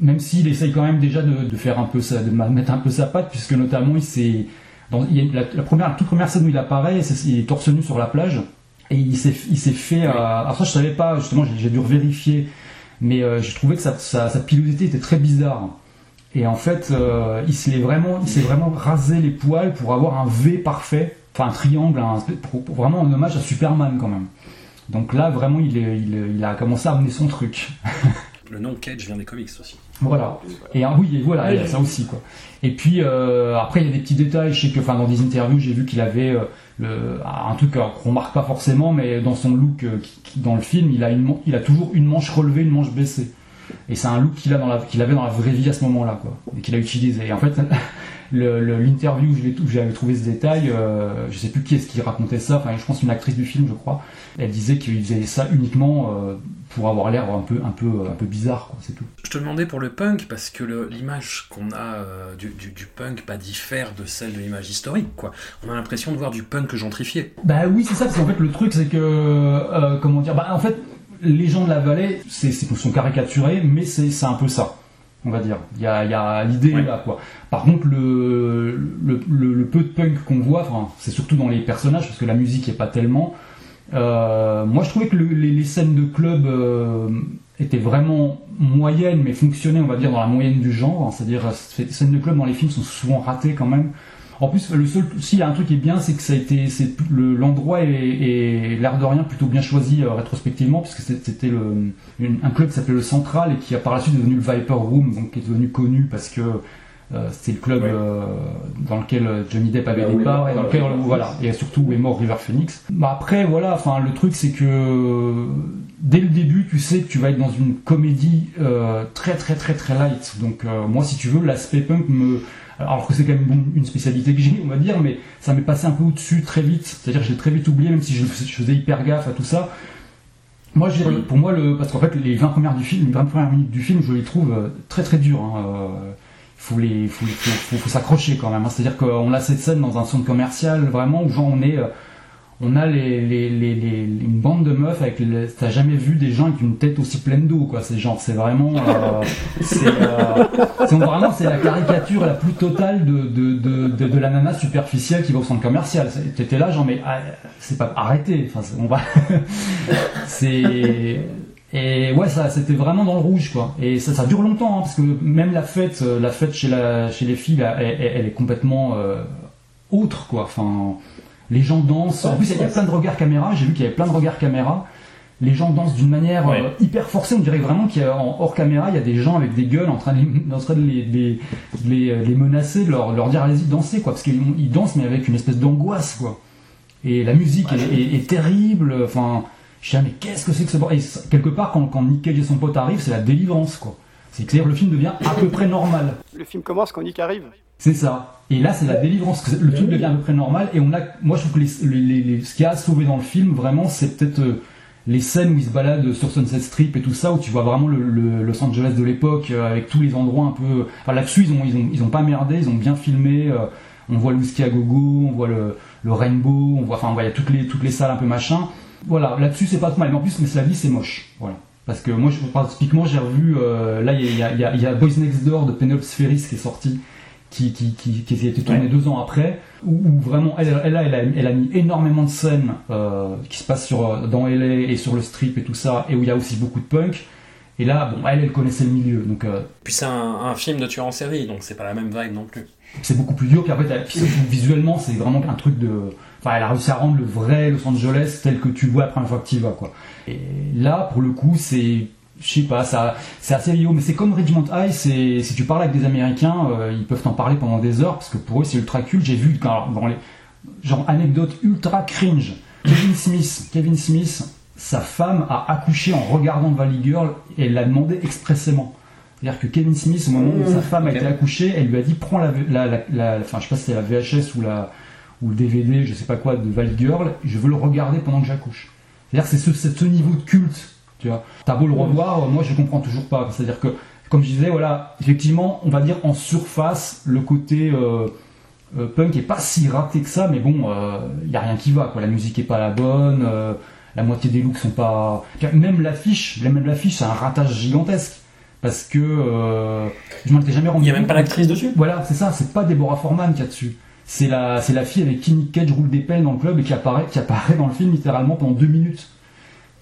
même s'il essaye quand même déjà de, de faire un peu ça, de mettre un peu sa patte, puisque notamment il s'est dans il y a la, la première, la toute première scène où il apparaît, c'est, il est torse nu sur la plage et il s'est, il s'est fait. euh, alors ça, je savais pas, justement, j'ai, j'ai dû revérifier, mais euh, j'ai trouvé que sa, sa, sa pilosité était très bizarre. Et en fait, euh, il s'est vraiment, il s'est vraiment rasé les poils pour avoir un V parfait, enfin un triangle, un, pour, pour vraiment un hommage à Superman quand même. Donc là, vraiment, il, est, il, a commencé à amener son truc. Le nom Cage vient des comics aussi. Voilà. Et ah oui, et voilà, il y a ça aussi quoi. Et puis euh, après il y a des petits détails. Je sais que, enfin, dans des interviews, j'ai vu qu'il avait euh, le, un truc euh, qu'on remarque pas forcément, mais dans son look, euh, dans le film, il a il a toujours une manche relevée, une manche baissée. Et c'est un look qu'il qu'il avait dans la vraie vie à ce moment-là, quoi, et qu'il a utilisé. Et en fait, le- le- l'interview l'ai- où j'avais trouvé ce détail, euh, je sais plus qui est-ce qui racontait ça. Enfin, je pense une actrice du film, je crois. Elle disait qu'il faisait ça uniquement euh, pour avoir l'air un peu, un peu, un peu bizarre. C'est tout. Je te demandais pour le punk parce que le- l'image qu'on a euh, du, du- du punk pas diffère de celle de l'image historique. Quoi. On a l'impression de voir du punk gentrifié. Bah oui, c'est ça, parce qu'en fait, le truc, c'est que, euh, comment dire, bah en fait, les gens de la vallée, c'est, sont caricaturés, mais c'est un peu ça, on va dire. Il y a, il y a l'idée là, quoi. Par contre, le, le, le- le peu de punk qu'on voit, c'est surtout dans les personnages, parce que la musique est pas tellement. Euh, moi, je trouvais que le- les, les scènes de club euh, étaient vraiment moyennes, mais fonctionnaient, on va dire, dans la moyenne du genre. C'est-à-dire, les scènes de club dans les films sont souvent ratées quand même. En plus, le seul, s'il y a un truc qui est bien, c'est que ça a été, c'est le- l'endroit est, est l'air de rien plutôt bien choisi euh, rétrospectivement, puisque c'était le, une- un club qui s'appelait le Central et qui a par la suite devenu le Viper Room, donc qui est devenu connu parce que euh, c'est le club euh, dans lequel euh, Johnny Depp avait où des parts et dans lequel River voilà et surtout où est mort River Phoenix. Bah après voilà, enfin le truc c'est que dès le début tu sais que tu vas être dans une comédie euh, très très très très light. Donc euh, moi si tu veux l'aspect punk me alors que c'est quand même bon, une spécialité que j'ai on va dire, mais ça m'est passé un peu au-dessus très vite. C'est-à-dire que je l'ai très vite oublié même si je, je faisais hyper gaffe à tout ça. Moi, je dirais- pour moi, le, parce qu'en fait, les 20 premières du film, les 20 premières minutes du film, je les trouve euh, très très dures. hein, euh, faut les, faut, faut, faut- faut s'accrocher quand même. hein. C'est-à-dire qu'on a cette scène dans un centre commercial, vraiment où genre on est, euh, on a les, les, une bande de meufs avec, t'as jamais vu des gens avec une tête aussi pleine d'eau, quoi. C'est genre, c'est vraiment, euh, c'est, euh, c'est vraiment, c'est la caricature la plus totale de, la nana superficielle qui va au centre commercial. T'étais là, genre, mais ah, c'est pas, c'est- on va, c'est, et ouais, ça, c'était vraiment dans le rouge, quoi. Et ça, dure longtemps, hein, parce que même la fête, euh, la fête chez, la, chez les filles, elle, elle- est complètement autre, quoi. Enfin, les gens dansent. En plus, il y a plein de regards caméra. J'ai vu qu'il y avait plein de regards caméra. les gens dansent d'une manière euh, hyper forcée. On dirait vraiment qu'en hors caméra, il y a des gens avec des gueules en train de, les, en train de les, les, les, les menacer, de leur, leur dire allez-y dansez quoi, parce qu'ils ils dansent mais avec une espèce d'angoisse quoi. Et la musique est, est- est terrible. Enfin, je sais mais qu'est-ce que c'est que ce bordel? Et quelque part quand, quand Nick Cage et son pote arrivent, c'est la délivrance quoi. C'est que c'est-à-dire le film devient à peu près normal. Le film commence quand Nick arrive. C'est ça. Et là, c'est la délivrance. Le truc devient à peu près normal. Et on a, moi, je trouve que les, les- les- les- ce qui a sauvé dans le film, vraiment, c'est peut-être euh, les scènes où ils se baladent sur Sunset Strip et tout ça, où tu vois vraiment le, le Los Angeles de l'époque, euh, avec tous les endroits un peu. Enfin, là-dessus, ils ont, ils ont, ils ont pas merdé, ils ont bien filmé. euh, on voit le whisky à gogo, on voit le, le rainbow, on voit, enfin, on voit il y a toutes les, toutes les salles un peu machin. Voilà, là-dessus, c'est pas trop mal. Mais en plus, mais la vie, c'est moche. Voilà. Parce que moi, je, typiquement, j'ai revu, là, il y a, il y, a, il y a Boys Next Door de Penelope Spheris qui est sorti, qui, qui, qui, qui a été tourné deux ans après, où, où vraiment, elle, elle, a- elle, a, elle a mis énormément de scènes euh, qui se passent sur, euh, dans LA et sur le strip et tout ça, et où il y a aussi beaucoup de punk. Et là, bon, elle, elle connaissait le milieu, donc euh, Puis c'est un, un film de tueur en série, donc c'est pas la même vibe non plus. c'est beaucoup plus dur. Puis après, visuellement, c'est vraiment un truc de. Enfin, elle a réussi à rendre le vrai Los Angeles tel que tu vois la première fois que tu y vas, quoi. Et là, pour le coup, c'est. Je sais pas, ça, c'est assez vieillot, mais c'est comme Regiment High, c'est, si tu parles avec des Américains, euh, ils peuvent t'en parler pendant des heures, parce que pour eux, c'est ultra culte. J'ai vu, quand, dans les, genre, anecdote ultra cringe. Kevin Smith, Kevin Smith, sa femme a accouché en regardant Valley Girl, et elle l'a demandé expressément. C'est-à-dire que Kevin Smith, au moment où Mmh, sa femme a été accouchée, elle lui a dit prends la, la, la, la- enfin je sais pas si c'était la VHS ou la ou le DVD, je sais pas quoi, de Valley Girl, je veux le regarder pendant que j'accouche. C'est-à-dire que c'est ce, c'est ce niveau de culte, tu vois. T'as beau le revoir, euh, moi je comprends toujours pas. C'est-à-dire que, comme je disais, voilà, effectivement, on va dire en surface, le côté euh, euh, punk est pas si raté que ça, mais bon, il y a rien qui va, quoi. La musique est pas la bonne, la moitié des looks sont pas. Même l'affiche, même l'affiche, c'est un ratage gigantesque. Parce que euh, je m'en étais jamais rendu Il y a même compte. pas l'actrice dessus Voilà, c'est ça, c'est pas Deborah Foreman qui a dessus. C'est la, c'est la fille avec qui Nick Cage roule des pelles dans le club et qui apparaît, qui apparaît dans le film littéralement pendant deux minutes.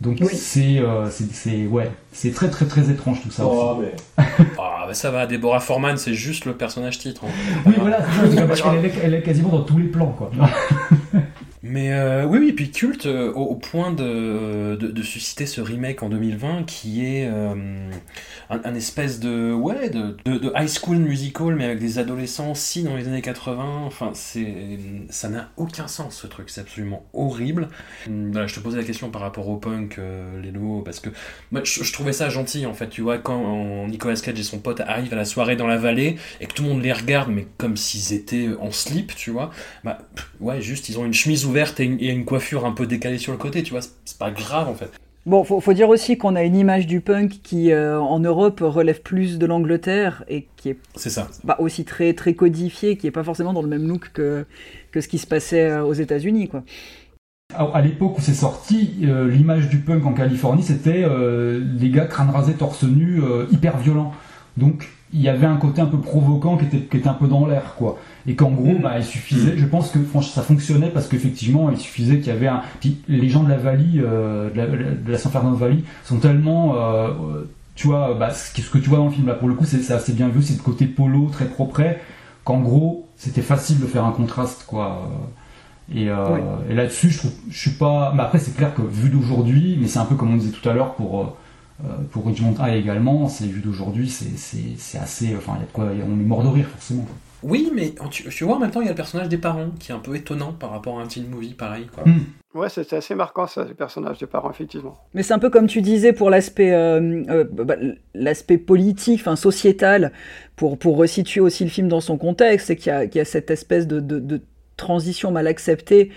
Donc c'est, euh, c'est, c'est, ouais, c'est très très très étrange tout ça. Oh, aussi. Ah, bah ça va, Deborah Foreman, c'est juste le personnage titre. Oui, voilà, c'est ça, parce qu'elle est, elle est quasiment dans tous les plans, quoi. Mais euh, oui, oui, puis culte euh, au, point de, de, susciter ce remake en 2020 qui est euh, un, espèce de ouais de, high school musical mais avec des adolescents si dans les années 80. Enfin, ça n'a aucun sens ce truc, c'est absolument horrible. Hum, je te posais la question par rapport au punk, euh, Lélo, parce que je, je trouvais ça gentil en fait. Tu vois, quand Nicolas Cage et son pote arrivent à la soirée dans la vallée et que tout le monde les regarde, mais comme s'ils étaient en slip, tu vois. Bah ouais, juste ils ont une chemise ouverte et une, et une coiffure un peu décalée sur le côté, tu vois. c'est- pas grave en fait. Bon, faut, faut dire aussi qu'on a une image du punk qui, euh, en Europe, relève plus de l'Angleterre et qui est C'est ça. bah, aussi très, très codifié, qui est pas forcément dans le même look que, que ce qui se passait euh, aux États-Unis, quoi. Alors, à l'époque où c'est sorti, euh, l'image du punk en Californie, c'était euh, les gars crâne rasé, torse nu, euh, hyper violents. Donc il y avait un côté un peu provoquant qui était, qui était un peu dans l'air, quoi. Et qu'en gros, bah, il suffisait, je pense que franchement, ça fonctionnait parce qu'effectivement, il suffisait qu'il y avait un. Puis les gens de la Valley, euh, de, la, de la San Fernando Valley, sont tellement. euh, tu vois, bah, ce que tu vois dans le film là, pour le coup, c'est assez bien vu, c'est le côté polo, très propre, qu'en gros, c'était facile de faire un contraste, quoi. Et, euh, et là-dessus, je trouve, je suis pas. Mais après, c'est clair que vu d'aujourd'hui, mais c'est un peu comme on disait tout à l'heure pour euh, euh, pour Richmond High également, c'est vu d'aujourd'hui, c'est c'est c'est assez. Enfin, il y a de quoi, on est mort de rire forcément. quoi. Oui, mais tu, tu vois, en même temps, il y a le personnage des parents qui est un peu étonnant par rapport à un teen movie pareil. Quoi. Hmm. Ouais, c'est assez marquant ça, le personnage des parents, effectivement. Mais c'est un peu comme tu disais pour l'aspect euh, euh, bah, l'aspect politique, enfin sociétal, pour, pour resituer aussi le film dans son contexte, c'est qu'il y, a- qu'il y a cette espèce de, de- de transition mal acceptée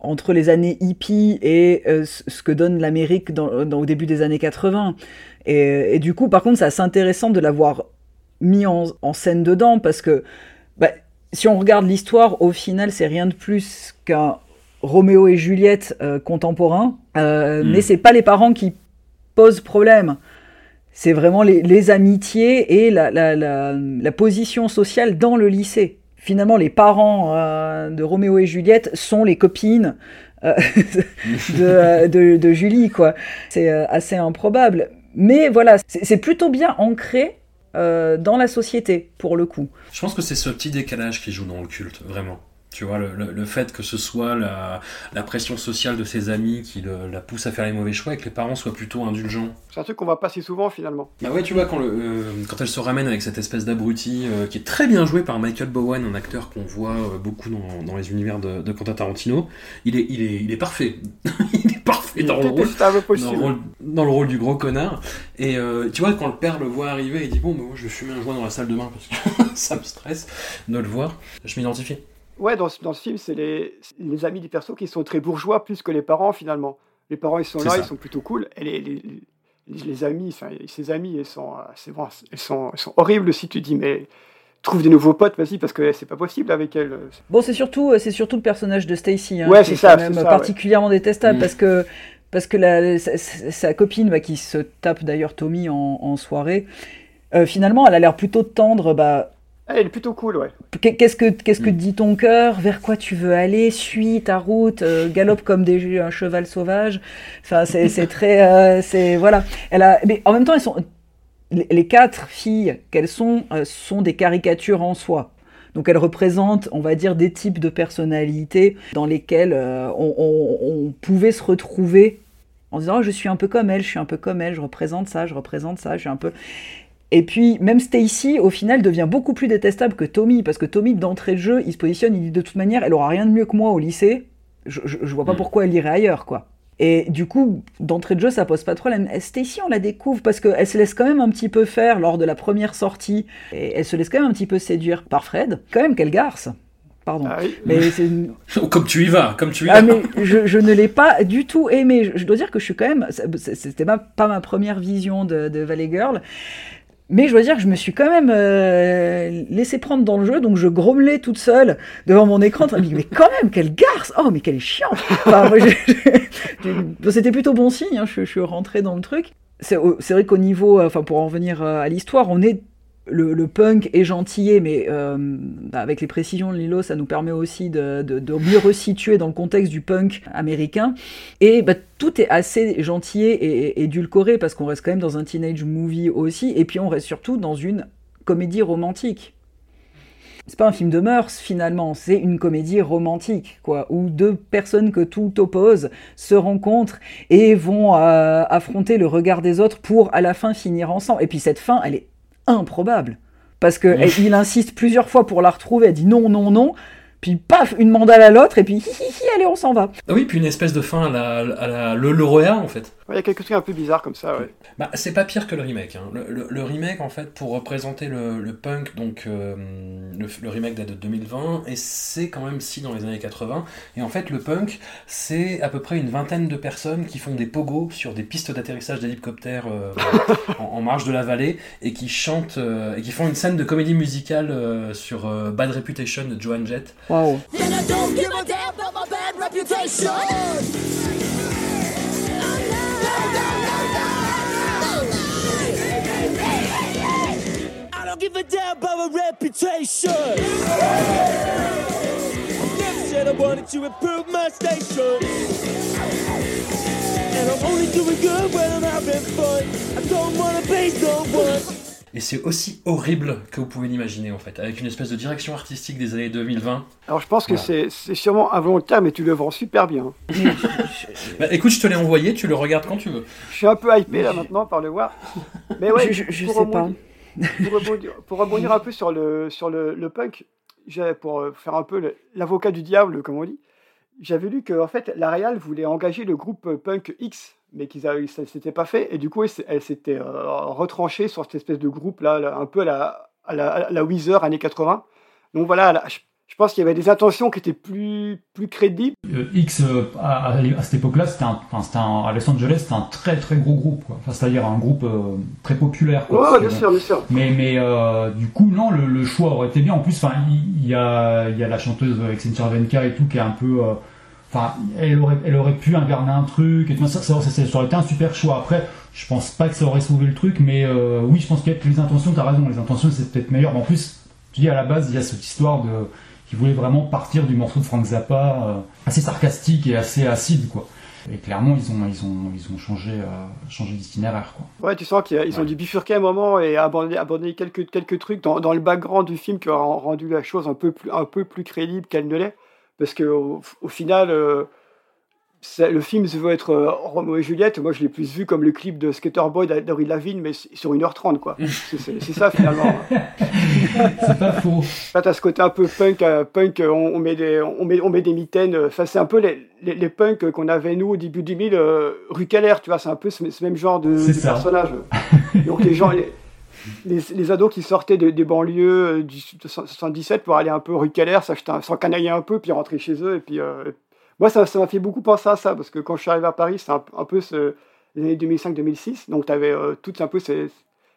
entre les années hippies et euh, ce que donne l'Amérique dans, dans- au début des années 80. Et, et du coup, par contre, c'est assez intéressant de l'avoir mis en, en scène dedans, parce que bah, si on regarde l'histoire, au final, c'est rien de plus qu'un Roméo et Juliette euh, contemporain, euh, Mm. mais c'est pas les parents qui posent problème. C'est vraiment les, les amitiés et la, la, la, la position sociale dans le lycée. Finalement, les parents euh, de Roméo et Juliette sont les copines euh, de, euh, de, de Julie, quoi. C'est assez improbable. Mais voilà, c'est plutôt bien ancré euh, dans la société, pour le coup. Je pense que c'est ce petit décalage qui joue dans le culte, vraiment. Tu vois, le, le, le, fait que ce soit la, la, pression sociale de ses amis qui le, la pousse à faire les mauvais choix et que les parents soient plutôt indulgents. C'est un truc qu'on voit pas si souvent finalement. Bah ouais, tu vois, quand, le, euh, quand elle se ramène avec cette espèce d'abruti euh, qui est très bien joué par Michael Bowen, un acteur qu'on voit euh, beaucoup dans, dans, les univers de, de Quentin Tarantino, il est, il est, il est parfait. il est parfait dans le, rôle, dans, le rôle, dans le rôle du gros connard. Et tu vois, quand le père le voit arriver, il dit Bon, bah, moi je vais fumer un joint dans la salle de bain parce que ça me stresse de le voir. Je m'identifie. Ouais, dans, dans ce film, c'est les, les, amis des persos qui sont très bourgeois plus que les parents finalement. Les parents, ils sont là, ça. ils sont plutôt cool. Et les, les, les amis, enfin, ses amis, elles sont, c'est bon, elles sont, elles sont horribles si tu dis, mais trouve des nouveaux potes, vas-y, parce que c'est pas possible avec elle. Bon, c'est surtout, c'est surtout le personnage de Stacy, hein, ouais, qui est ça, quand même ça, particulièrement ouais. détestable, mmh. parce que parce que la, sa, sa, copine, bah, qui se tape d'ailleurs Tommy en, en soirée, euh, finalement, elle a l'air plutôt tendre, bah elle est plutôt cool, ouais. Qu'est-ce que, qu'est-ce que dit ton cœur? Vers quoi tu veux aller? Suis ta route, euh, galope comme un cheval sauvage. Enfin, c'est, très, euh, c'est voilà. Elle mais en même temps, elles sont les, quatre filles qu'elles sont euh, sont des caricatures en soi. Donc elles représentent, on va dire, des types de personnalités dans lesquelles on, pouvait se retrouver en disant oh, je suis un peu comme elle, je suis un peu comme elle, je représente ça, je représente ça, je suis un peu. Et puis, même Stacy, au final, devient beaucoup plus détestable que Tommy, parce que Tommy, d'entrée de jeu, il se positionne, il dit de toute manière, elle aura rien de mieux que moi au lycée, je, je, je vois pas mmh. pourquoi elle irait ailleurs, quoi. Et du coup, d'entrée de jeu, ça pose pas de problème. Stacy, on la découvre parce qu'elle se laisse quand même un petit peu faire lors de la première sortie, et elle se laisse quand même un petit peu séduire par Fred. Quand même, quelle garce Pardon. Ah oui. Mais c'est une... Comme tu y vas, comme tu y ah, vas. mais je, je, ne l'ai pas du tout aimé. Je, je, dois dire que je suis quand même. C'était ma, pas ma première vision de, de Valley Girl. Mais je dois dire que je me suis quand même euh, laissé prendre dans le jeu, donc je grommelais toute seule devant mon écran. mais quand même, quelle garce Oh, mais quelle est chiante enfin, C'était plutôt bon signe, hein, je, suis rentré dans le truc. C'est vrai qu'au niveau, enfin pour en venir à l'histoire, on est le, punk est gentillé, mais euh, bah avec les précisions de Lilo, ça nous permet aussi de, mieux resituer dans le contexte du punk américain. Et bah, tout est assez gentillé et, et édulcoré parce qu'on reste quand même dans un teenage movie aussi, et puis on reste surtout dans une comédie romantique. C'est pas un film de mœurs finalement, c'est une comédie romantique, quoi, où deux personnes que tout oppose se rencontrent et vont euh, affronter le regard des autres pour à la fin finir ensemble. Et puis cette fin, elle est improbable. Parce que elle, il insiste plusieurs fois pour la retrouver, elle dit non, non, non, puis paf, une mandale à l'autre, et puis hi, hi, hi, allez, on s'en va. Ah oui, puis une espèce de fin à la, à la le lauréat, en fait. Il ouais, y a quelque chose un peu bizarre comme ça, ouais. Bah, c'est pas pire que le remake. Hein. Le, le, le, remake, en fait, pour représenter le, le punk, donc euh, le, remake date de 2020, et c'est quand même si dans les années 80. Et en fait, le punk, c'est à peu près une vingtaine de personnes qui font des pogos sur des pistes d'atterrissage d'hélicoptères euh, en, en, marge de la vallée, et qui chantent, euh, et qui font une scène de comédie musicale euh, sur euh, Bad Reputation de Joan Jett. Wow. Don't give a damn about a reputation. Never said I wanted to improve my station. And I'm only doing good when I'm having fun. I don't wanna please no one. Et c'est aussi horrible que vous pouvez l'imaginer en fait, avec une espèce de direction artistique des années 2020. Alors je pense que voilà. c'est sûrement involontaire, mais tu le vends super bien. bah, écoute, je te l'ai envoyé, tu le regardes quand tu veux. Je suis un peu hypé là maintenant par le voir. Mais ouais, je, je, je sais pas pour, rebondir, un peu sur le, sur le, punk, pour faire un peu l'avocat du diable, comme on dit, j'avais lu que en fait, la Real voulait engager le groupe punk X, mais qu'ils ça ne s'était pas fait, et du coup, elle, s'était euh, retranchée sur cette espèce de groupe là, un peu à la, à la, la Weezer années 80. Donc voilà, je pense qu'il y avait des intentions qui étaient plus, plus crédibles. Euh, X, euh, à, à, cette époque-là, c'était à Los Angeles, c'était un très très gros groupe, quoi. Enfin, c'est-à-dire un groupe euh, très populaire. Quoi, ouais, bien sûr, bien sûr. Mais, mais du coup, non, le, le, choix aurait été bien. En plus, enfin, il, il y, a, il y a la chanteuse Accenture Venka et tout qui est un peu. Enfin, elle aurait, elle aurait pu incarner un truc. Et tout, ça, ça, ça, ça, aurait été un super choix. Après, je pense pas que ça aurait sauvé le truc, mais oui, je pense qu'il y a les intentions. T'as raison, les intentions c'est peut-être meilleur. En plus, tu dis à la base, il y a cette histoire de qui voulait vraiment partir du morceau de Frank Zappa, euh, assez sarcastique et assez acide, quoi. Et clairement, ils ont, ils ont, ils ont changé, euh, changé d'itinéraire. Quoi. Ouais, tu sens qu'ils ils ont dû bifurquer un moment et abandonner, abandonner quelques, quelques trucs dans, dans le background du film qui ont rendu la chose un peu plus, un peu plus crédible qu'elle ne l'est. Parce qu'au au final, euh, le film se veut être euh, Roméo et Juliette. Moi, je l'ai plus vu comme le clip de Skater Boy d'Avril Lavigne, mais sur 1h30, quoi. C'est- ça, finalement. C'est pas faux. Là, t'as ce côté un peu punk, euh, punk euh, on, on met des, on, met, on met des mitaines. euh, Enfin, c'est un peu les, les, les punks qu'on avait, nous, au début du 2000, euh, rue Keller, tu vois, c'est un peu ce, ce même genre de, personnage. Donc, les gens, les, les, les ados qui sortaient des, des banlieues euh, du 77 pour aller un peu rue Keller, s'acheter un- peu, puis rentrer chez eux. Et puis, euh, moi, ça ça m'a fait beaucoup penser à ça, parce que quand je suis arrivé à Paris, c'est un, un peu ce, les années 2005-2006. Donc, tu avais toute un peu ces,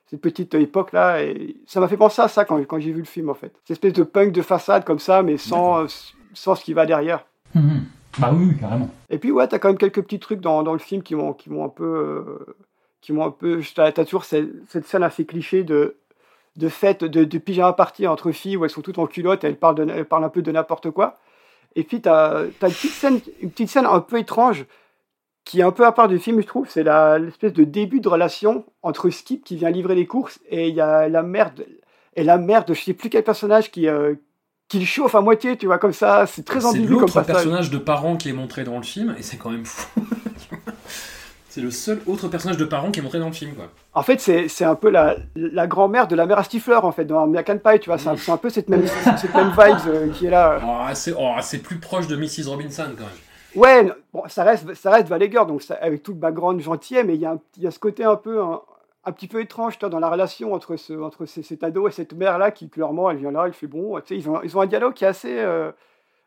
cette petite époque-là. Et ça m'a fait penser à ça quand, quand j'ai vu le film, en fait. Cette espèce de punk de façade comme ça, mais sans, euh, sans ce qui va derrière. Mhm. Bah oui, carrément. Et puis, ouais, t'as quand même quelques petits trucs dans, dans le film qui m'ont un peu. euh, qui m'ont un peu. T'as t'as toujours cette, cette scène assez cliché de de fête, de, de pyjama party entre filles où elles sont toutes en culotte et elles parlent, de, elles parlent un peu de n'importe quoi. Et puis, t'as as une, petite scène, une petite scène un peu étrange qui est un peu à part du film, je trouve. C'est l'espèce de début de relation entre Skip qui vient livrer les courses et il y a la mère de, et la mère de je sais plus quel personnage qui, euh, qui le chauffe à moitié, tu vois, comme ça. C'est très C'est ambigu comme l'autre passage. personnage de parent qui est montré dans le film, et c'est quand même fou. C'est le seul autre personnage de parent qui est montré dans le film, quoi. En fait, c'est un peu la, la grand-mère de la mère à Stifler, en fait, dans American Pie, tu vois. C'est un, peu cette même, cette même vibe euh, qui est là. Oh, c'est oh, c'est plus proche de Mrs. Robinson, quand même. Ouais, bon, ça reste, ça reste Valéguer, donc ça- avec tout le background gentil, mais il y, y a ce côté un peu, un, un petit peu étrange toi, dans la relation entre, ce, entre ce- cet ado et cette mère-là qui, clairement, elle vient là, elle fait bon. Tu sais, ils, ont, ils ont un dialogue qui est assez, euh,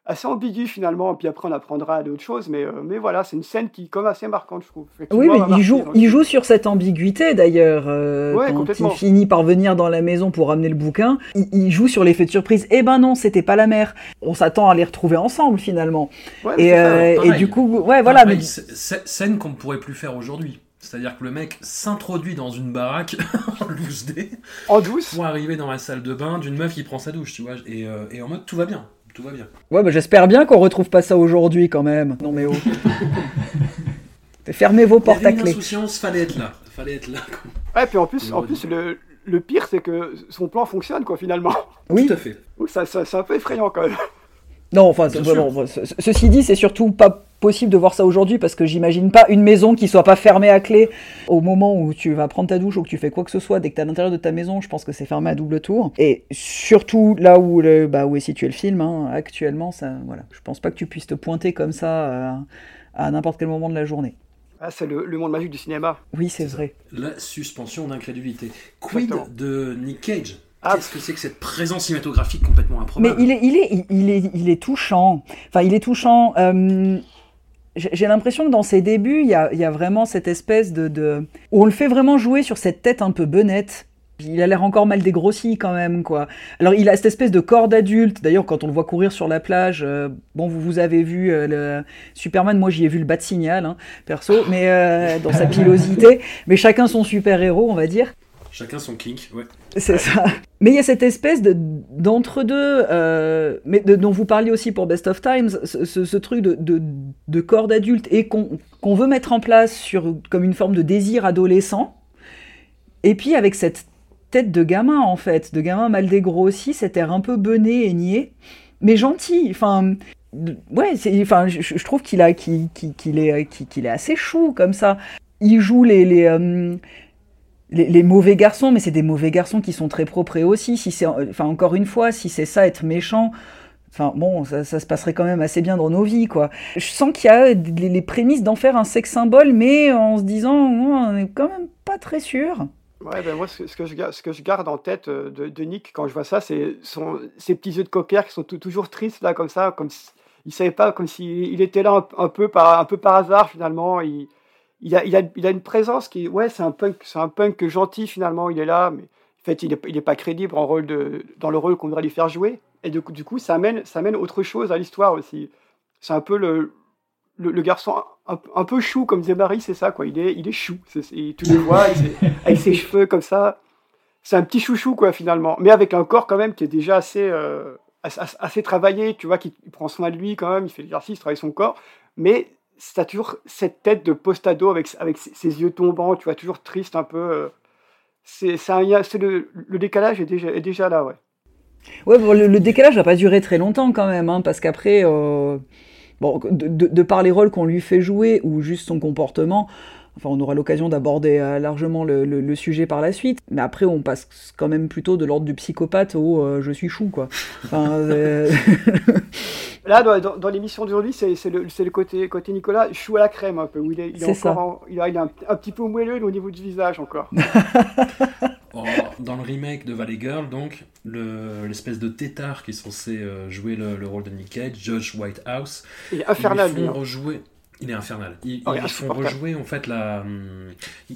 assez ambigu finalement, puis après on apprendra d'autres choses, mais, euh, mais voilà, c'est une scène qui est comme assez marquante, je trouve. Oui, mais m'a il joue, il joue sur cette ambiguïté d'ailleurs. euh, Ouais, quand complètement. il finit par venir dans la maison pour ramener le bouquin, il, il joue sur l'effet de surprise. Eh ben non, c'était pas la mère. On s'attend à les retrouver ensemble finalement. Ouais, et, euh, et du coup, ouais, voilà. Pareil, mais- c- c- scène qu'on ne pourrait plus faire aujourd'hui. C'est-à-dire que le mec s'introduit dans une baraque en loose day En douce pour arriver dans la salle de bain d'une meuf qui prend sa douche, tu vois, et, euh, et en mode tout va bien, tout va bien. Ouais, bah, j'espère bien qu'on retrouve pas ça aujourd'hui quand même. Non mais oh. Fermez vos Il y portes avait à une clé. insouciance, fallait être là, fallait être là. quoi. Ouais, puis en plus, en plus le, le pire, c'est que son plan fonctionne, quoi, finalement. Oui. Tout à fait. Ça, ça- c'est un peu effrayant quand même. Non, enfin, bon, ceci dit, c'est surtout pas possible de voir ça aujourd'hui parce que j'imagine pas une maison qui soit pas fermée à clé au moment où tu vas prendre ta douche ou que tu fais quoi que ce soit. Dès que t'es à l'intérieur de ta maison, je pense que c'est fermé à double tour. Et surtout là où, le, bah, où est situé le film, hein, actuellement, ça, voilà, je pense pas que tu puisses te pointer comme ça euh, à n'importe quel moment de la journée. Ah, c'est le, le monde magique du cinéma. Oui, c'est vrai. La suspension d'incrédulité. Quid Exactement. de Nick Cage? Ah. Qu'est-ce que c'est que cette présence cinématographique complètement Mais improbable il est, il est, il- il est, il est touchant. Enfin, il est touchant. euh, j'ai l'impression que dans ses débuts, il y a, y a vraiment cette espèce de, de- où on le fait vraiment jouer sur cette tête un peu benette. Il a l'air encore mal dégrossi quand même, quoi. Alors il a cette espèce de corps d'adulte. D'ailleurs, quand on le voit courir sur la plage, euh, bon, vous vous avez vu euh, le Superman. Moi, j'y ai vu le bas de signal, hein, perso, mais euh, dans sa pilosité. Mais chacun son super héros, on va dire. Chacun son kink, ouais. C'est ça. Mais il y a cette espèce de d'entre-deux, euh, mais dont vous parliez aussi pour Best of Times, ce, truc de, de, corps d'adulte et qu'on qu'on veut mettre en place sur, comme une forme de désir adolescent. Et puis avec cette tête de gamin, en fait, de gamin mal dégrossi, cet air un peu bené et niais, mais gentil. Enfin, ouais, enfin, je, trouve qu'il a, qu'il qu'il est, qu'il est assez chou comme ça. Il joue les, les, euh, les, mauvais garçons, mais c'est des mauvais garçons qui sont très propres aussi. Si c'est, enfin, encore une fois, si c'est ça être méchant, enfin bon, ça, se passerait quand même assez bien dans nos vies, quoi. Je sens qu'il y a les, les prémices d'en faire un sex symbole, mais en se disant, on est quand même pas très sûr. Ouais, ben moi, ce que, je, garde en tête euh, de, Nick quand je vois ça, c'est ses petits yeux de cocker qui sont tou- toujours tristes, là, comme ça, comme savait pas, comme s'il il était là un, peu par, un peu par hasard, finalement. Il, a, il, a, il a une présence qui, ouais, c'est un punk, c'est un punk gentil, finalement, il est là, mais en fait, il est, il est pas crédible en rôle de, dans le rôle qu'on voudrait lui faire jouer. Et du coup, du coup ça, amène, ça amène autre chose à l'histoire aussi. C'est un peu le, le, garçon un, peu chou, comme disait Marie, c'est ça, quoi. Il est, il est chou. C'est, c'est- tu le vois, avec ses, cheveux comme ça. C'est un petit chouchou, quoi, finalement. Mais avec un corps, quand même, qui est déjà assez, euh, assez, assez travaillé, tu vois, qui prend soin de lui, quand même, il fait l'exercice, il travaille son corps. Mais t'as toujours cette tête de post-ado avec, avec ses, yeux tombants, tu vois, toujours triste un peu. euh. C'est c'est le, décalage est déjà, est déjà là, ouais. Ouais, le, le décalage n'a pas duré très longtemps quand même, hein, parce qu'après, euh, bon, de par les rôles qu'on lui fait jouer ou juste son comportement, enfin, on aura l'occasion d'aborder euh, largement le, le- le sujet par la suite, mais après, on passe quand même plutôt de l'ordre du psychopathe au euh, je suis chou, quoi. Enfin, euh, Là, dans, dans, dans l'émission d'aujourd'hui, c'est le, côté, côté Nicolas chou à la crème un peu, où il est, il est C'est encore en- il, a, il est un, un petit peu moelleux au niveau du visage encore. Dans le remake de Valley Girl, donc, le- l'espèce de tétard qui est censé jouer le, le rôle de Nick Cage, Josh Whitehouse, Il est infernal, ils lui, lui font rejouer. Il est infernal. Ils, Oh, ils font rejouer en fait la. hum,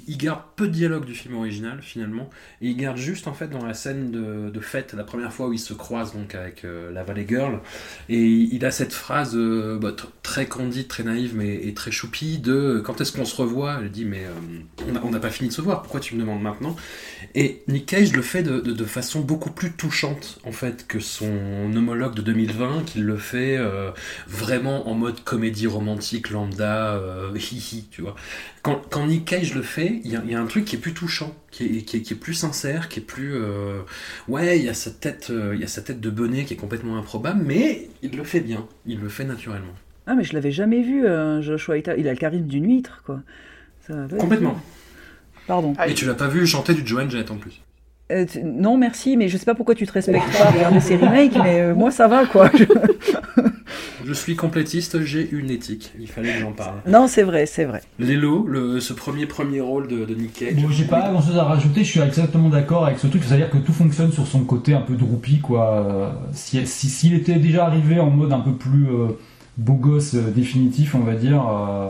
ils- gardent peu de dialogue du film original finalement, et ils gardent juste en fait dans la scène de, de fête, la première fois où ils se croisent donc avec euh, la Valley Girl, et il a cette phrase euh, bah, tr- très candide, très naïve, mais et très choupie de euh, quand est-ce qu'on se revoit? Elle dit mais euh, on n'a pas fini de se voir, pourquoi tu me demandes maintenant? Et Nick Cage le fait de, de- de façon beaucoup plus touchante en fait que son homologue de 2020, qui le fait vraiment en mode comédie romantique lambda, euh, hihi, tu vois. Quand, quand Nick Cage le fait, il y, a- il y a un truc qui est plus touchant, qui est, qui est- qui est plus sincère, qui est plus... euh, ouais, il y a sa tête, euh, il y a sa tête de bonnet qui est complètement improbable, mais il le fait bien, il le fait naturellement. Ah, mais je l'avais jamais vu, euh, Joshua Ita. Il a le charisme d'une huître, quoi. Ça Complètement. Pardon. Et tu l'as pas vu chanter du Joan Jett en plus. Euh, non, merci, mais je sais pas pourquoi tu te respectes pas à regarder ces remakes, mais euh, moi ça va, quoi. Je- Je suis complétiste, j'ai une éthique, il fallait que j'en parle. non, c'est vrai, c'est vrai. Lélo, le, ce premier premier rôle de, de Nick Cage. Bon, j'ai pas grand chose à rajouter, je suis exactement d'accord avec ce truc, c'est-à-dire que tout fonctionne sur son côté un peu droopy, quoi. Euh, Si, si- s'il était déjà arrivé en mode un peu plus euh, beau gosse euh, définitif, on va dire, euh,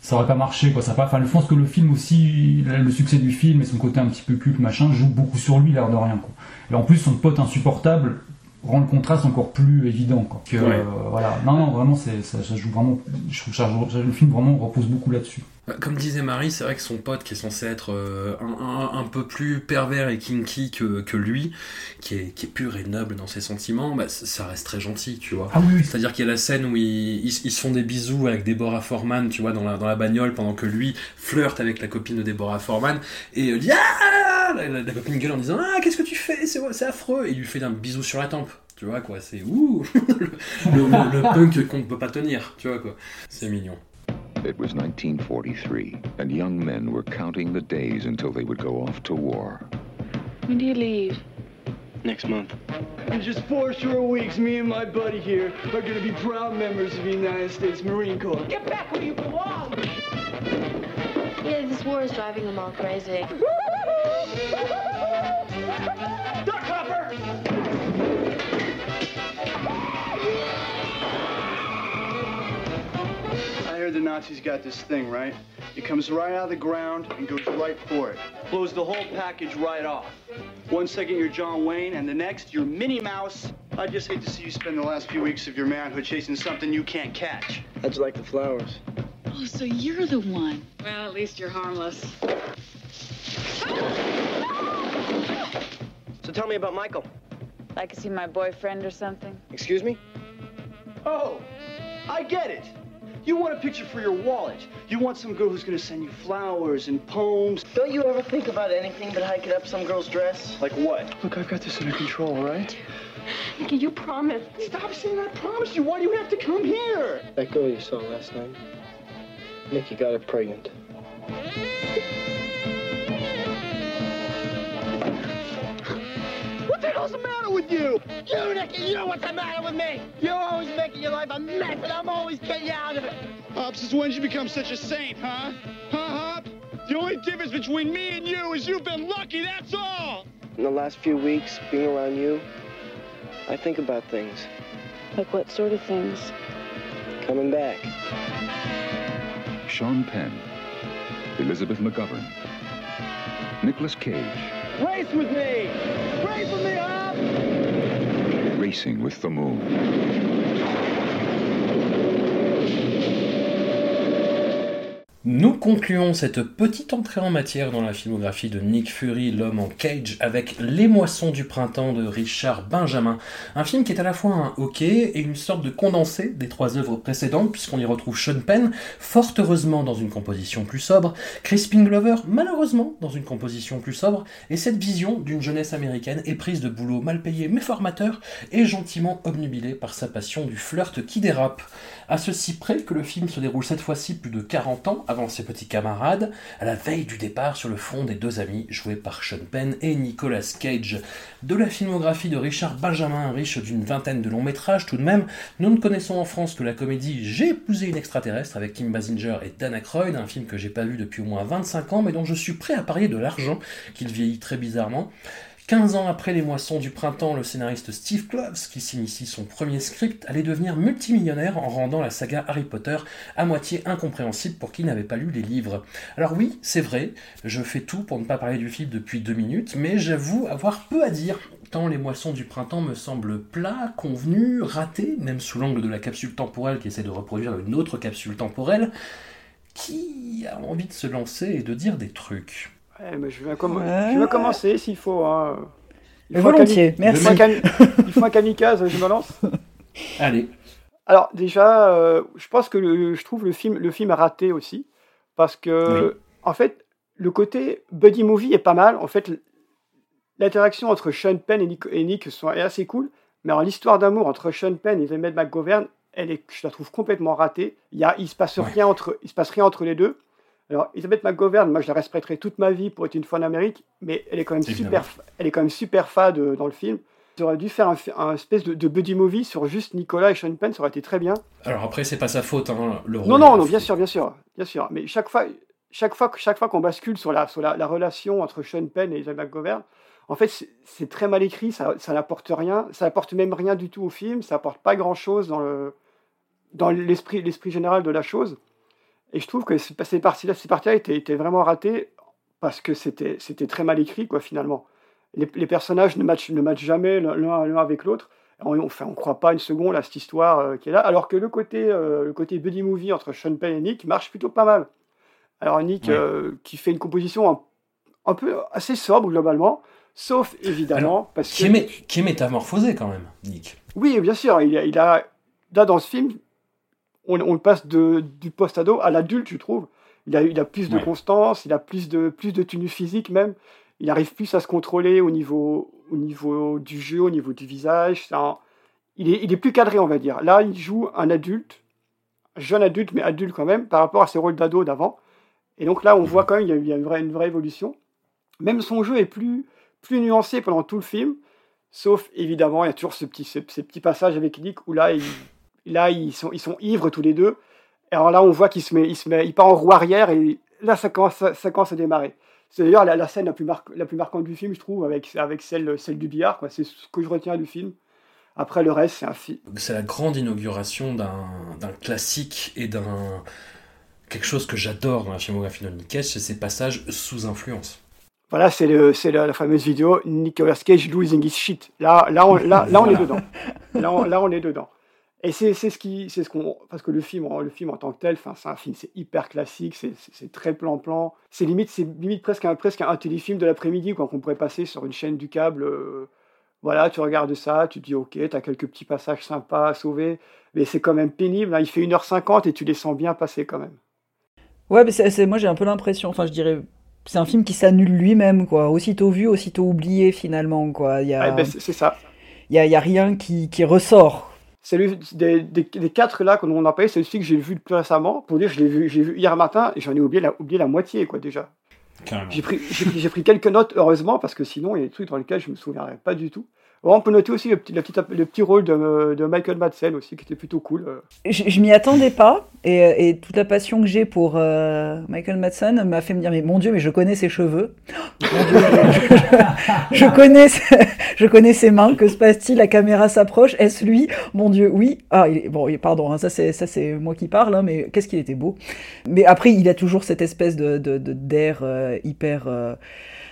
ça aurait pas marché, quoi. Ça pas, enfin, je pense que le film aussi, le succès du film et son côté un petit peu culte, machin, joue beaucoup sur lui, l'air de rien, quoi. Et en plus, son pote insupportable rend le contraste encore plus évident, quoi. Que, Ouais. euh, voilà. Non, non, vraiment, c'est, ça, ça joue vraiment, je trouve que ça, le film vraiment repose beaucoup là-dessus. Bah, Comme disait Marie, c'est vrai que son pote qui est censé être euh, un, un- un peu plus pervers et kinky que, que lui, qui est, qui est pur et noble dans ses sentiments, bah, ça reste très gentil, tu vois. Ah oui. C'est-à-dire qu'il y a la scène où ils, ils, ils se font des bisous avec Deborah Foreman, tu vois, dans la, dans la bagnole, pendant que lui flirte avec la copine de Deborah Foreman, et euh, dit Ah la, la- la copine gueule en disant Ah, qu'est-ce que tu fais? C'est c'est affreux Et il lui fait un bisou sur la tempe. Tu vois quoi, c'est ouh le, le- le- le punk qu'on ne peut pas tenir, tu vois quoi. C'est mignon. It was 1943, and young men were counting the days until they would go off to war. When do you leave? Next month. In just four short weeks, me and my buddy here are gonna be proud members of the United States Marine Corps. Get back where you belong! Yeah, this war is driving them all crazy. Duck hopper! Heard the Nazis got this thing, right? It comes right out of the ground and goes right for it. Blows the whole package right off. One second you're John Wayne, and the next you're Minnie Mouse. I just hate to see you spend the last few weeks of your manhood chasing something you can't catch. How'd you like the flowers? Oh, so you're the one. Well, at least you're harmless. So tell me about Michael. Like, is he my boyfriend or something? Excuse me? Oh, I get it. You want a picture for your wallet. You want some girl who's gonna send you flowers and poems. Don't you ever think about anything but hiking up some girl's dress? Like what? Look, I've got this under control, all right? Nikki, you promised. Stop saying I promised you. Why do you have to come here? That girl you saw last night. Nikki got her pregnant. Hell's the matter with you? You, Nicky, you know what's the matter with me? You're always making your life a mess, and I'm always getting you out of it. Hop, since when did you become such a saint, huh? Huh, Hop? The only difference between me and you is you've been lucky, that's all! In the last few weeks, being around you, I think about things. Like, what sort of things? Coming back. Sean Penn, Elizabeth McGovern, Nicolas Cage, Race with me! Race with me, Hop! racing with the moon. Nous concluons cette petite entrée en matière dans la filmographie de Nick Fury, l'homme en cage, avec Les Moissons du printemps de Richard Benjamin. Un film qui est à la fois un hockey et une sorte de condensé des trois œuvres précédentes, puisqu'on y retrouve Sean Penn, fort heureusement dans une composition plus sobre, Crispin Glover, malheureusement dans une composition plus sobre, et cette vision d'une jeunesse américaine éprise de boulot mal payé mais formateur, et gentiment obnubilée par sa passion du flirt qui dérape. À ceci près que le film se déroule cette fois-ci plus de 40 ans avant ses petits camarades, à la veille du départ sur le front des deux amis joués par Sean Penn et Nicolas Cage. De la filmographie de Richard Benjamin, riche d'une vingtaine de longs métrages tout de même, nous ne connaissons en France que la comédie J'ai épousé une extraterrestre avec Kim Basinger et Dan Aykroyd, un film que j'ai pas vu depuis au moins 25 ans mais dont je suis prêt à parier de l'argent qu'il vieillit très bizarrement. 15 ans après les moissons du printemps, le scénariste Steve Kloves, qui signe son premier script, allait devenir multimillionnaire en rendant la saga Harry Potter à moitié incompréhensible pour qui n'avait pas lu les livres. Alors oui, c'est vrai, je fais tout pour ne pas parler du film depuis deux minutes, mais j'avoue avoir peu à dire, tant les moissons du printemps me semblent plats, convenus, ratés, même sous l'angle de la capsule temporelle qui essaie de reproduire une autre capsule temporelle. Qui a envie de se lancer et de dire des trucs Ouais, mais je, vais comm- je vais commencer s'il faut. hein. Il faut Volontiers, un cami- merci. Il faut un, cami- il faut un kamikaze, je me lance. Allez. Alors déjà, euh, je pense que le- je trouve le film, le film raté aussi, parce que Oui. en fait, le côté buddy movie est pas mal. En fait, l'interaction entre Sean Penn et Nick, et Nick sont, est assez cool, mais alors l'histoire d'amour entre Sean Penn et Emmett McGovern, elle est, je la trouve complètement ratée. Il y a, il se passe rien entre, il se passe rien entre les deux. Alors, Elizabeth McGovern, moi je la respecterai toute ma vie pour être une fois en Amérique, mais elle est quand même Évidemment. super, elle est quand même super fade euh, dans le film. Ils auraient dû faire un, un espèce de, de buddy movie sur juste Nicolas et Sean Penn, ça aurait été très bien. Alors après, c'est pas sa faute, hein, le rôle. Non, non, non, bien sûr, bien sûr, bien sûr. Mais chaque fois, chaque fois, que- chaque fois qu'on bascule sur la, sur la, la relation entre Sean Penn et Elizabeth McGovern, en fait, c'est- c'est très mal écrit, ça, ça n'apporte rien, ça n'apporte même rien du tout au film, ça n'apporte pas grand-chose dans le dans l'esprit l'esprit général de la chose. Et je trouve que ces parties-là ces parties étaient, étaient vraiment ratées parce que c'était c'était très mal écrit, quoi, finalement. Les, les personnages ne matchent, ne matchent jamais l'un avec l'autre. On ne on croit pas une seconde à cette histoire euh, qui est là, alors que le côté, euh, le côté buddy movie entre Sean Penn et Nick marche plutôt pas mal. Alors Nick, Ouais. euh, qui fait une composition un, un peu assez sobre globalement, sauf évidemment parce Qui que... est, qui est métamorphosé quand même, Nick. Oui, bien sûr, il a, il a là dans ce film, on, passe de, du post-ado à l'adulte, je trouve. Il a, il a plus de Ouais. constance, il a plus de, plus de tenue physique même. Il arrive plus à se contrôler au niveau, au niveau du jeu, au niveau du visage. Un- il, est, il est plus cadré, on va dire. Là, il joue un adulte, jeune adulte, mais adulte quand même, par rapport à ses rôles d'ado d'avant. Et donc là, on voit quand même, il y a, il une, vraie, une vraie évolution. Même son jeu est plus, plus nuancé pendant tout le film. Sauf, évidemment, il y a toujours ce petit, ce- ces petits passages avec Nick où là, ils, là ils, sont, ils sont ivres tous les deux. Alors là, on voit qu'il se met, il se met, il part en roue arrière et là, ça commence, ça, ça commence à démarrer. C'est d'ailleurs la, la scène la plus, mar- la plus marquante du film, je trouve, avec, avec celle, celle du billard. C'est ce que je retiens du film. Après, le reste, c'est un film. C'est la grande inauguration d'un classique et d'un. Quelque chose que j'adore dans la filmographie de Nick Cage, c'est ses passages sous influence. Voilà, c'est le, c'est la, la fameuse vidéo Nicolas Cage losing his shit. Là, là, on, là, là, on est dedans. Là, on, là, on est dedans. Et c'est ce qui, c'est ce qu'on, parce que le film, en- le film en tant que tel, enfin, c'est un film, c'est hyper classique, c'est très plan-plan. C'est limite, c'est limite presque un, presque un téléfilm de l'après-midi, quoi, qu'on pourrait passer sur une chaîne du câble. euh, voilà, tu regardes ça, tu te dis ok, t'as quelques petits passages sympas à sauver, mais c'est quand même pénible. hein, il fait 1h50 et tu les sens bien passer quand même. Ouais, mais c'est, moi j'ai un peu l'impression, enfin je dirais, c'est un film qui s'annule lui-même, quoi. Aussitôt vu, aussitôt oublié finalement, quoi. Il y a, Ah, ben, c'est ça. il y a, y a rien qui, qui ressort. C'est le- des, des, des quatre là qu'on on a parlé, c'est celui que j'ai vu le plus récemment. Pour dire, je l'ai vu, j'ai vu hier matin et j'en ai oublié la, oublié la moitié, quoi, déjà. Carrément. J'ai pris, j'ai pris, j'ai pris quelques notes, heureusement, parce que sinon, il y a des trucs dans lesquels je me souviendrai pas du tout. On peut noter aussi le petit, le petit rôle de, de Michael Madsen aussi, qui était plutôt cool. euh. Je, je m'y attendais pas, et, et toute la passion que j'ai pour euh, Michael Madsen m'a fait me dire, mais mon Dieu, mais je connais ses cheveux. Je, connais, ses- je connais ses mains. Que se passe-t-il? La caméra s'approche. Est-ce lui? Mon Dieu, oui. Ah, il bon, pardon, hein, ça c'est ça c'est moi qui parle, hein, mais qu'est-ce qu'il était beau. Mais après, il a toujours cette espèce de d'air euh, hyper euh,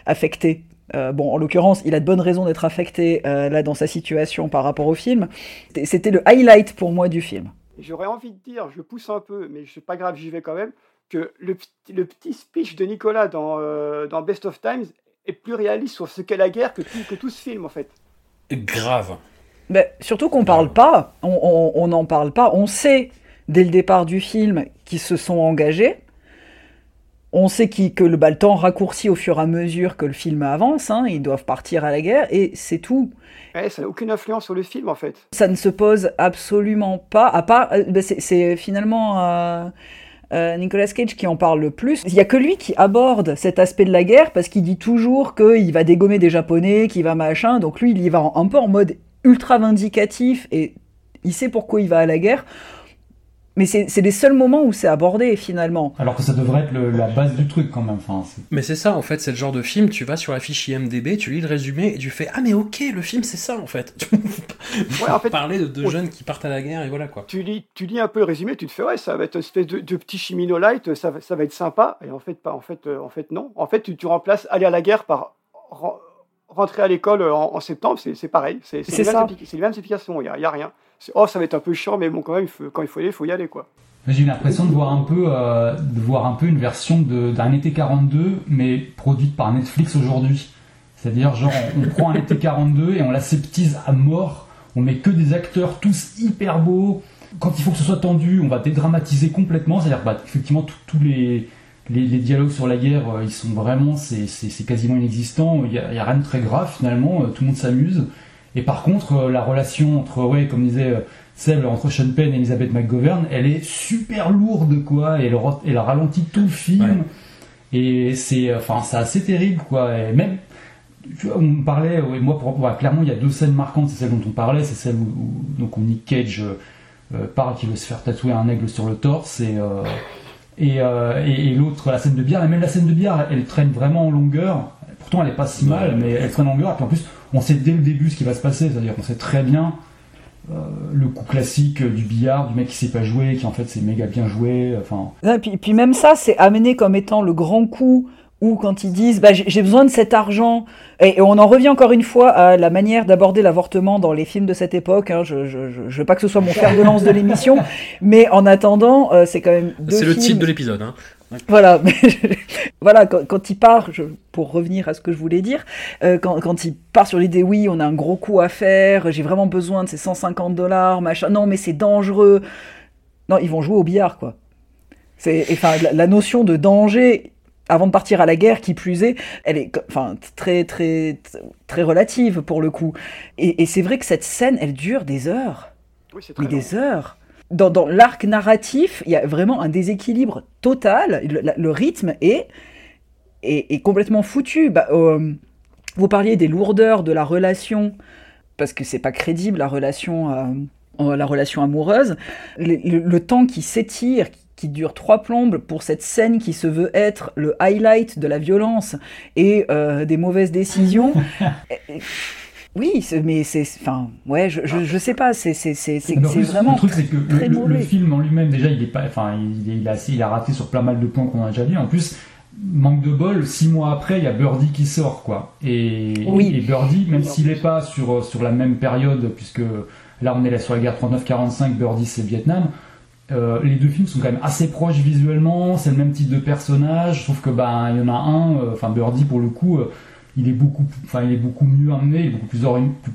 affecté. Euh, bon, en l'occurrence, il a de bonnes raisons d'être affecté euh, là dans sa situation par rapport au film. C'était- le highlight pour moi du film. J'aurais envie de dire, je pousse un peu, mais c'est pas grave, j'y vais quand même, que le, petit- le petit speech de Nicolas dans, euh, dans Best of Times est plus réaliste sur ce qu'est la guerre que tout, que tout ce film, en fait. Grave. Mais surtout qu'on parle pas, on- on on n'en parle pas. On sait dès le départ du film qu'ils se sont engagés. On sait que le, bah, le temps raccourcit au fur et à mesure que le film avance. hein, ils doivent partir à la guerre et c'est tout. Ouais, ça n'a aucune influence sur le film, en fait. Ça ne se pose absolument pas, à part, euh, bah, c'est- finalement euh, euh, Nicolas Cage qui en parle le plus. Il y a que lui qui aborde cet aspect de la guerre parce qu'il dit toujours qu'il va dégommer des Japonais, qu'il va machin. Donc lui, il y va un peu en mode ultra vindicatif et il sait pourquoi il va à la guerre. Mais c'est les seuls moments où c'est abordé finalement. Alors que ça devrait être le- la base du truc quand même. Enfin, Mais c'est ça, en fait, c'est le genre de film, tu vas sur la fiche IMDB, tu lis le résumé et tu fais Ah, mais ok, le film c'est ça en fait. Ouais, en fait, Parler de deux ouais. jeunes qui partent à la guerre et voilà quoi. tu lis, tu lis un peu le résumé, tu te fais ouais, ça va être une espèce de, de petit chimino light, ça, va- ça va être sympa. Et en fait, pas. En fait, euh, en fait, non. En fait, tu, tu remplaces aller à la guerre par ren- rentrer à l'école en, en septembre, c'est pareil. C'est les, les mêmes applications, il n'y a rien. Oh, ça va être un peu chiant, mais bon, quand même, il faut- quand il faut aller, il faut y aller, quoi. J'ai eu l'impression de voir un peu, euh, de voir un peu une version d'un été 42, mais produite par Netflix aujourd'hui. C'est-à-dire, genre, on, prend un été 42 et on l'aseptise à mort. On met que des acteurs tous hyper beaux. Quand il faut que ce soit tendu, on va dédramatiser complètement. C'est-à-dire, bah, effectivement, tous- les, les, les dialogues sur la guerre, euh, ils sont vraiment, c'est quasiment inexistant. Il y a, il y a rien de très grave finalement. euh, Tout le monde s'amuse. Et par contre, euh, la relation entre, ouais, comme disait euh, Seb, entre Sean Penn et Elizabeth McGovern, elle est super lourde, quoi. Et elle, ra- elle ralentit tout le film. Et c'est, enfin, c'est assez terrible, quoi. Et même, tu vois, on parlait, ouais, moi, pour, ouais, clairement, il y a deux scènes marquantes. C'est celle dont on parlait, c'est celle où, où- donc, où Nick Cage euh, euh, parle qu'il veut se faire tatouer un aigle sur le torse et euh, et, euh, et, et l'autre la scène de bière et même la scène de bière elle, traîne vraiment en longueur pourtant elle est pas si mal mais elle traîne en longueur et puis en plus on sait dès le début ce qui va se passer c'est à dire qu'on sait très bien euh, le coup classique du billard du mec qui sait pas jouer qui en fait c'est méga bien joué enfin Et puis, puis même ça, c'est amené comme étant le grand coup où quand ils disent bah, j'ai besoin de cet argent, et, et on en revient encore une fois à la manière d'aborder l'avortement dans les films de cette époque, hein, je, je, je, je veux pas que ce soit mon fer de lance de l'émission, mais en attendant, euh, c'est quand même C'est le titre de l'épisode. Hein. Ouais. Voilà, mais voilà quand, quand il part, je- pour revenir à ce que je voulais dire, euh, quand, quand il part sur l'idée, oui, on a un gros coup à faire, j'ai vraiment besoin de ces 150 dollars, machin, non, mais c'est dangereux. Non, ils vont jouer au billard, quoi. C'est, enfin, la, la notion de danger avant de partir à la guerre, qui plus est, elle est, enfin, très, très, très relative pour le coup. Et, et c'est vrai que cette scène, elle dure des heures. Oui, c'est Mais long. des heures. Dans, dans l'arc narratif, il y a vraiment un déséquilibre total. Le, la- le rythme est, est, est complètement foutu. Bah, euh, vous parliez des lourdeurs de la relation, parce que c'est pas crédible la relation, euh, la relation amoureuse. Le, le- le temps qui s'étire, qui, qui dure trois plombes pour cette scène qui se veut être le highlight de la violence et euh, des mauvaises décisions. Oui, mais c'est, enfin, ouais, je, je, je sais pas, c'est, c'est, c'est, vraiment le truc c'est que le, film en lui-même déjà il est pas enfin il, est- il a il a raté sur plein mal de points qu'on a déjà dit. En plus manque de bol six mois après il y a Birdie qui sort quoi. Et, Oui. et Birdie même s'il n'est pas sur sur la même période puisque là on est là sur la guerre 39-45 Birdie c'est Vietnam euh, les deux films sont quand même assez proches visuellement, c'est le même type de personnage, sauf que ben il y en a un, euh, enfin Birdie pour le coup, euh, il est beaucoup, enfin il est beaucoup mieux amené, il est beaucoup plus,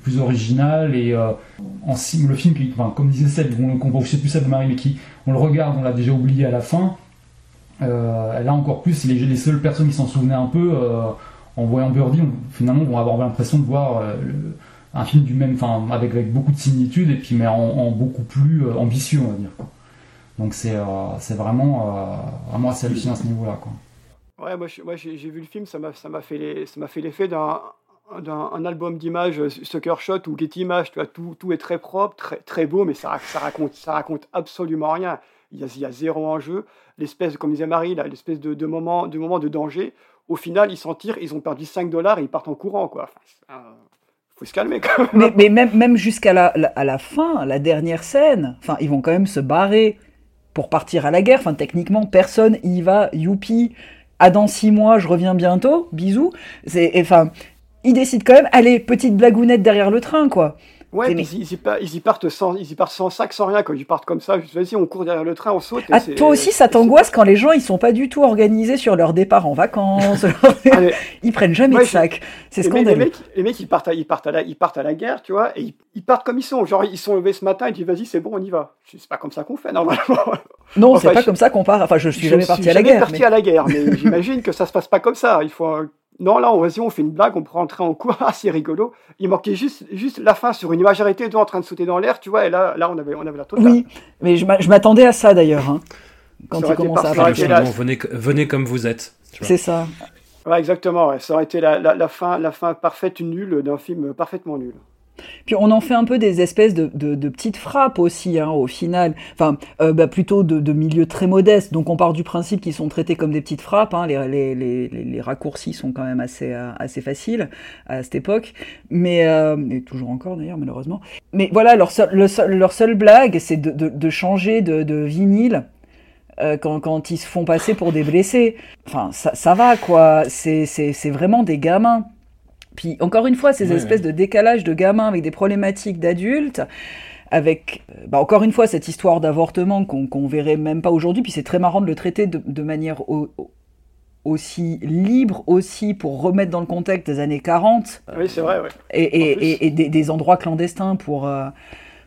plus, original et euh, en le film, qui, enfin, comme disait Seb, on, on je sais plus Seb de Marie, mais qui, on le regarde, on l'a déjà oublié à la fin. Euh, là encore plus, les, les seules personnes qui s'en souvenaient un peu euh, en voyant Birdie, on- finalement vont avoir l'impression de voir un film du même, enfin avec, beaucoup de similitudes et puis mais en, beaucoup plus ambitieux on va dire. Donc c'est vraiment vraiment assez hallucinant à ce niveau-là quoi. Ouais, moi, j'ai vu le film, ça m'a fait l'effet d'un d'un un album d'images euh, Sucker Shot ou Getty Images, tu vois, tout, tout est très propre, très, très beau, mais ça, ça raconte ça raconte absolument rien. Il y a, il y a zéro enjeu. L'espèce, comme disait Marie, l'espèce de, moment de moment de danger. Au final, ils s'en tirent, ils ont perdu 5 dollars et ils partent en courant, quoi. Euh, faut se calmer. Mais, mais même, même jusqu'à la, la- à la fin, la dernière scène, enfin, ils vont quand même se barrer pour partir à la guerre. Enfin, techniquement, personne y va. Youpi, à dans six mois, je reviens bientôt. Bisous. C'est, enfin, ils décident quand même, allez, petite blagounette derrière le train, quoi. Ouais, Mais- ils, y pa- ils y partent sans, ils y partent sans sac, sans rien. Quand ils partent comme ça, vas-y, on court derrière le train, on saute. et Ah, c'est- toi aussi, ça t'angoisse quand les gens ils sont pas du tout organisés sur leur départ en vacances. ils prennent jamais Ouais, de sac. C'est scandaleux. Les mecs, les mecs, ils partent, à, ils, partent à la, ils partent à la guerre, tu vois, et ils, ils partent comme ils sont. Genre, ils sont levés ce matin et ils disent, vas-y, c'est bon, on y va. C'est pas comme ça qu'on fait, normalement. Non, c'est Enfin, pas je- comme ça qu'on part. Enfin, je suis jamais je parti suis à la jamais guerre. parti mais- à la guerre, mais j'imagine que ça se passe pas comme ça. Il faut. un- Non, là, on, vas-y, on fait une blague, on prend un train en cours, ah, c'est rigolo. Il manquait juste, juste la fin sur une image arrêtée, deux en train de sauter dans l'air, tu vois, et là, là on, avait, on avait la totale. Oui, mais je m'a- je m'attendais à ça d'ailleurs. hein, quand Ça il commence à aurait été Bon, venez, venez comme vous êtes. C'est ça. Ouais, exactement, ouais. ça aurait été la, la, la fin, la fin parfaite nulle d'un film parfaitement nul. Puis on en fait un peu des espèces de, petites frappes aussi, hein, au final. Enfin, euh, bah, plutôt de, milieux très modestes. Donc on part du principe qu'ils sont traités comme des petites frappes. hein. Les, raccourcis sont quand même assez, euh, assez faciles à cette époque. Mais, euh, et toujours encore d'ailleurs, malheureusement. Mais voilà, leur seul, le seul- leur seule blague, c'est de, changer de, vinyle. euh, quand, ils se font passer pour des blessés. Enfin, ça, va, quoi. C'est vraiment des gamins. Puis encore une fois, ces Ouais, espèces de décalage de gamins avec des problématiques d'adultes, avec euh, bah, encore une fois cette histoire d'avortement qu'on qu'on verrait même pas aujourd'hui. Puis c'est très marrant de le traiter de, de manière au- au- aussi libre aussi pour remettre dans le contexte des années 40 Oui, c'est vrai, ouais. et, et- et- et des, des endroits clandestins pour, euh,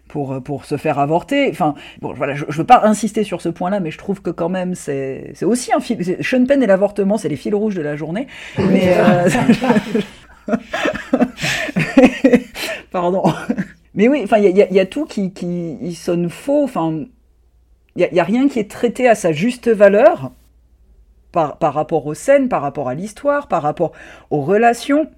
pour, euh, pour se faire avorter. Enfin, bon, voilà, je ne veux pas insister sur ce point-là, mais je trouve que quand même, c'est c'est aussi un fil. Sean Penn et l'avortement, c'est les fils rouges de la journée. Mais. euh, Pardon. Mais oui, enfin, il y, a- tout qui, qui sonne faux. Enfin, il n'y a, rien qui est traité à sa juste valeur par, par rapport aux scènes, par rapport à l'histoire, par rapport aux relations,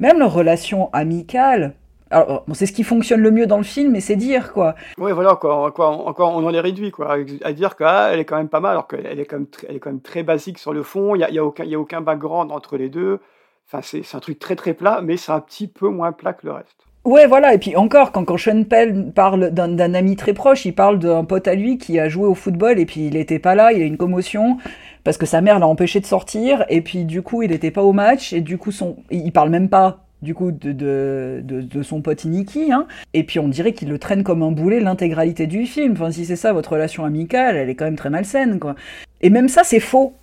même leurs relations amicales. Alors, bon, c'est ce qui fonctionne le mieux dans le film, mais c'est dire quoi. Oui, voilà, quoi, quoi, encore, on en est réduit, quoi, à dire qu'elle est quand même pas mal, alors qu'elle est quand même, est quand même très basique sur le fond, il n'y y a, a aucun background entre les deux, enfin, c'est un truc très très plat, mais c'est un petit peu moins plat que le reste. Ouais, voilà. Et puis encore, quand, quand Sean Penn parle d'un ami très proche, il parle d'un pote à lui qui a joué au football et puis il n'était pas là, il a une commotion parce que sa mère l'a empêché de sortir et puis du coup il n'était pas au match et du coup son, il parle même pas du coup de, de, de, de son pote Nicky, hein. et puis on dirait qu'il le traîne comme un boulet l'intégralité du film. Enfin, si c'est ça votre relation amicale, elle est quand même très malsaine, quoi. Et même ça, c'est faux.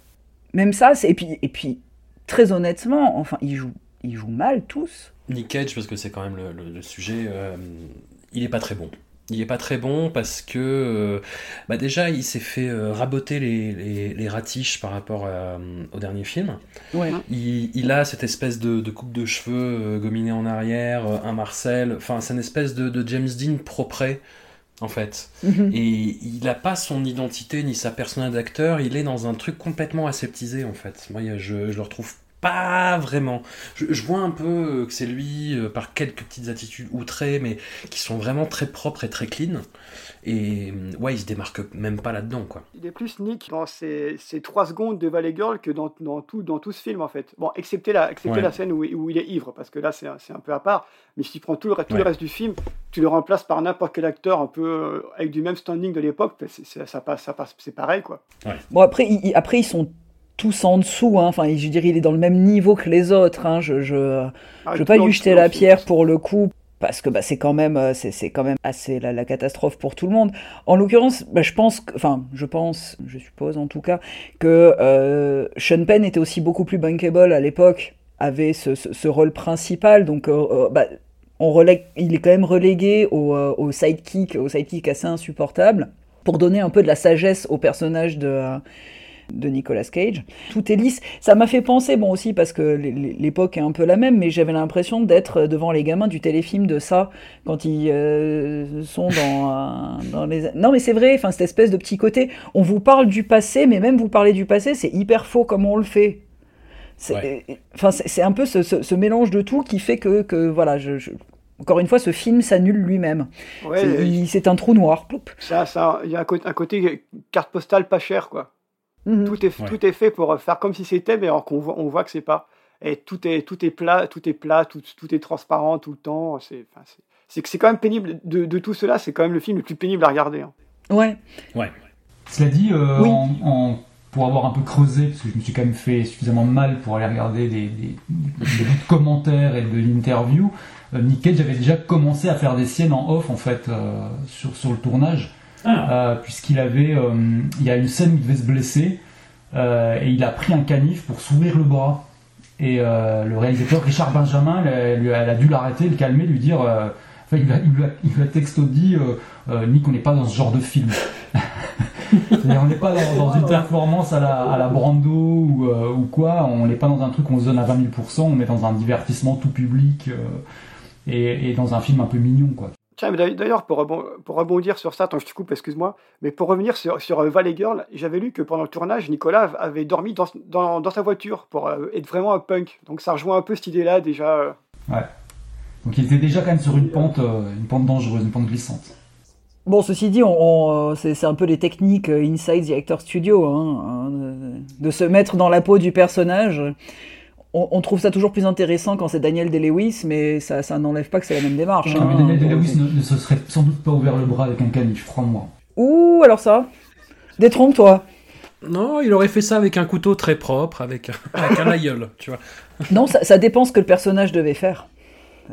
Même ça, c'est et puis et puis très honnêtement, enfin, ils jouent ils jouent mal tous. Nick Cage, parce que c'est quand même le, le- le sujet, euh, il est pas très bon. Il est pas très bon parce que euh, bah déjà il s'est fait euh, raboter les, les, les ratiches par rapport à, au dernier film. Ouais. Il, il a cette espèce de, de coupe de cheveux gominée en arrière, un Marcel, enfin c'est une espèce de, de James Dean propre en fait. Mhm. Et il n'a pas son identité ni sa persona d'acteur, il est dans un truc complètement aseptisé en fait. Moi je, je le retrouve pas vraiment. Je, je vois un peu que c'est lui euh, par quelques petites attitudes outrées, mais qui sont vraiment très propres et très clean. Et euh, ouais, il se démarque même pas là-dedans quoi. Il est plus Nick dans ces, trois secondes de Valley Girl que dans, dans, tout, dans tout ce film, en fait. Bon, excepté la, excepté Ouais. la scène où, où il est ivre, parce que là, c'est un, c'est un peu à part. Mais si tu prends tout le, tout le reste du film, tu le remplaces par n'importe quel acteur un peu euh, avec du même standing de l'époque, ben, ça passe, ça passe, c'est pareil, quoi. Bon, après, après, ils sont tous en dessous. Hein. Enfin, je dirais, il est dans le même niveau que les autres. Hein. Je, je, Ah, je veux pas lui jeter la pierre pour le coup. Parce que bah, c'est quand même, euh, c'est, quand même assez la, catastrophe pour tout le monde. En l'occurrence, bah, je pense, enfin, je pense, je suppose en tout cas, que euh, Sean Penn était aussi beaucoup plus bankable à l'époque, avait ce, ce- rôle principal. Donc, euh, bah, on relègue, il est quand même relégué au, au sidekick, au sidekick assez insupportable, pour donner un peu de la sagesse au personnage de, de Nicolas Cage. Tout est lisse. Ça m'a fait penser, bon aussi parce que l'é- l'é- l'époque est un peu la même, mais j'avais l'impression d'être devant les gamins du téléfilm de ça, quand ils euh, sont dans, euh, dans les... Non mais c'est vrai, enfin cette espèce de petit côté, on vous parle du passé, mais même vous parler du passé, c'est hyper faux comme on le fait. C'est enfin, c'est- c'est un peu ce, ce- ce mélange de tout qui fait que, que voilà, je, je- encore une fois, ce film s'annule lui-même. Ouais, C'est- un trou noir. Ploup. Ça, ça, il y a un côté, un côté carte postale pas cher, quoi. Mhm. Tout, est, tout est fait pour faire comme si c'était, mais alors qu'on voit, on voit que c'est pas. Et tout est, tout est plat, tout est plat, tout, tout est transparent tout le temps. C'est, enfin, c'est, c'est que c'est quand même pénible. De, de tout cela, c'est quand même le film le plus pénible à regarder. hein. Ouais. Ouais. Cela dit, euh, Oui. en- en- pour avoir un peu creusé, parce que je me suis quand même fait suffisamment mal pour aller regarder des, des- commentaires et de l'interview, euh, Nick Cage avait déjà commencé à faire des siennes en off en fait euh, sur, sur le tournage, Ah. Euh, puisqu'il avait, euh, il y a une scène où il devait se blesser euh, et il a pris un canif pour s'ouvrir le bras. Et le réalisateur Richard Benjamin, elle, a, dû l'arrêter, le calmer, lui dire, enfin, il lui a, il lui a, il lui a texto dit, Nick, on n'est pas dans ce genre de film. On n'est pas dans, dans une performance à la, à la Brando ou, euh, ou quoi, on n'est pas dans un truc où on se donne à 20 000%, on est dans un divertissement tout public euh, et, et dans un film un peu mignon, quoi. Tiens, mais d'ailleurs- pour, rebon- pour rebondir sur ça, attends, je te coupe, excuse-moi, mais pour revenir sur, sur euh, Valley Girl, j'avais lu que pendant le tournage, Nicolas avait dormi dans, dans, dans sa voiture pour euh, être vraiment un punk. Donc ça rejoint un peu cette idée-là déjà. euh. Ouais. Donc il était déjà quand même sur une pente, une pente dangereuse, une pente glissante. Bon, ceci dit, on, on, c'est un peu les techniques inside the actor studio, hein, de, de se mettre dans la peau du personnage. On, on trouve ça toujours plus intéressant quand c'est Daniel Day-Lewis, mais ça, ça n'enlève pas que c'est la même démarche. Non, hein. mais Daniel Day-Lewis ne, ne se serait sans doute pas ouvert le bras avec un canif, crois-moi. Ouh, alors ça Détrompe-toi. Non, il aurait fait ça avec un couteau très propre, avec, avec un aïeul, tu vois. Non, ça, ça dépend ce que le personnage devait faire.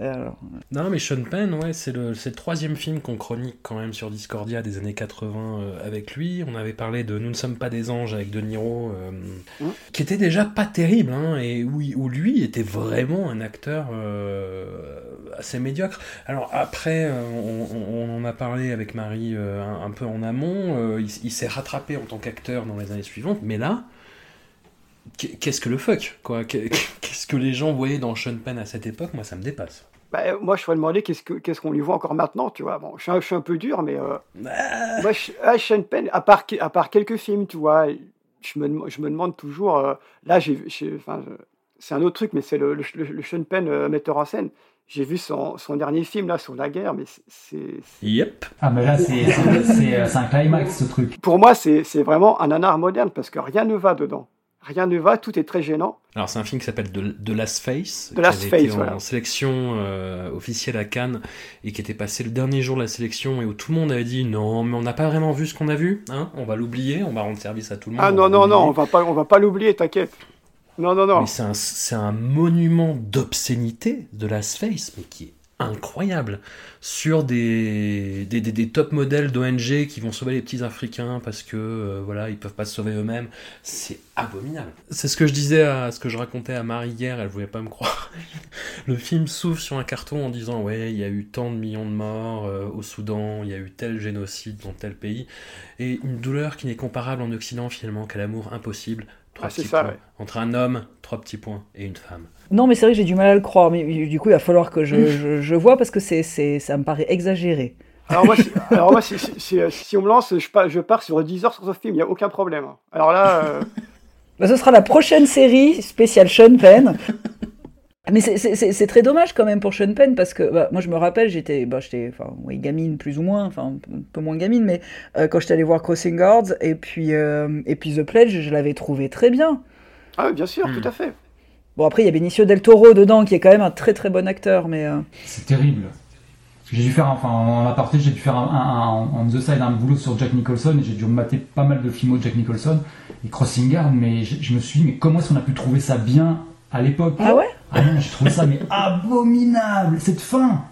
Alors, Non, mais Sean Penn, ouais, c'est le, c'est le troisième film qu'on chronique quand même sur Discordia des années 80 euh, avec lui. On avait parlé de Nous ne sommes pas des anges avec De Niro, euh, qui était déjà pas terrible, hein, et où, où lui était vraiment un acteur euh, assez médiocre. Alors après, euh, on, on- on en a parlé avec Marie euh, un, un peu en amont, euh, il, s'est rattrapé en tant qu'acteur dans les années suivantes, mais là, qu'est-ce que le fuck quoi? Qu'est- Qu'est-ce que les gens voyaient dans Sean Penn à cette époque? Moi, ça me dépasse. Bah, euh, moi, je me demander qu'est-ce que- qu'est-ce qu'on lui voit encore maintenant, tu vois? Bon, je suis un, je suis un peu dur, mais euh, moi, je, ah, Sean Penn, à part, à part quelques films, tu vois, je me, je me demande toujours. euh, là, j'ai, c'est un autre truc, mais c'est le, le, le- le Sean Penn euh, metteur en scène. J'ai vu son, son dernier film là sur la guerre, mais c'est- Yep. Ah, mais là, c'est c'est- c'est, euh, c'est un climax, ce truc. Pour moi, c'est c'est vraiment un nanar moderne parce que rien ne va dedans. Rien ne va, tout est très gênant. Alors c'est un film qui s'appelle The, The Last Face, The qui Last avait Face, été en voilà. sélection euh, officielle à Cannes et qui était passé le dernier jour de la sélection et où tout le monde avait dit non mais on n'a pas vraiment vu ce qu'on a vu, hein on va l'oublier, on va rendre service à tout le monde. Ah on non, non, non, on va pas, on va pas l'oublier, t'inquiète. Non, non, non. Mais c'est un, c'est un monument d'obscénité de Last Face, mais qui est incroyable, sur des, des, des- des top modèles d'ONG qui vont sauver les petits Africains parce que euh, voilà ils peuvent pas se sauver eux-mêmes. C'est abominable. C'est ce que je disais à ce que je racontais à Marie hier, elle voulait pas me croire. Le film s'ouvre sur un carton en disant ouais il y a eu tant de millions de morts euh, au Soudan, il y a eu tel génocide dans tel pays et une douleur qui n'est comparable en Occident finalement qu'à l'amour impossible. Trois Ah, petits ça, points. ouais. Entre un homme, trois petits points et une femme. Non, mais c'est vrai que j'ai du mal à le croire, mais du coup, il va falloir que je, je, je vois parce que c'est, c'est, ça me paraît exagéré. Alors moi, si, alors moi, si, si- si- si on me lance, je pars, je pars sur 10 heures sur ce film, il n'y a aucun problème. Alors là, euh, Bah, ce sera la prochaine série spéciale Sean Penn. Mais c'est- c'est c'est- c'est très dommage quand même pour Sean Penn parce que bah, moi je me rappelle, j'étais bah, j'étais enfin, oui, gamine plus ou moins, enfin un peu- un peu moins gamine, mais euh, quand j'étais allé voir Crossing Guards et puis, euh, et puis The Pledge, je l'avais trouvé très bien. ah oui, bien sûr, Hmm. tout à fait. Bon après il y a Benicio del Toro dedans qui est quand même un très très bon acteur, mais euh, C'est terrible. J'ai dû faire, enfin, en aparté, j'ai dû faire un, un, un- on the side un boulot sur Jack Nicholson et j'ai dû mater pas mal de films de Jack Nicholson et Crossing Guard, mais je, je me suis dit, mais comment est-ce qu'on a pu trouver ça bien à l'époque? Ah ouais? Ah non, j'ai trouvé ça mais abominable, cette fin!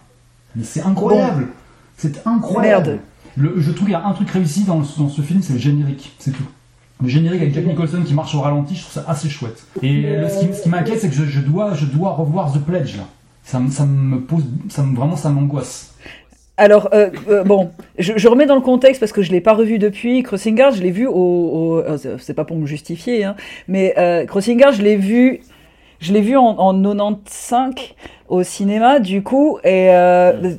Mais c'est incroyable! C'est incroyable! Merde. Le- Je trouve qu'il y a un truc réussi dans ce film, c'est le générique, c'est tout. Le générique avec Jack Nicholson qui marche au ralenti, je trouve ça assez chouette. Et le- ce qui, ce qui m'inquiète, c'est que je, je dois, je dois revoir The Pledge là. Ça, me- ça me pose, ça me, vraiment, ça m'angoisse. Alors, euh, euh, bon, je, je remets dans le contexte parce que je l'ai pas revu depuis. Crossing Guard, je l'ai vu au. au- euh, c'est- pas pour me justifier, hein, mais euh, Crossing Guard, je l'ai vu. Je l'ai vu en, en 95 au cinéma, du coup, et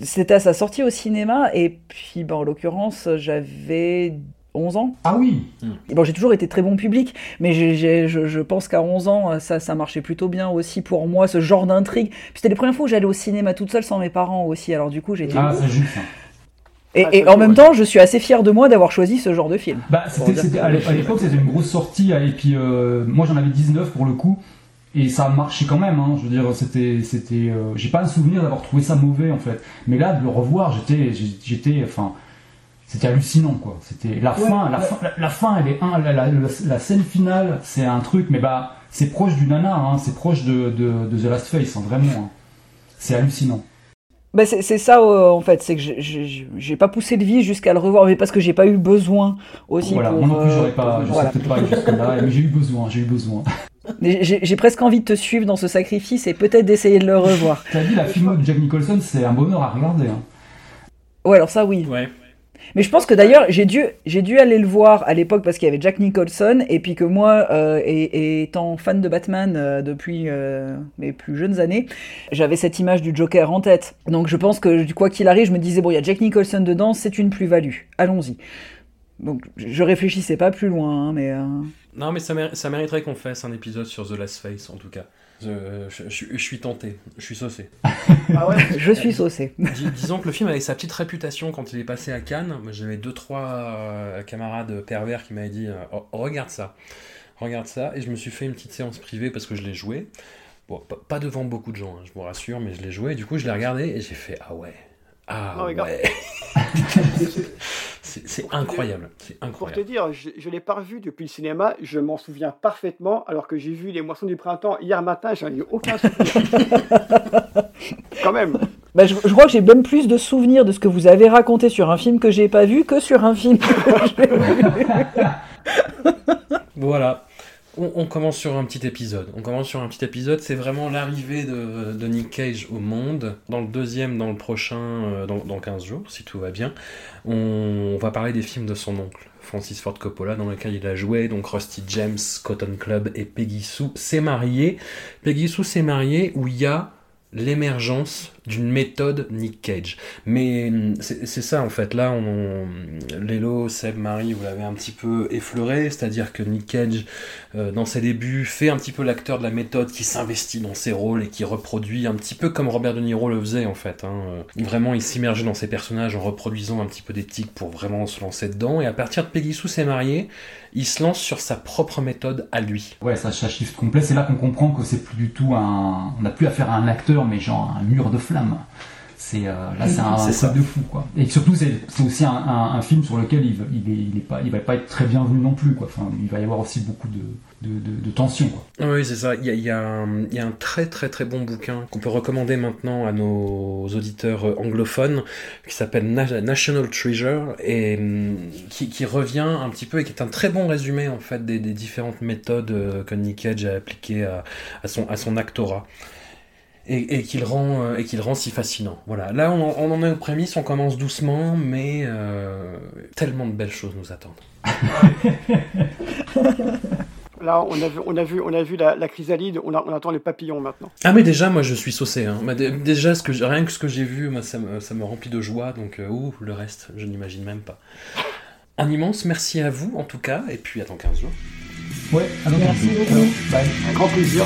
c'était à sa sortie au cinéma, et puis, bon, en l'occurrence, j'avais 11 ans. Ah oui bon, j'ai toujours été très bon public, mais je, je pense qu'à 11 ans, ça, ça marchait plutôt bien aussi pour moi, ce genre d'intrigue. Puis c'était les premières fois où j'allais au cinéma toute seule sans mes parents aussi, alors du coup, j'étais. Ah, c'est juste. hein. Et, Ah, et en même ouais. temps, je suis assez fier de moi d'avoir choisi ce genre de film. Bah, c'était, à que- l'é- à l'époque, c'était une grosse sortie, et puis euh, moi j'en avais 19 pour le coup, et ça a marché quand même. Hein, je veux dire, c'était, c'était, euh, j'ai pas un souvenir d'avoir trouvé ça mauvais en fait, mais là de le revoir, j'étais, j'étais, enfin, c'était hallucinant quoi. C'était la fin, la fin, la, la fin, elle est un, la, la, la- la scène finale, c'est un truc, mais bah, c'est proche du nanar, hein, c'est proche de, de, de The Last Face, hein, vraiment. hein. C'est hallucinant. Bah c'est c'est ça euh, en fait, c'est que j'ai- pas poussé le vis jusqu'à le revoir, mais parce que j'ai pas eu besoin aussi. Voilà, pour, moi non plus, euh, j'aurais pas, pour- je voilà. pas jusque-là, mais j'ai eu besoin, j'ai eu besoin. J'ai presque envie de te suivre dans ce sacrifice et peut-être d'essayer de le revoir. T'as dit, la filmo de Jack Nicholson, c'est un bonheur à regarder. hein. Ouais, alors ça oui. Ouais. Mais je pense que d'ailleurs, j'ai dû, j'ai dû aller le voir à l'époque parce qu'il y avait Jack Nicholson, et puis que moi, euh, étant fan de Batman euh, depuis euh, mes plus jeunes années, j'avais cette image du Joker en tête. Donc je pense que quoi qu'il arrive, je me disais, bon, il y a Jack Nicholson dedans, c'est une plus-value. Allons-y. Donc je réfléchissais pas plus loin, hein, mais... Non, mais ça, ça mériterait qu'on fasse un épisode sur The Last Face, en tout cas. Je, je- je- je suis tenté, je suis saucé. Ah ouais Je suis saucé. Dis- disons que le film avait sa petite réputation quand il est passé à Cannes. J'avais deux, trois euh, camarades pervers qui m'avaient dit euh, Oh, Regarde ça, regarde ça. Et je me suis fait une petite séance privée parce que je l'ai joué. Bon, pas, devant beaucoup de gens, hein, je vous rassure, mais je l'ai joué. Et du coup, je l'ai regardé et j'ai fait Ah ouais, ah Non, regarde. ouais. C'est c'est incroyable, Pour te dire, je, je l'ai pas revu depuis le cinéma, je m'en souviens parfaitement, alors que j'ai vu Les Moissons du Printemps hier matin, j'en ai aucun souvenir. Quand même. Bah, je, je crois que j'ai même plus de souvenirs de ce que vous avez raconté sur un film que j'ai pas vu que sur un film que j'ai vu. Voilà. On, on commence sur un petit épisode. On commence sur un petit épisode. C'est vraiment l'arrivée de, de Nick Cage au monde. Dans le deuxième, dans le prochain, euh, dans, dans 15 jours, si tout va bien, on, va parler des films de son oncle, Francis Ford Coppola, dans lequel il a joué. Donc Rusty James, Cotton Club et Peggy Sue s'est marié. Peggy Sue s'est marié où il y a l'émergence d'une méthode Nick Cage. Mais hum, c'est ça en fait, là, on, Lélo, Seb, Marie, vous l'avez un petit peu effleuré, c'est-à-dire que Nick Cage, euh, dans ses débuts, fait un petit peu l'acteur de la méthode qui s'investit dans ses rôles et qui reproduit un petit peu comme Robert De Niro le faisait en fait. hein. Euh, Vraiment, il s'immergeait dans ses personnages en reproduisant un petit peu des tics pour vraiment se lancer dedans. Et à partir de Peggy Sue s'est marié, il se lance sur sa propre méthode à lui. Ouais, ça, ça shift complet. C'est là qu'on comprend que c'est plus du tout un. On n'a plus affaire à un acteur, mais genre un mur de C'est euh, là, c'est un, truc de fou, quoi. Et surtout, c'est aussi un, un- un film sur lequel il, il, est, il est pas, il va pas être très bienvenu non plus, quoi. Enfin, il va y avoir aussi beaucoup de, de, de, de tension, quoi. Oui, c'est ça. Il y a, il y a un, il y a un très très très bon bouquin qu'on peut recommander maintenant à nos auditeurs euh, anglophones qui s'appelle Na- National Treasure et hum, qui, qui revient un petit peu et qui est un très bon résumé en fait des, des différentes méthodes euh, que Nick Cage a appliquées à, à son, à son actorat. Et, et qu'il rend, euh, et qu'il rend si fascinant. Voilà. Là, on, on en est aux prémices, on commence doucement, mais euh, tellement de belles choses nous attendent. Là, on a vu, on a vu, on a vu la, la chrysalide, on, a- on attend les papillons maintenant. Ah mais déjà moi je suis saucé hein. Bah, dé- déjà ce que j'ai- rien que ce que j'ai vu moi ça me, ça me remplit de joie donc euh, ouh, le reste je n'imagine même pas. Un immense merci à vous en tout cas et puis à dans 15 jours. Ouais. Merci beaucoup. Un grand plaisir.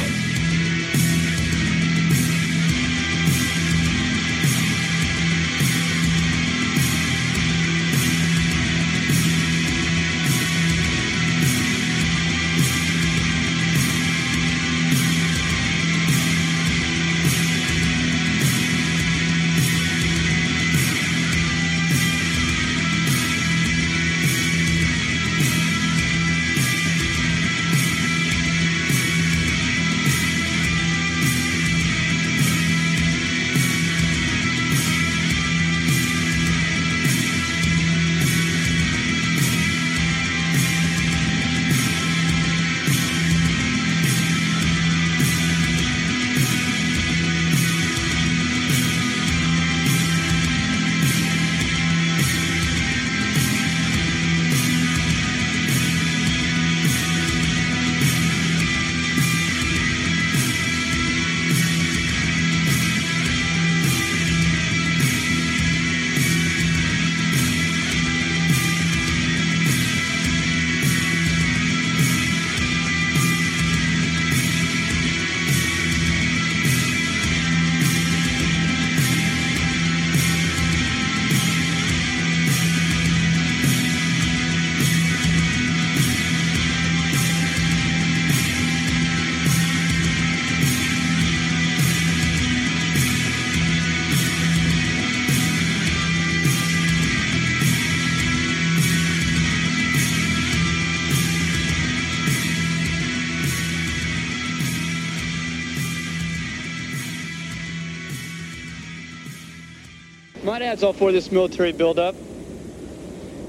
Dad's all for this military buildup.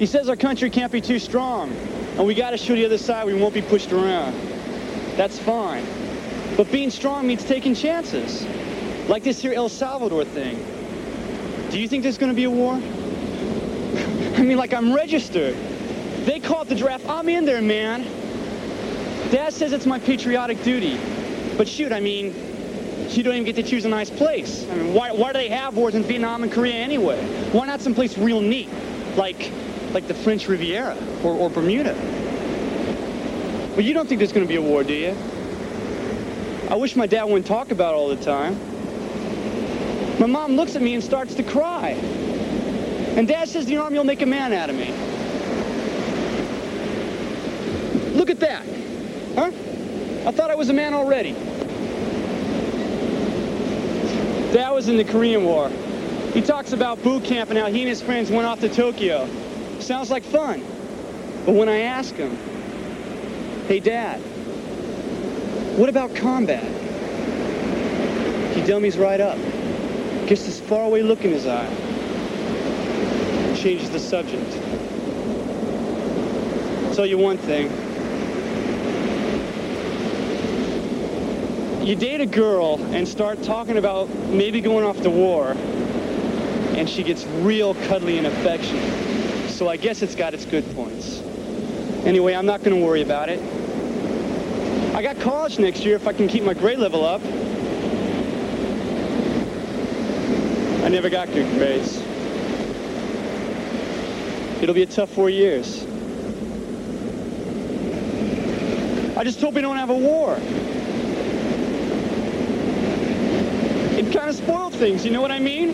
He says our country can't be too strong, and we gotta show the other side we won't be pushed around. That's fine. But being strong means taking chances. Like this here El Salvador thing. Do you think there's gonna be a war? I mean, like I'm registered. They called the draft. I'm in there, man. Dad says it's my patriotic duty. But shoot, I mean, you don't even get to choose a nice place. I mean, why, why do they have wars in Vietnam and Korea anyway? Why not someplace real neat, like, like the French Riviera or, or Bermuda? But you don't think there's going to be a war, do you? I wish my dad wouldn't talk about it all the time. My mom looks at me and starts to cry. And dad says the army will make a man out of me. Look at that. Huh? I thought I was a man already. Dad was in the Korean War. He talks about boot camp and how he and his friends went off to Tokyo. Sounds like fun. But when I ask him, hey dad, what about combat? He dummies right up. Gets this faraway look in his eye. Changes the subject. I tell you one thing. You date a girl and start talking about maybe going off to war, and she gets real cuddly and affectionate. So I guess it's got its good points. Anyway, I'm not going to worry about it. I got college next year if I can keep my grade level up. I never got good grades. It'll be a tough four years. I just hope we don't have a war. It kind of spoiled things, you know what I mean?